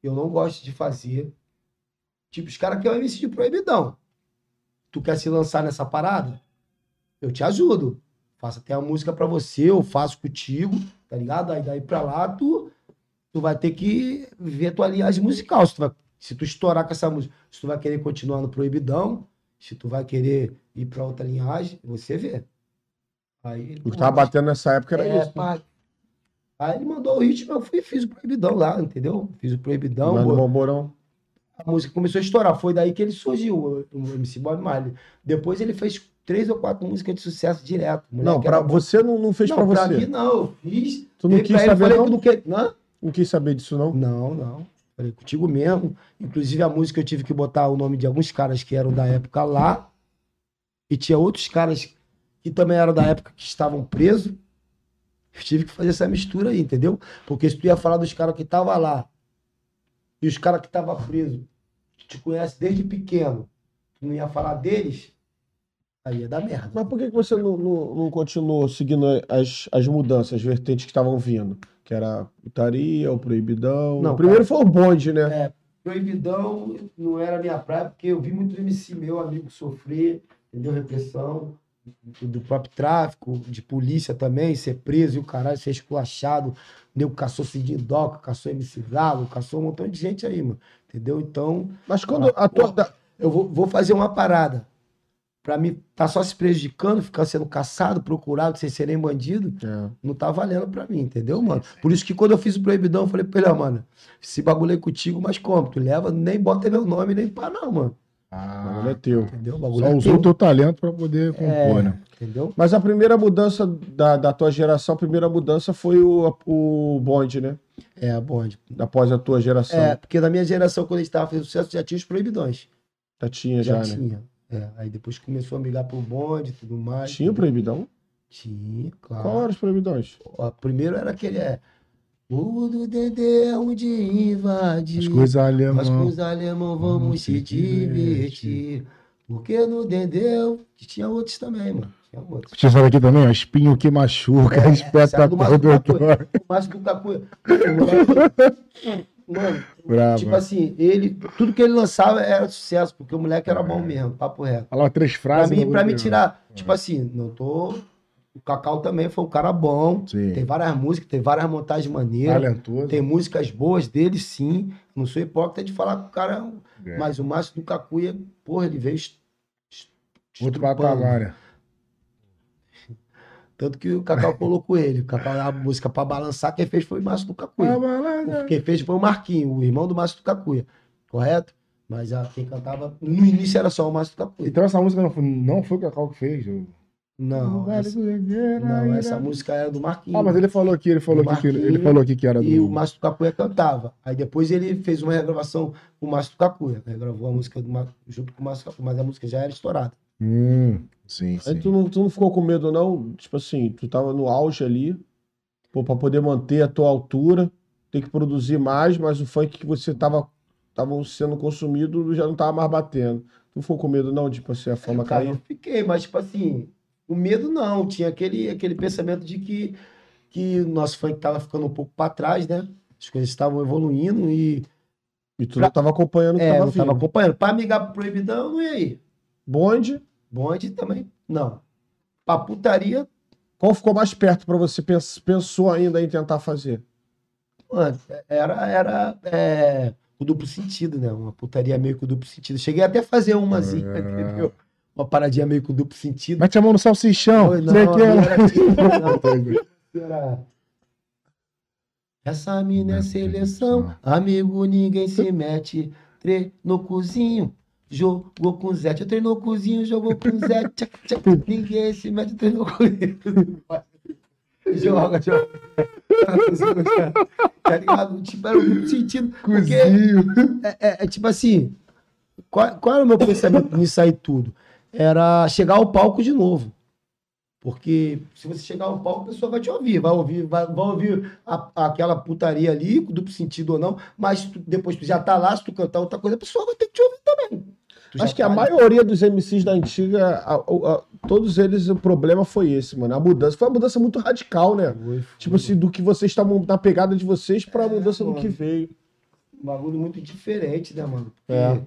Eu não gosto de fazer. Tipo, os caras querem MC de proibidão. Tu quer se lançar nessa parada? Eu te ajudo. Faço até a música pra você, eu faço contigo, tá ligado? Aí daí pra lá, tu, tu vai ter que ver tua linhagem musical. Se tu, vai, se tu estourar com essa música, se tu vai querer continuar no proibidão, se tu vai querer ir pra outra linhagem, você vê. Aí, O que tava batendo nessa época era é, isso. né? Aí ele mandou o ritmo, eu fui e fiz o proibidão lá, entendeu? Fiz o proibidão, Mano, bo- Bomborão. A música começou a estourar. Foi daí que ele surgiu, o, MC Bob Marley. Depois ele fez três ou quatro músicas de sucesso direto. Não, pra era você não, não fez não, pra pra você. mim não, eu fiz. Tu não quis ele, saber, não? que não. Não, Não quis saber disso, não? não, não. Falei contigo mesmo. Inclusive a música eu tive que botar o nome de alguns caras que eram da época lá. E tinha outros caras que também eram da época que estavam presos. Eu tive que fazer essa mistura aí, entendeu? Porque se tu ia falar dos caras que estavam lá e os caras que estavam presos, que te conhece desde pequeno, tu não ia falar deles, aí ia dar merda. Mas por que, que você não, não, não continuou seguindo as, as mudanças, as vertentes que estavam vindo? Que era a putaria, o proibidão. Não, o primeiro cara. foi o bonde, né? É, proibidão não era minha praia, porque eu vi muito MC meu amigo sofrer, entendeu? Repressão do, próprio tráfico, de polícia também, ser preso e o caralho, ser esculachado. Nego caçou Cidinho Doca, caçou MC Galo, caçou um montão de gente aí, mano. Entendeu? Então, Mas quando a tua. da- eu vou, vou fazer uma parada. Pra mim, tá só se prejudicando, ficar sendo caçado, procurado, sem ser nem bandido É. não tá valendo pra mim, entendeu, mano? Por isso que quando eu fiz o proibidão, eu falei pra ele, ó, mano, esse bagulho aí contigo, mas como? Tu leva, nem bota meu nome, nem pá, não, mano. O Ah, bagulho é teu. Entendeu? O bagulho só é usou teu, o teu talento pra poder compor, É. né? Entendeu? Mas a primeira mudança da, da tua geração, a primeira mudança foi o, o bonde, né? É, a bonde. Após a tua geração. É, porque na minha geração, quando a gente tava fazendo sucesso, já tinha os proibidões. Já tinha, Já, já, né? tinha. É, aí depois começou a migrar pro bonde e tudo mais. Tinha o proibidão? Tinha, claro. Qual eram os proibidões? Ó, primeiro era aquele, é... O do Dedê é onde invadir. As coisas alemãs. Nós com os alemão vamos se divertir. Porque no Dendeu, tinha outros também, mano. Tinha outros. Tinha essa daqui também, ó. Espinho que machuca, É, espeta essa é do Márcio. O Márcio do Cacuia. Mano, Brava. tipo assim, ele. Tudo que ele lançava era sucesso, porque o moleque era bom mesmo, papo reto. Falava três Pra frases. mim, no pra me tirar, tipo assim, não tô. O Cacau também foi um cara bom. Sim. Tem várias músicas, tem várias montagens maneiras. Talentoso. Tem músicas boas dele, sim. Não sou hipócrita de falar que o cara é É. mas o Márcio do Cacuia, porra, ele veio. est- Outro patamar, né? Tanto que o Cacau colocou ele. O Cacau, a música pra balançar, quem fez foi o Márcio do Cacuia. Quem fez foi o Marquinho, o irmão do Márcio do Cacuia. Correto? Mas a, quem cantava. No início era só o Márcio do Cacuia. Então essa música não foi, não foi o Cacau que fez. eu- Não, essa, não, essa música era do Marquinho. Ah, mas ele falou aqui, ele falou aqui, que, ele falou aqui que era do. E o Márcio do Cacuia cantava. Aí depois ele fez uma regravação com o Márcio do Cacuia. Regravou a música do Mar- junto com o Márcio do Cacuia, mas a música já era estourada. Hum, sim, Aí sim. tu não, tu não ficou com medo, não? Tipo assim, tu tava no auge ali, pô, pra poder manter a tua altura, tem que produzir mais, mas o funk que você tava, tava sendo consumido já não tava mais batendo. Tu não ficou com medo, não, de tipo assim, a fama Cara, eu cair? fiquei, mas tipo assim, o medo não. Tinha aquele, aquele pensamento de que, que o nosso funk tava ficando um pouco para trás, né? As coisas estavam evoluindo e E tu não tava acompanhando o que é, tava não tava vindo. acompanhando. Para migar pro proibidão, não ia ir. Bonde, Bonde também, não. Pra putaria, qual ficou mais perto pra você? Pens- Pensou ainda em tentar fazer? mano, era, era é, o duplo sentido, né? Uma putaria meio com duplo sentido. Cheguei até a fazer uma assim, É. entendeu? Uma paradinha meio com duplo sentido. Mete a mão no salsichão. Foi, ali é. não. Era- Essa mina é seleção, amigo, ninguém se mete. Treinou cozinho, jogou com Zé. Eu treinou cozinho, jogou com Zé. Tchac, tchac, ninguém se mete, treinou cozinho. Joga, joga. Tá ligado? Tipo, era um sentido. Porque Cozinho. é, é- é tipo assim, qual, qual era o meu pensamento nisso aí tudo? Era chegar ao palco de novo. Porque se você chegar ao palco, a pessoa vai te ouvir, vai ouvir, vai, vai ouvir a- aquela putaria ali, com duplo sentido ou não, mas tu- depois tu já tá lá, se tu cantar outra coisa, a pessoa vai ter que te ouvir também. tu Acho que a tá- maioria dos MCs da antiga, a- a- a- todos eles, o problema foi esse, mano. A mudança foi uma mudança muito radical, né? Foi, foi. Tipo assim, do que vocês estavam na pegada de vocês pra É, mudança do que veio. um bagulho muito diferente, né, mano? Porque É.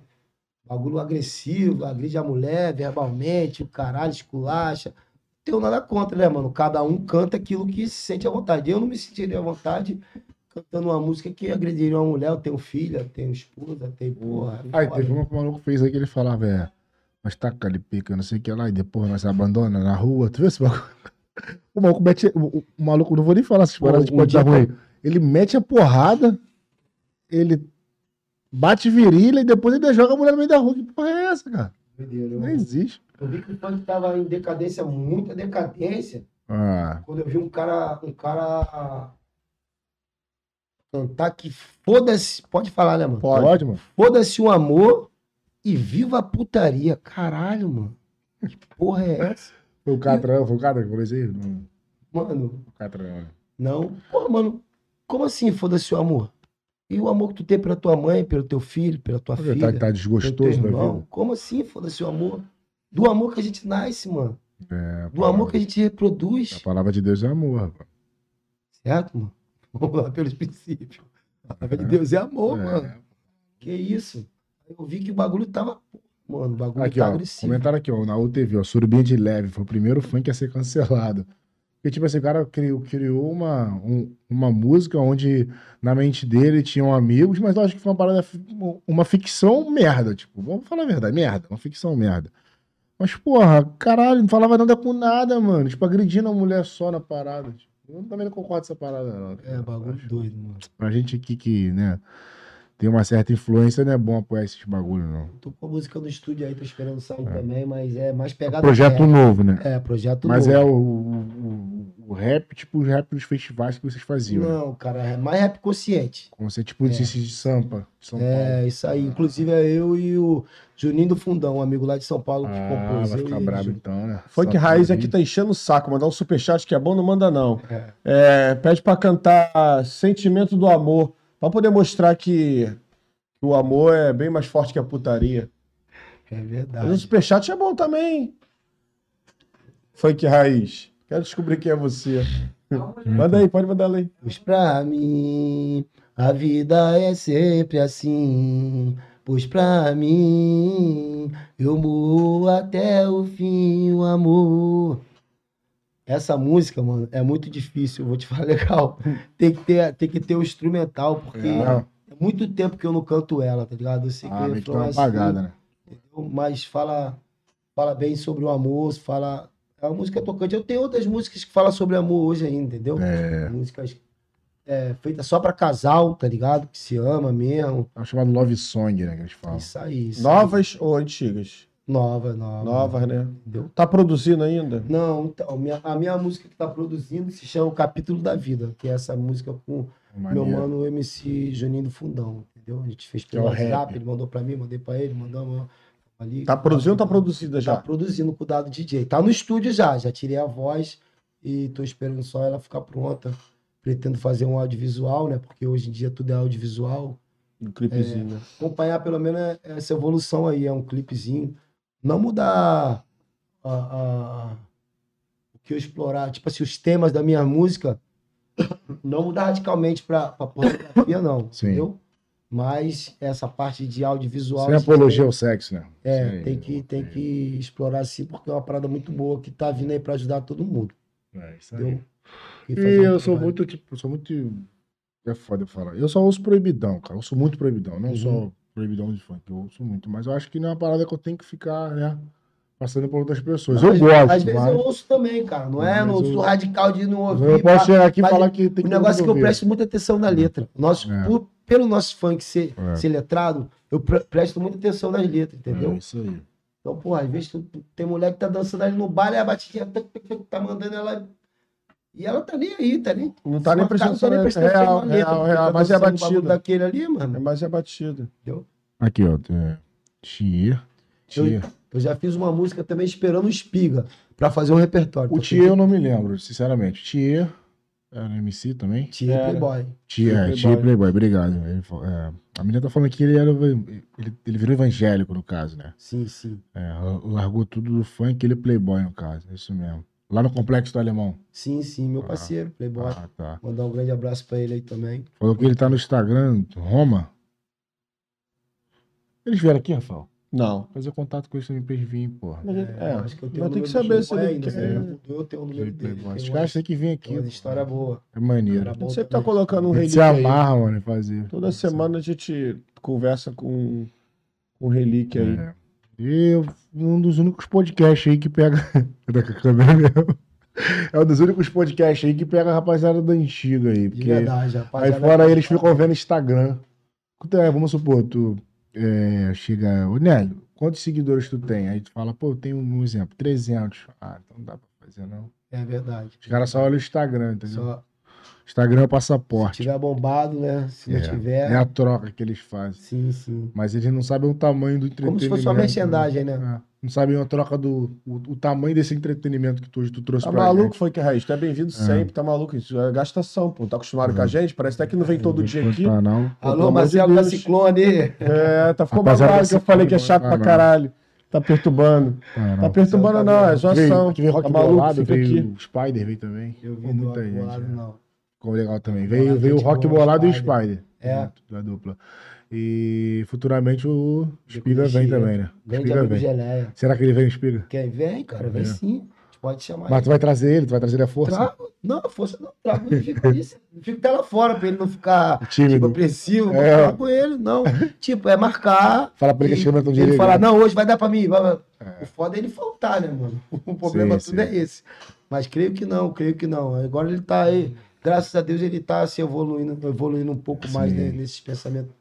Bagulho agressivo, agride a mulher verbalmente, o caralho, esculacha. Não tenho nada contra, né, mano? Cada um canta aquilo que se sente à vontade. Eu não me sentiria à vontade cantando uma música que agrediria uma mulher. Eu tenho filha, tenho esposa, tenho porra. Aí foda. teve uma que o maluco fez aí que ele falava, é, mas tá ali pica, não sei o que lá, e depois nós abandona na rua. Tu viu esse bagulho? O maluco mete. O, o maluco, não vou nem falar essas paradas de pode dar ruim. Ele mete a porrada, ele bate virilha e depois ele joga a mulher no meio da rua. Que porra é essa, cara? Eu- Não existe. Eu vi que o funk tava em decadência, muita decadência. Ah, Quando eu vi um cara, um cara cantar que foda-se, pode falar, né, mano? Pode. pode, mano. Foda-se o amor e viva a putaria. Caralho, mano. Que porra é essa? Foi o Catra, foi o Catra que falou isso aí? Não, Mano, o Catra não. não. Porra, mano, como assim foda-se o amor? E o amor que tu tem pela tua mãe, pelo teu filho, pela tua Tá, filha, tá teu desgostoso da irmão? vida. Como assim foda-se o amor? Do amor que a gente nasce, mano. É, a Do amor que palavra- a gente reproduz. A palavra de Deus é amor, rapaz. Certo, mano? Vamos lá pelos princípios. A palavra de Deus é amor, É. mano. Que isso? Eu vi que o bagulho tava. Mano, o bagulho Aqui, tá ó. agressivo. Comentário aqui, ó. Na UTV, ó. Surubinha de leve. Foi o primeiro funk a ser cancelado. Porque, tipo assim, o cara criou, criou uma, um- uma música onde na mente dele tinham amigos, mas eu acho que foi uma parada, uma ficção merda. Tipo, vamos falar a verdade, merda. Uma ficção merda. Mas, porra, caralho, não falava nada com nada, mano. Tipo, agredindo a mulher só na parada. Tipo, eu também não concordo com essa parada, não. É, bagulho doido, mano. Pra gente aqui que, né, tem uma certa influência, não é bom apoiar esses bagulho, não. Tô com a música no estúdio aí, tô esperando sair também, mas é mais pegada. Projeto rap. novo, né? É, projeto Mas novo. é o, o, o rap, tipo o rap dos festivais que vocês faziam. né? Não, cara, é mais rap consciente. Como você, tipo, de, de Sampa, de São Paulo. É, isso aí. Inclusive é eu e o Juninho do Fundão, um amigo lá de São Paulo que Ah, compôs. vai ficar brabo então, né? Funk Sampa Raiz aqui tá enchendo o saco. Mandar um superchat que é bom, não manda não. É. É, pede pra cantar Sentimento do Amor. Pra poder mostrar que o amor é bem mais forte que a putaria. É Mas o verdade. superchat é bom também. Funk Raiz. Quero descobrir quem é você. Manda aí, pode mandar aí. Pois pra mim, a vida é sempre assim. Pois pra mim, eu morro até o fim, o amor. Essa música, mano, é muito difícil, vou te falar legal. Tem que ter, tem que ter o instrumental, porque É. é muito tempo que eu não canto ela, tá ligado? Eu sei que Ah, que uma é assim, apagada, né? entendeu? mas fala, fala bem sobre o amor, fala. É uma música tocante. Eu tenho outras músicas que falam sobre amor hoje ainda, entendeu? É. Músicas é, feitas só pra casal, tá ligado? Que se ama mesmo. É chamado Love Song, né? Que eles falam. Isso aí. Isso Novas ou antigas? Nova, nova. Novas, né? Entendeu? Tá produzindo ainda? Não, então, minha- a minha música que tá produzindo se chama O Capítulo da Vida, que é essa música com Maneiro. meu mano MC Juninho do Fundão, entendeu? A gente fez é pelo o rap. WhatsApp, ele mandou pra mim, mandei pra ele, mandamos ali. Tá produzindo ou tá produzida já? Tá produzindo com o dado DJ. Tá no estúdio já, já tirei a voz e tô esperando só ela ficar pronta. Pretendo fazer um audiovisual, né? Porque hoje em dia tudo é audiovisual. Um clipezinho, né? Acompanhar pelo menos essa evolução aí, é um clipezinho. Não mudar a, a- o que eu explorar, tipo assim, os temas da minha música, não mudar radicalmente pra, pra pornografia, não. Sim. Entendeu? Mas essa parte de audiovisual. Sem apologia tem- ao sexo, né? é, aí, tem que, tem que explorar sim, porque é uma parada muito boa que tá vindo aí pra ajudar todo mundo. É, isso aí. E E eu sou trabalho. muito, tipo, sou muito. É foda eu falar. Eu só ouço proibidão, cara. Eu sou muito proibidão. Não Uhum. só proibidão de funk. Eu ouço muito. Mas eu acho que não é uma parada que eu tenho que ficar, né? Passando por outras pessoas. Eu Às- gosto, Às vezes mas. eu ouço também, cara. Não é? Mas Não eu- sou radical de não ouvir. Eu posso chegar aqui e falar que tem O que negócio é que eu presto muita atenção na letra. Nosso, É. por- pelo nosso funk ser, É. ser letrado, eu pre- presto muita atenção nas letras, entendeu? É isso aí. Então, porra, às vezes tu- tem mulher que tá dançando ali no baile, a batidinha tá mandando ela. E ela tá nem aí, tá nem. Não tá nem Não prestando tá nem atenção. prestando Real, real, real. tá Mas é batida. daquele ali, É mano. mais é batida. Aqui, ó. É... Thier. Thier. Eu já fiz uma música também esperando o Espiga pra fazer um repertório. O Thier eu não me lembro, sinceramente. Thier. Era MC também? Tia Era. Playboy. Tia, Playboy. tia Playboy, obrigado. Ele é, a menina tá falando que ele era. Ele, ele virou evangélico, no caso, né? Sim, sim. É, largou tudo do funk, ele é Playboy, no caso. É isso mesmo. Lá no Complexo do Alemão. Sim, sim, meu parceiro, Playboy. Ah, tá. Mandar um grande abraço pra ele aí também. Falou que ele tá no Instagram, Roma. Eles vieram aqui, Rafael? Não. Fazer contato com eles também pra eles virem, porra. Ele- é, acho que eu tenho mas o tem que saber se Playboy ele ainda, quer. mudou, eu tenho o número dele. Os uma- caras têm que vir aqui. uma história boa. É maneiro. Era bom Sempre tá colocando um gente se relíquia aí. amarra, mano, fazer. Toda semana a gente conversa com com relíquia aí. É. E um dos únicos podcasts aí que pega. Tá com a câmera mesmo. É um dos únicos podcasts aí que pega a rapaziada da antiga aí. De Porque verdade, aí rapaz. fora eles ficam vendo Instagram. Então, é, vamos supor, tu é, chega. Ô, Nélio, quantos seguidores tu tem? Aí tu fala, pô, eu tenho um exemplo, 300. Ah, então não dá pra fazer não. É verdade. Os caras só olham o Instagram, entendeu? Só Instagram é o se passaporte. tiver bombado, né? Se não É, tiver. é a troca que eles fazem. Sim, sim. Mas eles não sabem o tamanho do entretenimento. Como se fosse uma merchandising, né? É. Não sabem a troca do. O, o tamanho desse entretenimento que tu, hoje tu trouxe Tá pra maluco, gente. foi que Raiz? Tu é bem-vindo sempre, tá maluco? Isso é gastação, pô. Tá acostumado com a gente? Parece até que não vem todo dia aqui. Tá, não. Alô, Marcelo da. Ciclone. É, tá ficou babado que eu falei que é chato pra não. caralho. Tá perturbando. Tá, não. Tá perturbando, Tá não, é zoação. Tá maluco, Bolado, fica veio aqui. o Spider, veio também. Eu vi muita gente. Bolado, é. não. Ficou legal também. Veio, Bolado, veio o Rock Bolado e o Spider. É. Da dupla. E futuramente o Espiga vem também, né? Grande Espiga amigo vem. Geleia. Será que ele vem, Espiga? Quem vem, cara, vem É. sim. A gente pode chamar Mas tu vai trazer ele, tu vai trazer ele à força? Trago. Não, força não. Trago ele. Fica, isso, até lá fora pra ele não ficar Tímido. tipo, apreensivo. É. É. Falar com ele, não. tipo, é marcar. Fala pra ele que as câmeras estão Ele direito. falar, não, hoje vai dar pra mim. vai- vai. O foda é ele faltar, né, mano? O problema Sim, tudo sim. é esse. Mas creio que não, creio que não. Agora ele tá aí, graças a Deus, ele tá se evoluindo, evoluindo um pouco mais né, nesses pensamentos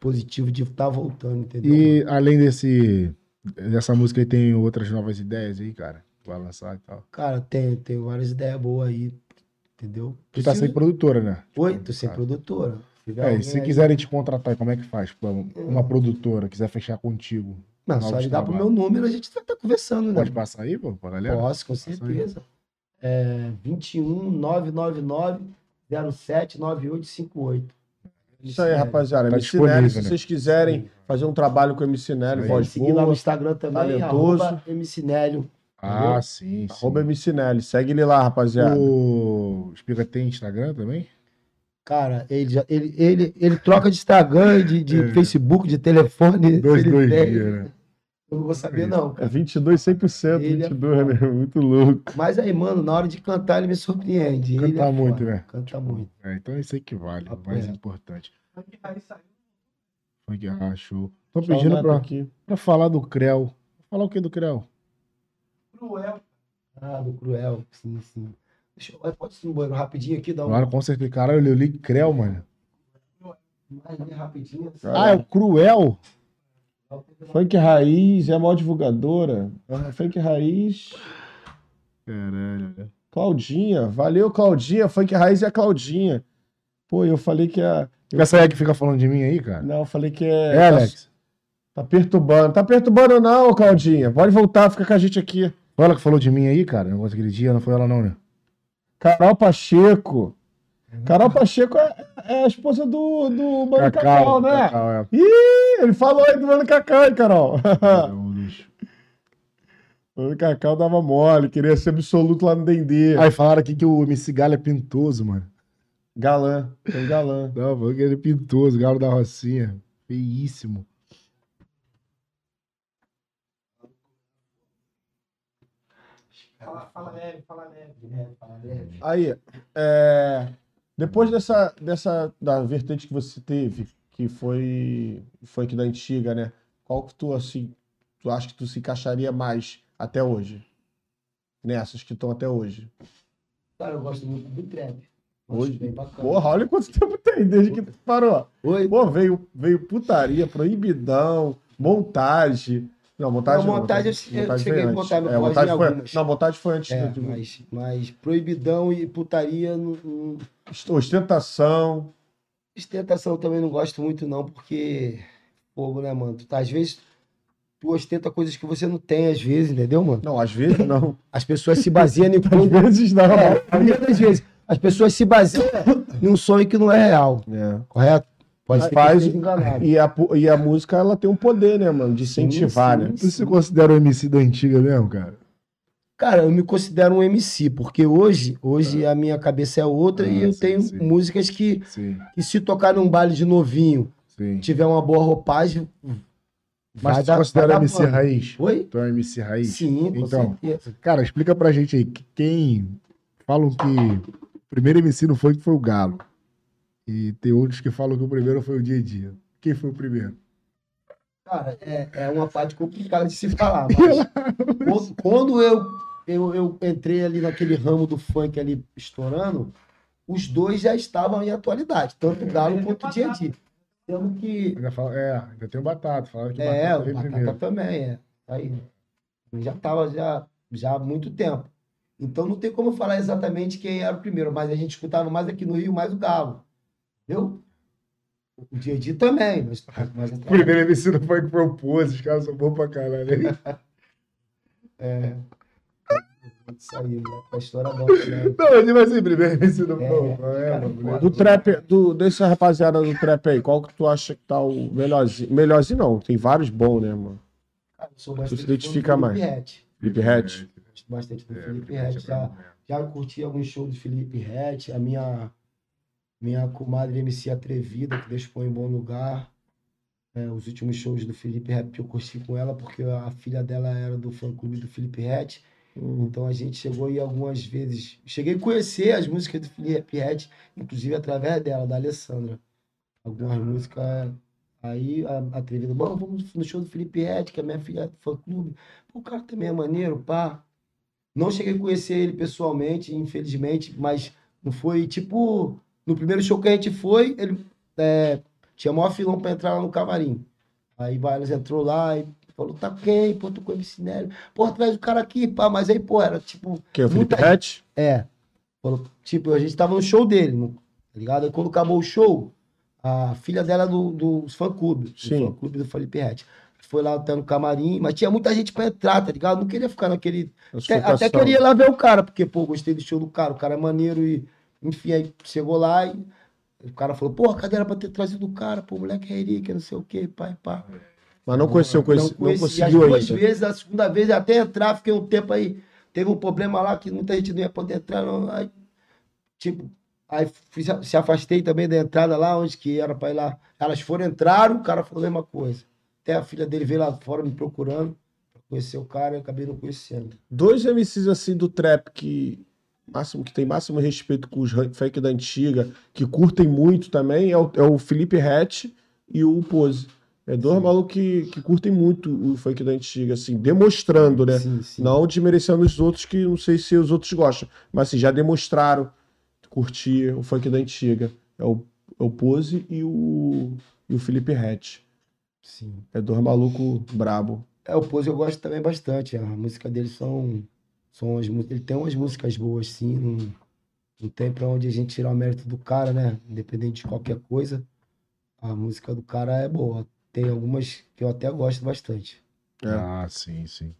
positivos de estar voltando, entendeu? E além desse dessa música aí, tem outras novas ideias aí, cara? Vai lançar e tal. Cara, tem, tem várias ideias boas aí, entendeu? Tu tá sem produtora, né? Oi, tô sem Ah. produtora. É, e se quiserem te contratar, como é que faz? Pô, Uma produtora quiser fechar contigo. Não, só ligar pro meu número, a gente vai estar conversando, né? Pode passar aí, pô, pra galera? Posso, com Passa aí. É 21 999 07 9858. Isso aí, rapaziada. Tá MC Nelly, se né? vocês quiserem fazer um trabalho com o MC Aí. voz Pode seguir lá no Instagram também, talentoso. arroba MC Nélio. Ah, sim, sim. arroba MC Nelly. Segue ele lá, rapaziada. O Espiga tem Instagram também? Cara, ele, já, ele, ele, ele troca de Instagram, de, de É. Facebook, de telefone. Dois, dois dias, né? Eu não vou saber, não, É cara. 22, 100%, Ele é 22, né? Muito louco. Mas aí, mano, na hora de cantar, ele me surpreende. Ele Canta é muito, foda, né? Canta muito. É, então é isso aí que vale, o Papo mais importante. Funk Raiz show. Tô Só o pedindo pra, aqui. pra falar do Creu. Falar o que do Creu? Cruel. Ah, do Cruel. Sim, sim. Deixa eu, pode ir no banheiro rapidinho aqui, dá um. Claro, com certeza. Caralho, eu li Creu, mano. Mais rapidinho. Ah, é o Cruel? Funk Raiz é a maior divulgadora. Ah, Funk Raiz. Caralho? Claudinha. Valeu, Claudinha. Funk Raiz é a Claudinha. Pô, eu falei que é. Eu... Essa aí que fica falando de mim aí, cara? Não, eu falei que é. É, Alex. Tá, tá perturbando. Tá perturbando, não, Claudinha. Pode voltar, fica com a gente aqui. Foi ela que falou de mim aí, cara? Negócio aquele dia, não foi ela não, né? Carol Pacheco. Carol Pacheco é, é a esposa do, do Mano Cacau, né? Cacau, é. Ih, ele falou aí do Mano Cacau, hein, Carol? É Mano Cacau dava mole, queria ser absoluto lá no Dendê. Aí falaram aqui que o MC Galo é pintoso, mano. Galã, tem galã. Não, falou que ele é pintoso, Galo da Rocinha. Feíssimo. Fala, fala leve, fala leve. É, fala leve. Aí, é, depois dessa, dessa da vertente que você teve, que foi funk da antiga, né? Qual que tu assim, tu acha que tu se encaixaria mais até hoje? Nessas que estão até hoje. Cara, eu gosto muito do trap. Hoje? bem bacana. Porra, olha quanto tempo tem desde que tu parou. Oi? Pô, veio, veio putaria, proibidão, montagem. Não, montagem Não, não. montagem eu- eu cheguei a antes. no é, montagem em foi, algumas. Não, montagem foi antes. É, do- mas, mas proibidão e putaria, não- Ostentação. ostentação eu também não gosto muito, não, porque. Fogo, né, mano? Tu tá, às vezes, tu ostenta coisas que você não tem, às vezes, entendeu, mano? Não, às vezes não. As pessoas se baseiam em Às vezes não. É, das vezes. As pessoas se baseiam num sonho que não é real, É. correto? Pode ser Faz-. E a, e a música, ela tem um poder, né, mano? De incentivar, sim. né? Tu se considera o MC da antiga mesmo, cara? Cara, eu me considero um MC, porque hoje, hoje a minha cabeça é outra Ah, e eu sim, tenho sim. músicas que, Sim, que se tocar num baile de novinho, sim. tiver uma boa roupagem, Mas vai tu dar- se considera MC pano. raiz? Oi? Tu é um MC raiz? Sim, com Então, certeza. Cara, explica pra gente aí. que Quem falam que o primeiro MC no funk foi o Galo. E tem outros que falam que o primeiro foi o Dia a Dia. Quem foi o primeiro? Cara, é, é uma parte complicada de se falar, mas quando, eu, eu, eu entrei ali naquele ramo do funk ali estourando, os dois já estavam em atualidade, tanto o Galo quanto o Dia a Dia. Sendo que Ainda fala, é, ainda tem o Batata. Falaram que É, Batata o Batata primeiro. também, é. Aí, já estava já, já há muito tempo. Então não tem como falar exatamente quem era o primeiro, mas a gente escutava mais aqui no Rio, mais o Galo. Entendeu? O dia também, mas, mas O primeiro MC no funk foi o Pose. Os caras são bons pra caralho. é, isso aí, né? a história também. Não, ele vai ser primeiro MC É. É. Do trap, do, dessa rapaziada do trap aí, qual que tu acha que tá o melhorzinho? Melhorzinho não, tem vários bons, né, mano? Cara, eu sou Tu bastante se fã do identifica Felipe mais? Felipe Hatch. Gosto bastante do É, Felipe é Já. Já curti alguns shows do Felipe Rett, a minha, minha comadre MC Atrevida, que põe em bom lugar. É, os últimos shows do Felipe que eu curti com ela, porque a filha dela era do fã-clube do Felipe Rett. Então a gente chegou aí algumas vezes. Cheguei a conhecer as músicas do Felipe Rett, inclusive através dela, da Alessandra. Algumas músicas. Aí a a Atrevida, bom, vamos no show do Felipe Rett, que a minha filha é do fã-clube. O cara também é maneiro, pá. Não cheguei a conhecer ele pessoalmente, infelizmente, mas não foi tipo. No primeiro show que a gente foi, ele é, tinha maior filão pra entrar lá no camarim. Aí Bailes entrou lá e falou: tá quem? Pô, tô com o MC Nélio. Pô, traz o cara aqui, pá. Mas aí, pô, era tipo. Que é o Felipe Muita-? É. Falou, tipo, a gente tava no show dele, no- tá ligado? Aí quando acabou o show, a filha dela do, do fã-clube, do Sim. fã-clube do Felipe Rett. Foi lá até no camarim, mas tinha muita gente pra entrar, tá ligado? Não queria ficar naquele até, até queria ir lá ver o cara, porque, pô, gostei do show do cara, o cara é maneiro e, enfim, aí chegou lá e o cara falou, pô, cadê era pra ter trazido o cara, pô, o moleque é relíquia, não sei o quê, pai, pá. Mas não conheceu, conhece, não não, conheci. As conseguiu duas ainda. vezes, a segunda vez até entrar, fiquei um tempo aí, teve um problema lá que muita gente não ia poder entrar, não, aí, tipo, aí fui, se- se afastei também da entrada lá, onde que era pra ir lá. Elas foram, entraram, o cara falou a mesma coisa. Até a filha dele veio lá fora me procurando, pra conhecer o cara, eu acabei não conhecendo. Dois MCs assim do trap que máximo que tem máximo respeito com os fake da antiga, que curtem muito também, é o, é o Felipe Hatch e o Pose. É dois malucos que, que curtem muito o fake da antiga, assim, demonstrando, né? Sim, sim. Não desmerecendo os outros, que não sei se os outros gostam, mas assim, já demonstraram curtir o funk da antiga. É o, é o Pose e o, e o Felipe Hatch. sim. É dois malucos brabo. É, o Pose eu gosto também bastante. A música dele são. São ele tem umas músicas boas, sim. Não, não tem pra onde a gente tirar o mérito do cara, né? Independente de qualquer coisa. A música do cara é boa. Tem algumas que eu até gosto bastante. É. Ah, sim, sim.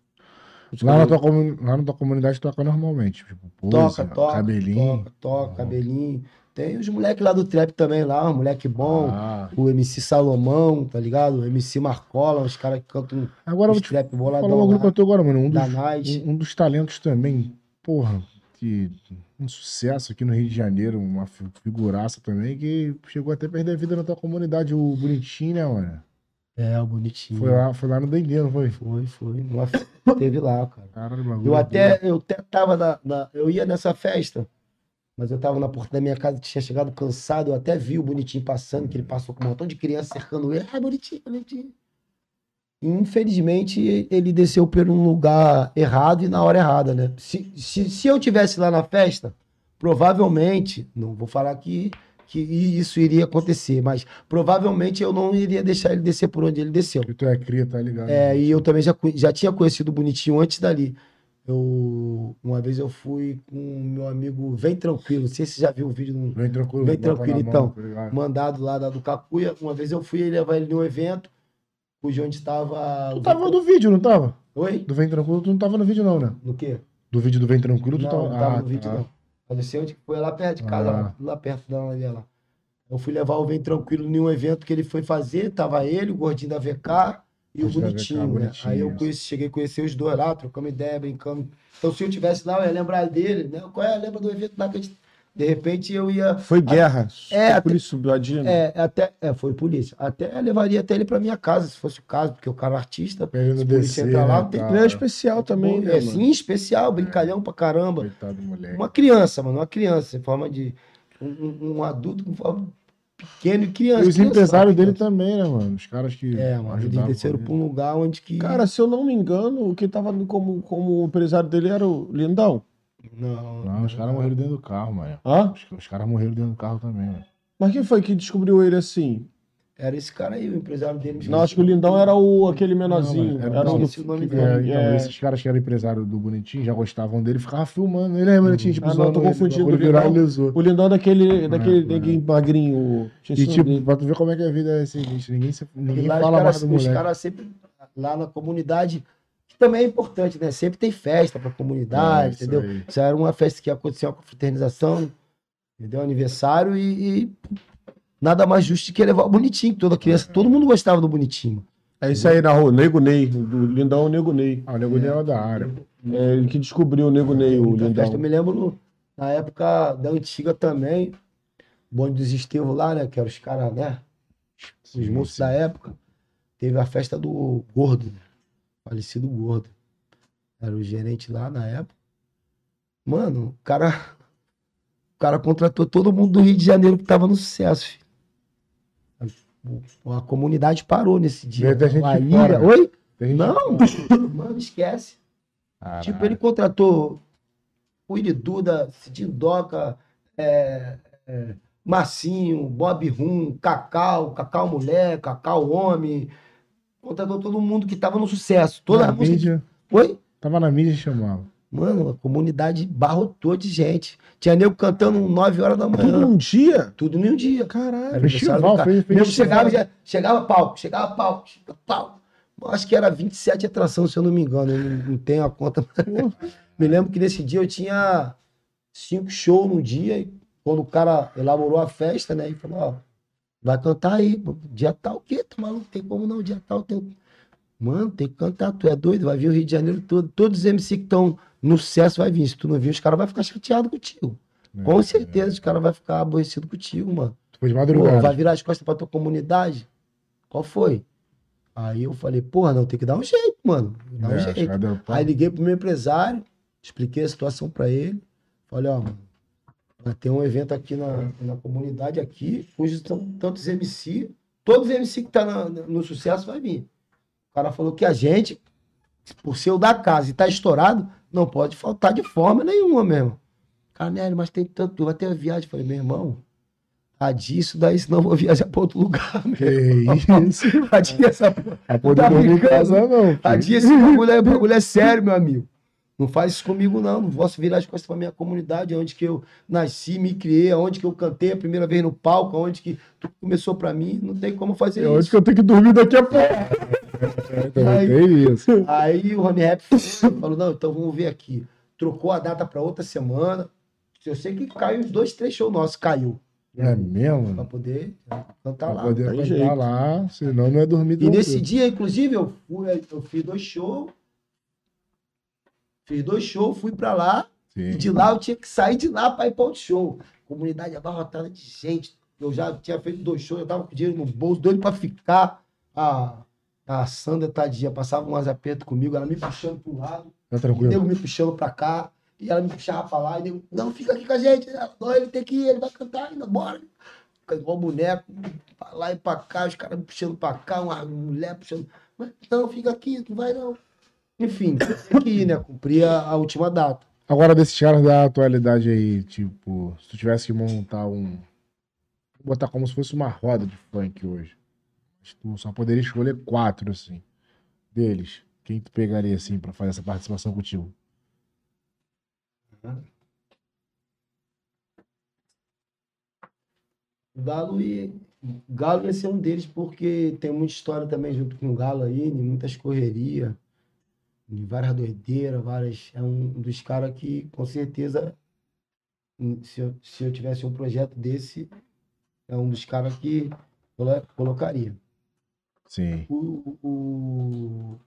Lá na, tua, comu- lá na tua comunidade toca normalmente. Tipo, pose, Toca, toca, cabelinho. toca, toca, Ah. cabelinho. Tem os moleques lá do trap também lá, um moleque bom. Ah. O MC Salomão, tá ligado? O MC Marcola, os caras que cantam Agora os trap falar um boladão bagulho pra lá, tu agora, mano. Um dos, um, um dos talentos também, porra, que um sucesso aqui no Rio de Janeiro, uma fi- figuraça também, que chegou até a perder a vida na tua comunidade, o Bonitinho, né, mano? É, o bonitinho. Foi lá, foi lá no Dengue, não foi? Foi, foi. Teve lá, cara. Caralho, bagulho. Eu até, eu até tava na, na- Eu ia nessa festa, mas eu tava na porta da minha casa, tinha chegado cansado, eu até vi o bonitinho passando, que ele passou com um montão de criança cercando ele. Ah, bonitinho, bonitinho. E, Infelizmente, ele desceu por um lugar errado e na hora errada, né? Se, se, se eu tivesse lá na festa, provavelmente, não vou falar que, que isso iria acontecer, mas provavelmente eu não iria deixar ele descer por onde ele desceu. Que tu é cria, tá ligado? É, e eu também já, já tinha conhecido o Bonitinho antes dali. Eu, uma vez eu fui com o meu amigo Vem Tranquilo, não sei se você já viu o vídeo do Vem tranquilo. Vem tranquilo, mão, então. tá ligado? mandado lá da, do Cacuia. Uma vez eu fui levar ele num evento, cujo onde estava. Tu tava no vídeo, não tava? Oi? Do Vem Tranquilo, tu não tava no vídeo, não, né? No quê? Do vídeo do Vem Tranquilo, tu Não, tava. não tava Ah, no vídeo, tá. não. Mas sei onde foi, lá perto de casa, Ah. lá, lá perto da onde lá. Eu fui levar o Vem Tranquilo em um evento que ele foi fazer, tava ele, o gordinho da VK e o bonitinho, né? bonitinho, Aí eu conheci, cheguei a conhecer os dois lá, trocamos ideia, brincando. Então se eu tivesse lá, eu ia lembrar dele, né? Qual é? Lembra do evento lá que a gente... De repente eu ia... Foi guerra. É, Foi por isso, Bradino. É, até... É, foi polícia. Até levaria até ele pra minha casa, se fosse o caso, porque o cara é artista, ele não a polícia descer, entrar lá, né, tem. Ele é especial também, né, é, sim, especial, brincalhão pra caramba. Coitado do moleque. Uma criança, mano, uma criança, em forma de. Um, um- um adulto com forma pequeno e criança. E os empresários dele também, né, mano? Os caras que. É, mano, eles desceram pra um lugar onde que. Cara, se eu não me engano, o que tava como, como empresário dele era o Lindão. não. Não, os caras morreram dentro do carro, mano. Hã? Os, os caras morreram dentro do carro também, mano. Mas quem foi que descobriu ele assim? Era esse cara aí, o empresário dele. Não, acho que o Lindão era o, aquele menorzinho. Não, era não, o do... o nome É, dele. então, É. esses caras que eram empresário do Bonitinho já gostavam dele, ficavam filmando. Ele lembra, tinha tipo, Ah, não, tô ele, confundindo quando o Lindão. viralizou. O Lindão é daquele, daquele é. neguinho magrinho. E tipo, dele. pra tu ver como é que a vida é sinistra. Ninguém, se- E ninguém lá os fala caras, mais do os caras sempre, lá na comunidade, que também é importante, né? Sempre tem festa pra comunidade, É, isso entendeu? aí. Isso era uma festa que aconteceu com fraternização, entendeu? Aniversário e, e nada mais justo que levar o bonitinho. Toda criança, todo mundo gostava do bonitinho. É isso aí na rua, Nego Ney. O Lindão é o Nego Ney. Ah, o nego é da área. É ele que descobriu o Nego Ney, o Muita Lindão. festa, eu me lembro na época da antiga também, bonde dos Estevos lá, né? Que eram os caras, né? Os Sim, moços sim. da época. Teve a festa do Gordo, né? falecido Gordo. Era o gerente lá na época. Mano, o cara, o cara contratou todo mundo do Rio de Janeiro que tava no sucesso, filho. A comunidade parou nesse dia. Veio até gente A ilha-. Oi? Tem gente- Não, mano, esquece. Caralho. Tipo, ele contratou o Iriduda, Cidinho Doca, é, é, Marcinho, Bob Rum, Cacau, Cacau Mulher, Cacau Homem. Contratou todo mundo que tava no sucesso. Toda na a música. mídia, Oi? tava na mídia e chamava. Mano, a comunidade barrotou de gente. Tinha nego cantando 9 horas da Tudo manhã. num dia? Tudo em um dia. Caralho. Era Festival, fez- chegava, já, chegava palco, chegava palco, chegava palco. Acho que era 27 atrações, se eu não me engano. Eu não, não tenho a conta. me lembro que nesse dia eu tinha cinco shows no dia. E quando o cara elaborou a festa, né? E falou, ó, vai cantar aí. Dia tal, o quê? Tá maluco? Tem como não? Dia tal, tem. Mano, tem que cantar, tu é doido, vai vir o Rio de Janeiro todo. Todos os MC que estão no sucesso vai vir. Se tu não vir, os caras vão ficar chateados contigo. Com É, certeza, os caras vão ficar aborrecidos contigo, mano. Tu foi de Pô, madrugada. vai virar as costas pra tua comunidade? Qual foi? Aí eu falei, porra, não, tem que dar um jeito, mano. Dá um É, os jeito. Aí liguei pro meu empresário, expliquei a situação pra ele. Falei, ó, mano, vai ter um evento aqui na, na comunidade aqui, são tantos MC, todos os MC que tá na- no sucesso vai vir. O cara falou que a gente, por ser o da casa e tá estourado, não pode faltar de forma nenhuma mesmo. Carnélio, mas tem tanto, vai ter a viagem. Falei, meu irmão, adia isso daí, senão eu vou viajar pra outro lugar. meu. Que isso? Adia essa porra. A poder Tá dormir em casa, não. filho. Adia esse bagulho, é, bagulho é sério, meu amigo. Não faz isso comigo, não. Não posso virar as costas pra minha comunidade, onde que eu nasci, me criei, onde que eu cantei a primeira vez no palco, onde que tudo começou pra mim. Não tem como fazer É onde isso. que eu tenho que dormir daqui a pouco. É, Aí- isso. Aí o Rony Rap falou: não, então vamos ver aqui. Trocou a data pra outra semana. Eu sei que caiu uns dois, três shows nossos, caiu. É mesmo? Pra poder cantar Pra lá. poder tem cantar jeito. lá, senão não é dormir E nesse dia, inclusive, eu, fui, eu fiz dois shows. Fiz dois shows, fui pra lá. E Sim. de lá eu tinha que sair de lá pra ir pra outro show. Comunidade abarrotada de gente. Eu já tinha feito dois shows, eu tava com dinheiro no bolso, doido pra ficar. A, a Sandra, tadinha, passava umas apertos comigo, ela me puxando pro lado, Tá tranquilo. nego me puxando pra cá, e ela me puxava pra lá, e nego, não, fica aqui com a gente, não, ele tem que ir, ele vai cantar ainda, bora. Igual boneco, pra lá e pra cá, os caras me puxando pra cá, uma mulher puxando, mas não, fica aqui, não vai não. Enfim, tem que ir, né, cumprir a, a última data. Agora, desses caras da atualidade aí, tipo, se tu tivesse que montar um. Botar como se fosse uma roda de funk hoje. Tu só poderia escolher quatro, assim. Deles. Quem tu pegaria, assim, pra fazer essa participação contigo? Galo ia, Galo ia ser um deles, porque tem muita história também junto com o Galo aí, muitas correrias, várias doideiras, várias. É um dos caras que, com certeza, se eu, se eu tivesse um projeto desse, é um dos caras que colo- colocaria. Sim. O, o,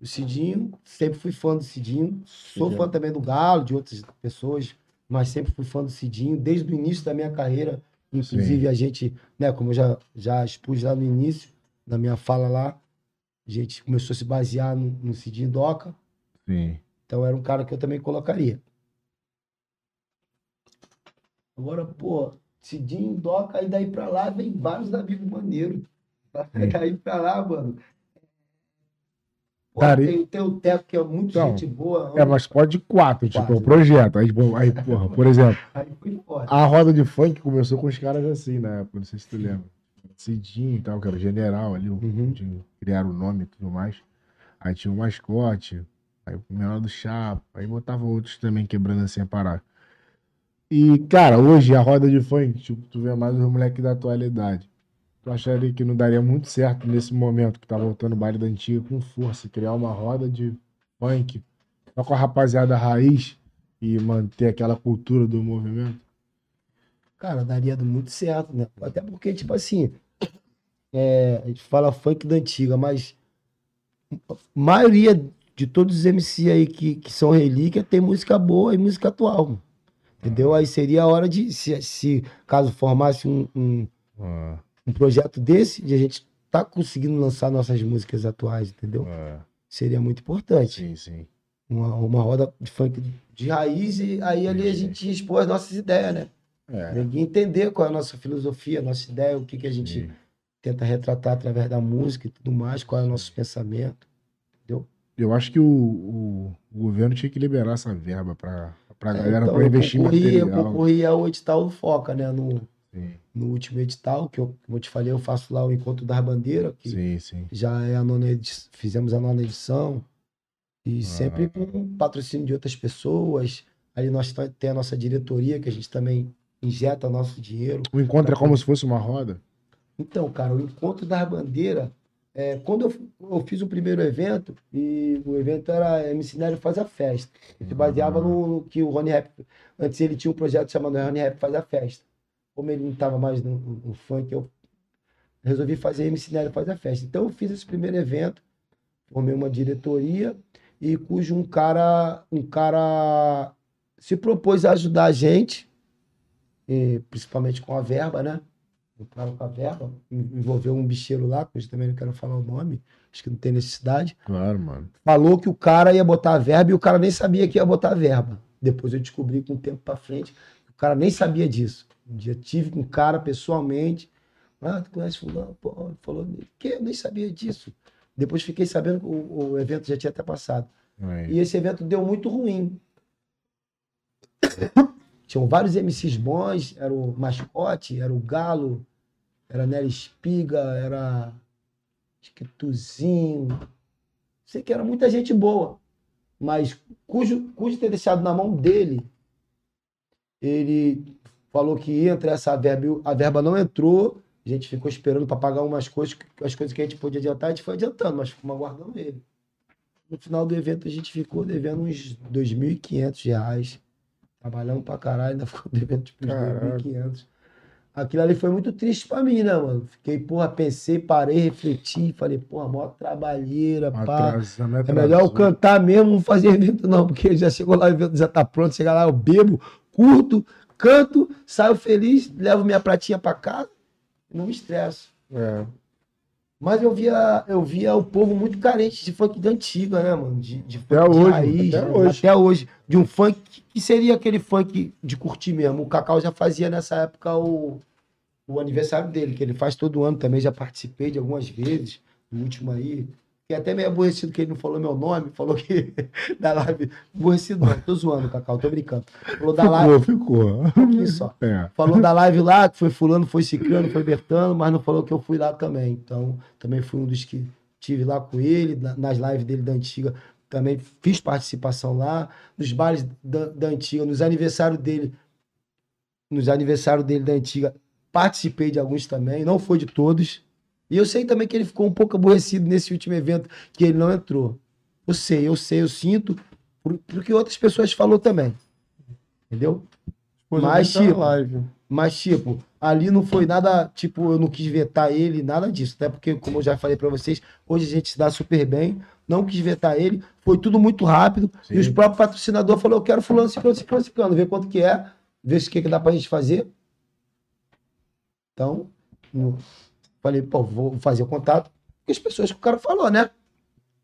o- Cidinho, sempre fui fã do Cidinho. Sou Cidinho. fã também do Galo, de outras pessoas, mas sempre fui fã do Cidinho, desde o início da minha carreira. Inclusive, a gente, né, como eu já, já expus lá no início, na minha fala lá, a gente começou a se basear no, no Cidinho Doca. Sim. Então era um cara que eu também colocaria. Agora, pô, Cidinho, Doca, aí daí pra lá vem vários amigos maneiros. Daí pra lá, mano. Pô, e- tem, tem o Teco, que é muito Então, gente boa. É, mas pode quatro, tipo, é o projeto. Aí, bom, aí, porra, por exemplo, Aí a roda de funk começou com os caras assim na época, não sei se tu lembra. Cidinho e tal, que era o general ali, o, Uhum. de- criaram o nome e tudo mais. Aí tinha o mascote, aí o menor do chapa, aí botava outros também quebrando assim a parada. E, cara, hoje a roda de funk, tipo, tu vê mais os moleques da atualidade. Tu acharia que não daria muito certo nesse momento que tá voltando o baile da antiga com força, criar uma roda de funk só com a rapaziada raiz e manter aquela cultura do movimento? Cara, daria muito certo, né? Até porque, tipo assim, é, a gente fala funk da antiga, mas a maioria de todos os MC aí que, que são relíquia tem música boa e música atual. Entendeu? Aí seria a hora de, se, se caso formasse um, um, Ah, um projeto desse, de a gente tá conseguindo lançar nossas músicas atuais, entendeu? ah, Seria muito importante. sim, sim. Uma, uma roda de funk de raiz e aí ali a gente expor as nossas ideias, né? É, Ninguém entender qual é a nossa filosofia, a nossa ideia, o que, que a gente sim. tenta retratar através da música e tudo mais, qual é o nosso pensamento. Eu acho que o, o, o governo tinha que liberar essa verba pra, pra galera Então, eu investir em concorri, eu material. concorri ao edital do Foca, né? No, Sim, no último edital, que eu, como eu te falei, eu faço lá o Encontro das Bandeiras, que sim, sim. já é a nona edição, fizemos a nona edição, e Ah. sempre com patrocínio de outras pessoas. Aí nós tem a nossa diretoria, que a gente também injeta nosso dinheiro. O encontro é como se fosse uma roda. Então, cara, o Encontro das Bandeiras, é, quando eu, eu fiz o primeiro evento, e o evento era MC Nélio Faz a Festa. Ele se baseava no, no que o Rony Rap. Antes ele tinha um projeto chamado Rony Rap Faz a Festa. Como ele não estava mais no, no- funk, eu resolvi fazer MC Nélio Faz a Festa. Então eu fiz esse primeiro evento, formei uma diretoria, e cujo um cara, um cara se propôs a ajudar a gente, e principalmente com a verba, né? entraram com a verba, en- envolveu um bicheiro lá, que hoje também não quero falar o nome, acho que não tem necessidade. Claro, mano. Falou que o cara ia botar a verba e o cara nem sabia que ia botar a verba. Depois eu descobri com o tempo pra frente, que o cara nem sabia disso. Um dia tive com um cara pessoalmente, ah, tu conhece fulano? Pô, falou, que eu nem sabia disso. Depois fiquei sabendo que o, o evento já tinha até passado. Aí. E esse evento deu muito ruim. Tinham vários MCs bons, era o Mascote, era o Galo, era Nelly Espiga, era acho que Tuzinho. Sei que era muita gente boa, mas cujo, cujo ter deixado na mão dele, ele falou que ia entrar essa verba, a verba não entrou, a gente ficou esperando para pagar umas coisas, as coisas que a gente podia adiantar, a gente foi adiantando, mas ficamos aguardando ele. No final do evento a gente ficou devendo uns 2.500 reais. Trabalhamos pra caralho, ainda ficou devendo tipo uns Caraca. 2.500. Aquilo ali foi muito triste pra mim, né, mano? Fiquei, porra, pensei, parei, refleti, falei, porra, mó trabalheira, pá. É melhor eu cantar mesmo, não fazer evento não, porque já chegou lá, o evento já tá pronto, chega lá, eu bebo, curto, canto, saio feliz, levo minha pratinha pra casa e não me estresso. É. Mas eu via, eu via o povo muito carente de funk da antiga, né, mano? De, de funk Até de hoje, raiz, até hoje. até hoje. De um funk que seria aquele funk de curtir mesmo. O Cacau já fazia nessa época o, o aniversário dele, que ele faz todo ano também, já participei de algumas vezes, no último aí. Fiquei até meio aborrecido que ele não falou meu nome, falou que da live. Aborrecido não, tô zoando, Cacau, tô brincando. Falou da live, Ficou, ficou. pouquinho só. É. Falou da live lá, que foi fulano, foi ciclano, foi Bertano, mas não falou que eu fui lá também. Então, também fui um dos que tive lá com ele, na- nas lives dele da antiga. Também fiz participação lá. Nos bares da, da antiga, nos aniversários dele, nos aniversários dele da antiga, participei de alguns também, não foi de todos. E eu sei também que ele ficou um pouco aborrecido nesse último evento, que ele não entrou. Eu sei, eu sei, eu sinto, por- porque outras pessoas falou também. Entendeu? Mas, tipo, live. Mas, tipo, ali não foi nada, tipo, eu não quis vetar ele, nada disso. Até porque, como eu já falei pra vocês, hoje a gente se dá super bem. Não quis vetar ele, foi tudo muito rápido. Sim. E os próprios patrocinadores falaram, eu quero fulano, ciclano, ciclano, ciclano. Ver quanto que é, ver o que, que dá pra gente fazer. Então, no- falei, pô, vou fazer o contato. Com as pessoas que o cara falou, né?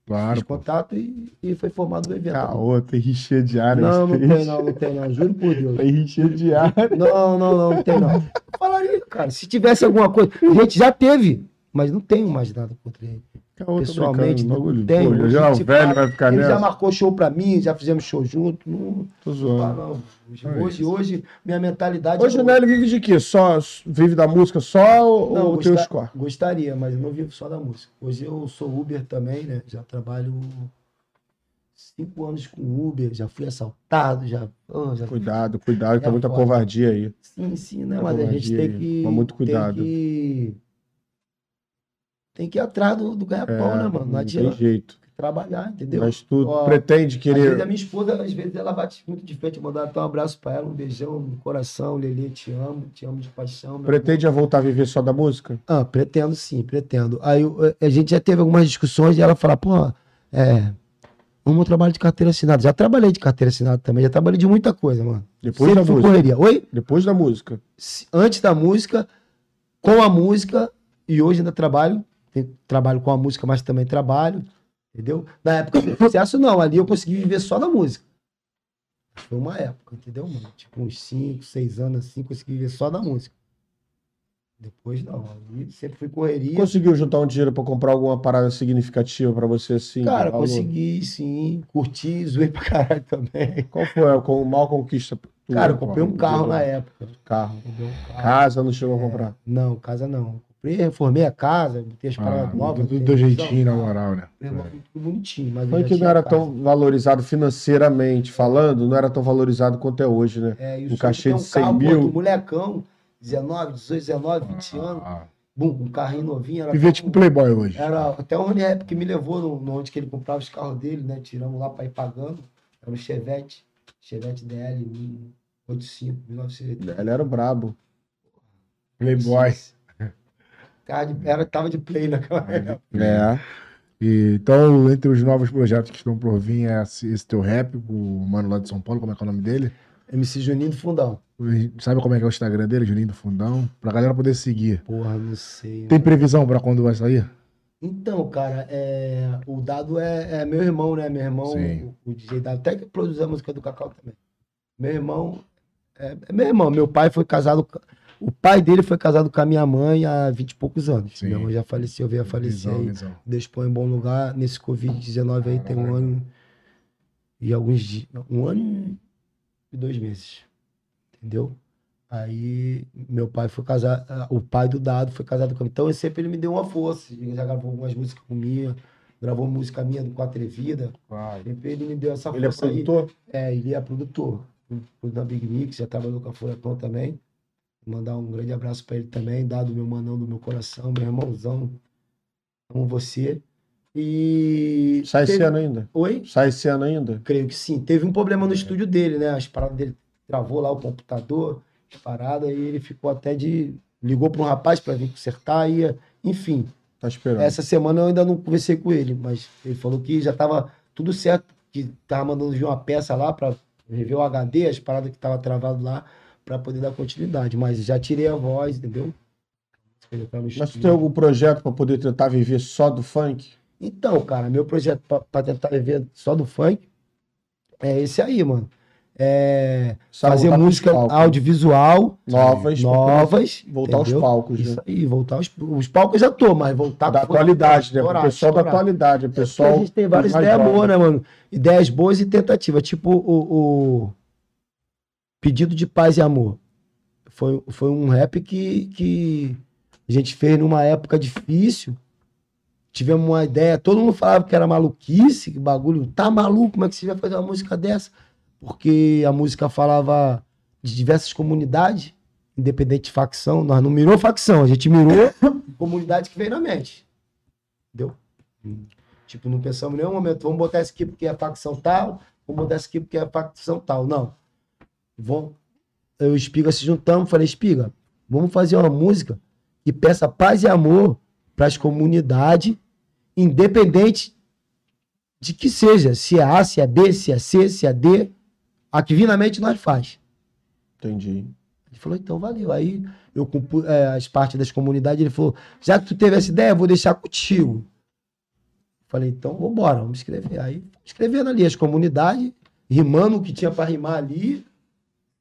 Claro. Fiz contato e, e foi formado o evento. Caô, tem rixa diária. não, não tem não, não tem não. Juro por Deus. Tem rixa diária. Não, não, não, não tem não. Falaria, cara, se tivesse alguma coisa. Gente, já teve, mas não tenho mais nada contra ele. Tô Pessoalmente, brincando, bagulho. tem, Pô, já o velho fala, vai ficar Ele já marcou show pra mim, já fizemos show junto. Não, Tô zoando. não. Hoje, É hoje, isso. hoje, minha mentalidade. Hoje é o Nélio vive de quê? Só vive da música só ou, Não, ou tem gosta- os corres? Gostaria, mas eu não vivo só da música. Hoje eu sou Uber também, né? Já trabalho cinco anos com Uber, já fui assaltado, já. oh, já Cuidado, cuidado, que tá É muita covardia aí. Sim, sim, né? É Mas a gente tem que. Mas muito cuidado. Tem que, tem que ir atrás do, do ganha-pão, né, mano? Não É, não tem adianta jeito. trabalhar, entendeu? Mas tu Ó, pretende Às vezes a querer. minha esposa, às vezes, ela bate muito de frente, mandar até um abraço pra ela, um beijão no coração, Lelê, te amo, te amo de paixão. Pretende voltar a viver só da música? ah, pretendo sim, pretendo. Aí eu- a gente já teve algumas discussões e ela fala, pô, é. Vamos trabalho de carteira assinada. Já trabalhei de carteira assinada também, já trabalhei de muita coisa, mano. Depois Sempre da música. correria. Oi? Depois da música. Antes da música, com a música, e hoje ainda trabalho. Trabalho com a música, mas também trabalho. Entendeu? Na época do sucesso, não. Ali eu consegui viver só da música. Foi uma época, entendeu, mano? Tipo, uns 5, 6 anos assim, consegui viver só da música. Depois não. Ali sempre fui correria. Conseguiu juntar um dinheiro pra comprar alguma parada significativa pra você assim? Cara, consegui, sim. Curti, zoei pra caralho também. Qual foi a com mal conquista? tua? Cara, eu comprei um carro na época. Carro. Um carro. Casa não chegou a comprar. Não, casa não. Reformei a casa, botei as Ah, paradas novas. tudo do jeitinho, na moral, né? Tudo bonitinho, mas Foi que não era tão valorizado financeiramente falando, não era tão valorizado quanto é hoje, né? É, e o um sonho cachê ter de 100 carro, mil. do molecão, 19, 18, 19, 20 anos, Ah, bum, um carrinho novinho. Era, Viver tipo Playboy hoje. era até o Rony Rap que me levou no, no onde que ele comprava os carros dele, né? Tiramos lá pra ir pagando. Era um Chevette, Chevette DL 85, 1980. Ele era o brabo. Playboy. Era, tava de play naquela época. É. E, então, entre os novos projetos que estão por vir, é esse, esse teu rap, o mano lá de São Paulo, como é que é o nome dele? MC Juninho do Fundão. Sabe como é que é o Instagram dele, Juninho do Fundão? Pra galera poder seguir. Porra, não sei. Tem previsão pra quando vai sair? Então, cara, é, o Dado é, é meu irmão, né? Meu irmão, Sim. o, o DJ Dado, até que produz a música do Cacau também. Meu irmão, é, é meu irmão. Meu pai foi casado, o pai dele foi casado com a minha mãe há 20 e poucos anos. Sim. Minha mãe já faleceu, veio a falecer Visão, aí. visão. Deus põe em bom lugar. Nesse Covid-19 aí tem um ano e alguns dias. Um ano e dois meses. Entendeu? Aí meu pai foi casado, o pai do Dado foi casado comigo. Então sempre ele me deu uma força. Ele já gravou algumas músicas comigo, gravou música minha com a Atrevida. Claro. Sempre ele me deu essa Ele é força aí. produtor? É, ele é produtor. Produtor da Big Mix, já trabalhou com a Furacão também. Mandar um grande abraço pra ele também, dado meu manão do meu coração, meu irmãozão. Amo você. E. Sai esse teve- ano ainda? Oi? Sai esse ano ainda? Creio que sim. Teve um problema no estúdio dele, né? As paradas dele travou lá o computador, as paradas, e ele ficou até de. Ligou para um rapaz para vir consertar, e, enfim. Tá esperando. Essa semana eu ainda não conversei com ele, mas ele falou que já estava tudo certo, que tava mandando vir uma peça lá para rever o HD, as paradas que tava travado lá, para poder dar continuidade. Mas já tirei a voz, entendeu? Mas tu tem algum projeto pra poder tentar viver só do funk? Então, cara, meu projeto para tentar viver só do funk é esse aí, mano. É fazer música palcos. audiovisual novas, novas. voltar aos entendeu? palcos, Isso né? aí, voltar aos os palcos já tô, mas voltar Da atualidade, né? Pro estourar, pessoal da atualidade, o pessoal. a gente tem várias ideias boas, né, mano? Ideias boas e tentativas. Tipo o, o Pedido de Paz e Amor. Foi, foi um rap que, que a gente fez numa época difícil. Tivemos uma ideia, todo mundo falava que era maluquice, que bagulho, tá maluco, como é que você vai fazer uma música dessa? Porque a música falava de diversas comunidades, independente de facção. Nós não mirou facção, a gente mirou comunidade que veio na mente. Entendeu? Tipo, não pensamos em nenhum momento, vamos botar essa aqui porque é facção tal, vamos botar essa aqui porque é facção tal. Não. Vamos... eu e o Espiga se juntamos, falei, Espiga, vamos fazer uma música que peça paz e amor para as comunidades, independente de que seja, se é A, se é B, se é C, se é D, a que vinamente nós faz. Entendi. Ele falou, então valeu. Aí eu compus é, as partes das comunidades, ele falou, já que tu teve essa ideia, eu vou deixar contigo. Falei, então vambora, vamos escrever. Aí escrevendo ali as comunidades, rimando o que tinha para rimar ali.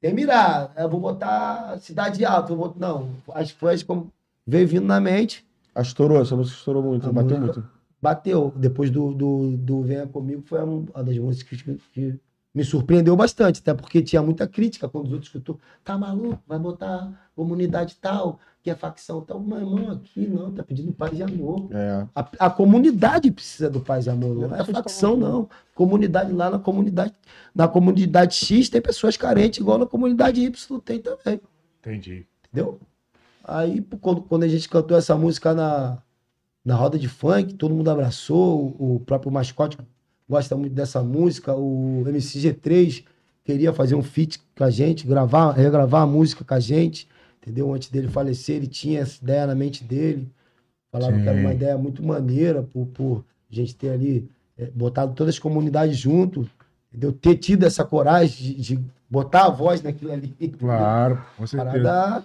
Tem mirar, eu vou botar Cidade Alta, vou botar... Não, acho que foi as como veio vindo na mente. Estourou, essa música estourou muito, A bateu música- muito. bateu. Depois do, do, do Venha Comigo, foi uma das músicas que, que me surpreendeu bastante, até porque tinha muita crítica quando os outros escutou. Tá maluco? Vai botar comunidade tal, que é facção tal. Meu irmão, aqui não, tá pedindo paz e amor. É. A, a comunidade precisa do paz e amor, não é Vocês facção, não. Comunidade lá na comunidade, na comunidade X tem pessoas carentes, igual na comunidade Y tem também. Entendi. Entendeu? Aí, quando, quando a gente cantou essa música na, na roda de funk, todo mundo abraçou, o, o próprio mascote gosta muito dessa música, o MCG3 queria fazer um feat com a gente, gravar, regravar a música com a gente, entendeu? Antes dele falecer, ele tinha essa ideia na mente dele, falava que era uma Sim. ideia muito maneira por, por a gente ter ali eh, botado todas as comunidades junto, entendeu? Ter tido essa coragem de, de botar a voz naquilo ali. Claro, com certeza. Parada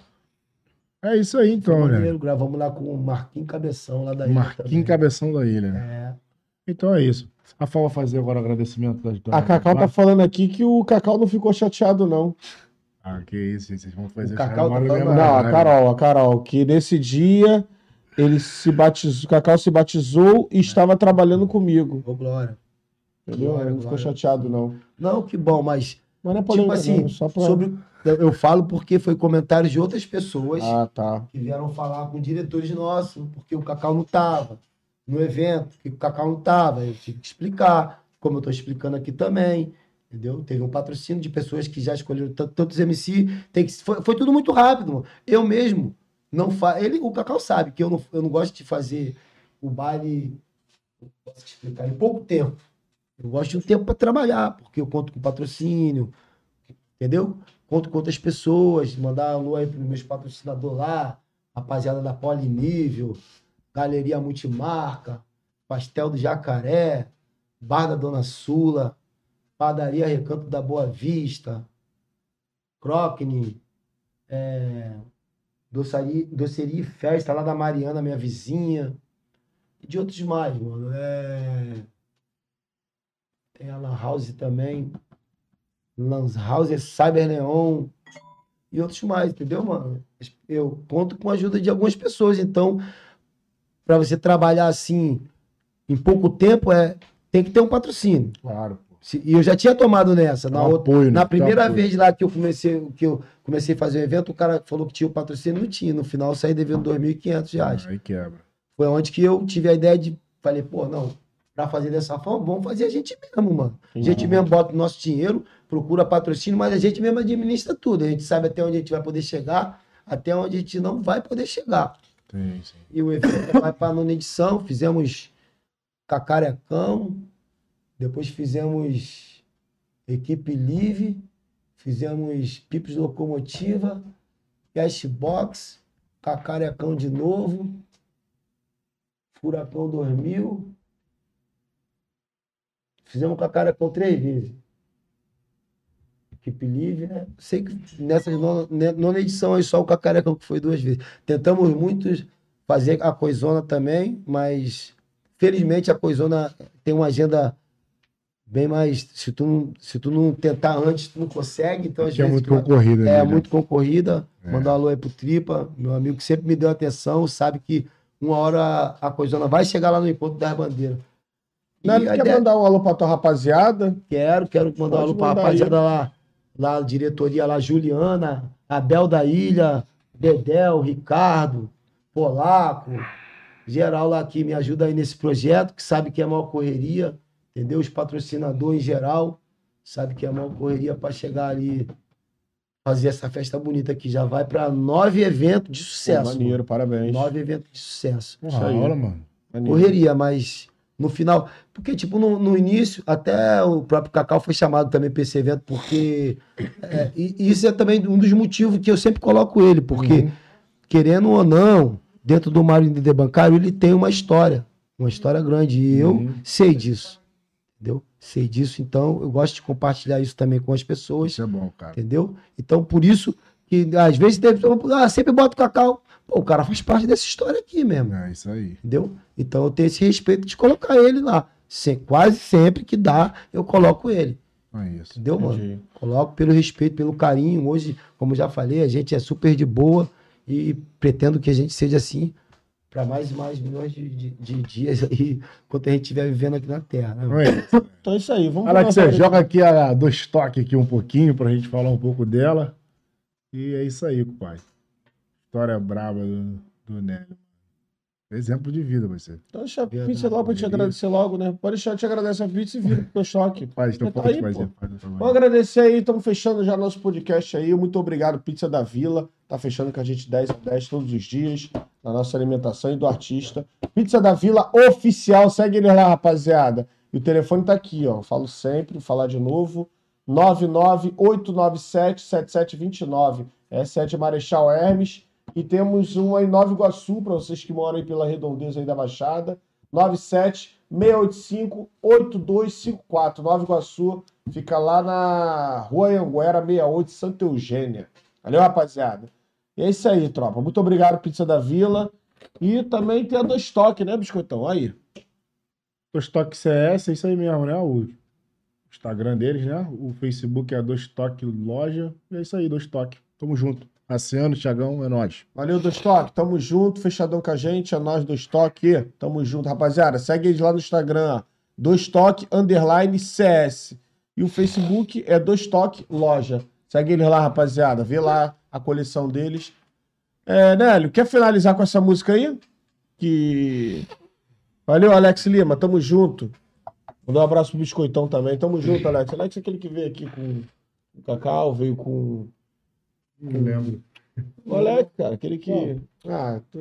É isso aí então, né? maneiro, gravamos lá com o Marquinhos Cabeção lá da ilha Marquinhos também. Cabeção da Ilha, né? É. Então é isso. A Fal vai fazer agora o agradecimento das A Cacau tá falando aqui que o Cacau não ficou chateado, não. Ah, que isso, vocês vão fazer O Cacau tá falando- mesmo, Não, a né? Carol, a Carol, que nesse dia ele se batizou, o Cacau se batizou e estava trabalhando comigo. Ô, Glória. Entendeu? Glória, não ficou glória. chateado, não. Não, que bom, mas Mas não é tipo polêmica, assim, não, só pra... sobre eu falo porque foi comentários de outras pessoas Ah, tá. que vieram falar com diretores nossos, porque o Cacau não tava no evento, porque o Cacau não tava, eu tive que explicar, como eu tô explicando aqui também. Entendeu? Teve um patrocínio de pessoas que já escolheram tant- tantos MC. Tem que, foi, foi tudo muito rápido. Eu mesmo não faço. Ele, o Cacau sabe que eu não, eu não gosto de fazer o baile. Posso te explicar? Em pouco tempo. Eu gosto de um tempo para trabalhar, porque eu conto com patrocínio, entendeu? Conto com outras pessoas, mandar alô aí para meus patrocinadores lá, rapaziada da Polinível, Galeria Multimarca, Pastel do Jacaré, Bar da Dona Sula, Padaria Recanto da Boa Vista, Crockney, é, doceria e festa lá da Mariana, minha vizinha, e de outros mais, mano. É, tem a Lan House também, Lan House, Cyber Neon e outros mais, entendeu, mano? Eu conto com a ajuda de algumas pessoas, então, para você trabalhar assim em pouco tempo, é, tem que ter um patrocínio. Claro. E eu já tinha tomado nessa. Na, outra, apoio, né? na primeira apoio. vez lá que eu comecei que eu comecei a fazer o evento, o cara falou que tinha o patrocínio, não tinha. No final eu saí devendo 2.500 reais. Aí quebra. Foi onde que eu tive a ideia de. Falei, pô, não, pra fazer dessa forma, vamos fazer a gente mesmo, mano. A gente mesmo bota o nosso dinheiro, procura patrocínio, mas a gente mesmo administra tudo. A gente sabe até onde a gente vai poder chegar, até onde a gente não vai poder chegar. Tem, sim. E o evento vai para a nona edição. Fizemos Cacarecão, depois fizemos Equipe Live, fizemos Pipos Locomotiva, Cashbox, Cacarecão de novo, Furacão 2000. Fizemos Cacarecão três vezes. Equipe Live, né? Sei que nessa nona, né, nona edição aí só o Cacarecão que foi duas vezes. Tentamos muitos fazer a Coisona também, mas felizmente a Coisona tem uma agenda bem mais. Se tu não, se tu não tentar antes, tu não consegue. Então, às é vezes, muito tu vai- concorrida. é né? muito concorrida. É. Mandar um alô aí pro Tripa, meu amigo que sempre me deu atenção, sabe que uma hora a Coisona vai chegar lá no encontro das bandeiras. Não, quer ideia- mandar um alô pra tua rapaziada? Quero, quero mandar um alô pra rapaziada lá, lá, a diretoria lá, Juliana, Abel da Ilha, Dedel, Ricardo, Polaco, geral lá que me ajuda aí nesse projeto, que sabe que é maior correria, entendeu? Os patrocinadores em geral, sabe que é maior correria para chegar ali, fazer essa festa bonita aqui. Já vai para nove eventos de Pô, sucesso. maneiro, parabéns. mano. Nove eventos de sucesso. Porra, Isso aí. hora, mano. Maneiro. Correria, mas no final. Porque, tipo, no, no início, até o próprio Cacau foi chamado também pra esse evento, porque. é, e e isso é também um dos motivos que eu sempre coloco ele, porque, Uhum. querendo ou não, dentro do Mário de Bancário, ele tem uma história. Uma história grande. E eu Uhum. sei disso. Entendeu? Sei disso, então eu gosto de compartilhar isso também com as pessoas. Isso é bom, cara. Entendeu? Então, por isso que às vezes teve. Ah, sempre bota o Cacau. Pô, o cara faz parte dessa história aqui mesmo. É isso aí. Entendeu? Então eu tenho esse respeito de colocar ele lá. Se- quase sempre que dá, eu coloco ele. É isso. Entendeu, mano? Entendi. Coloco pelo respeito, pelo carinho. Hoje, como já falei, a gente é super de boa e pretendo que a gente seja assim para mais e mais milhões de, de- de dias aí, enquanto a gente estiver vivendo aqui na Terra. Né? É. Então é isso aí. Vamos Alex, você joga aqui a do estoque aqui um pouquinho pra gente falar um pouco dela. E é isso aí, pai. História braba do, do Nélio. Exemplo de vida, você. Então deixa a Verdade. pizza logo pra te agradecer logo, né? Pode deixar, eu te agradeço a pizza e vira pro teu choque. Faz, então tá pode aí, fazer. favor. Vamos agradecer aí, estamos fechando já nosso podcast aí. Muito obrigado, Pizza da Vila. Tá fechando com a gente 10 a 10 todos os dias na nossa alimentação e do artista. Pizza da Vila oficial, segue ele lá, rapaziada. E o telefone tá aqui, ó. Falo sempre, vou falar de novo. 998977729. Essa é de Marechal Hermes. E temos uma em Nova Iguaçu, para vocês que moram aí pela redondeza aí da Baixada. 97-685-8254. Nova Iguaçu. Fica lá na Rua Anguera 68, Santa Eugênia. Valeu, rapaziada. E é isso aí, tropa. Muito obrigado, Pizza da Vila. E também tem a do estoque, né, Biscoitão? Aí. Do estoque CS, é isso aí mesmo, né? O Instagram deles, né? O Facebook é do estoque loja. E é isso aí, do estoque. Tamo junto. Aciano, Thiagão, é nóis. Valeu, do estoque. Tamo junto, fechadão com a gente. É nós do estoque. Tamo junto, rapaziada. Segue eles lá no Instagram. Do estoque underline CS. E o Facebook é do estoque loja. Segue eles lá, rapaziada. Vê lá a coleção deles. É, Nélio, quer finalizar com essa música aí? Que. Valeu, Alex Lima. Tamo junto. Mandar um abraço pro Biscoitão também. Tamo junto, Alex. Alex é aquele que veio aqui com o Cacau, veio com. Não lembro. O Alex, cara, aquele que. Ah, tu...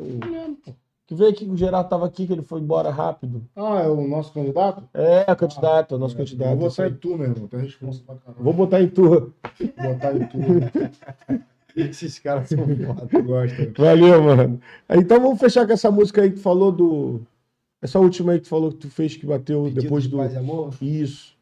que veio aqui, que o Gerardo tava aqui, que ele foi embora rápido. Ah, é o nosso candidato? É, candidato, é o nosso Vou candidato. botar isso aí. em tu, meu irmão. Tem responsa pra caramba. Vou botar em tu. Vou botar em tu. Esses caras são foda. Tu gosta. Valeu, mano. Então vamos fechar com essa música aí que tu falou do. Essa última aí que tu falou que tu fez que bateu Pedido depois de do. paz e amor? Isso.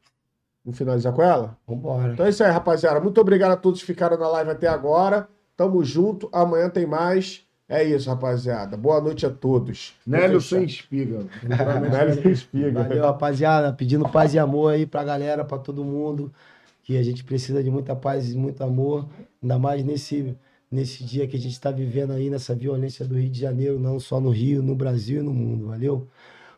Vamos finalizar com ela? Vambora. Então é isso aí, rapaziada. Muito obrigado a todos que ficaram na live até agora. Tamo junto. Amanhã tem mais. É isso, rapaziada. Boa noite a todos. Nélio sem espiga. Nélio sem espiga. Valeu, rapaziada. Pedindo paz e amor aí pra galera, pra todo mundo. Que a gente precisa de muita paz e muito amor. Ainda mais nesse, nesse dia que a gente tá vivendo aí, nessa violência do Rio de Janeiro, não só no Rio, no Brasil e no mundo. Valeu?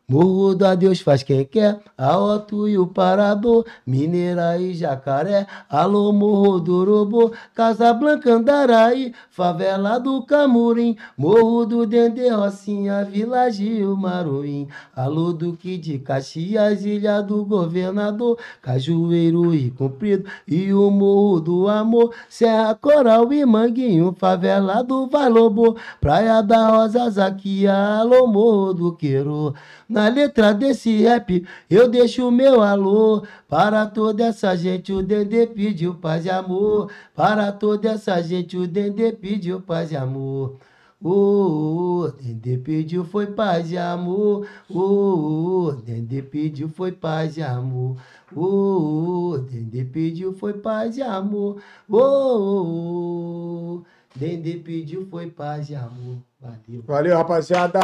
Morro da Deus faz quem quer, a Otto e o Parador, Mineira e Jacaré, alô Morro do Urubu, Casa Blanca Andaraí, Favela do Camurim, Morro do Dendê Rocinha, Vila Gil Maruim, alô Duque de Caxias, Ilha do Governador, Cajueiro e Comprido, e o Morro do Amor, Serra Coral e Manguinho, Favela do Valobo, Praia da Rosa, Zaquia, alô Morro do Queiro, na letra desse rap, eu deixo o meu alô. Para toda essa gente, o Dendê pediu paz e amor. Para toda essa gente, o Dendê pediu paz e amor. O oh, Dendê pediu foi paz e amor. O Dendê pediu foi paz e amor. O Dendê pediu foi paz e amor. O Dendê pediu foi paz e amor. Valeu. Valeu, rapaziada.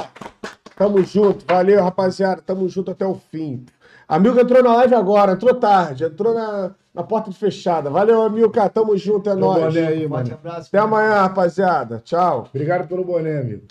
Tamo junto. Valeu, rapaziada. Tamo junto até o fim. Amigo entrou na live agora, entrou tarde, entrou na, na porta de fechada. Valeu, Amilcar. Tamo junto, é nóis. boné aí, mano. abraço. Até amanhã, rapaziada. Tchau. Obrigado pelo boné, amigo.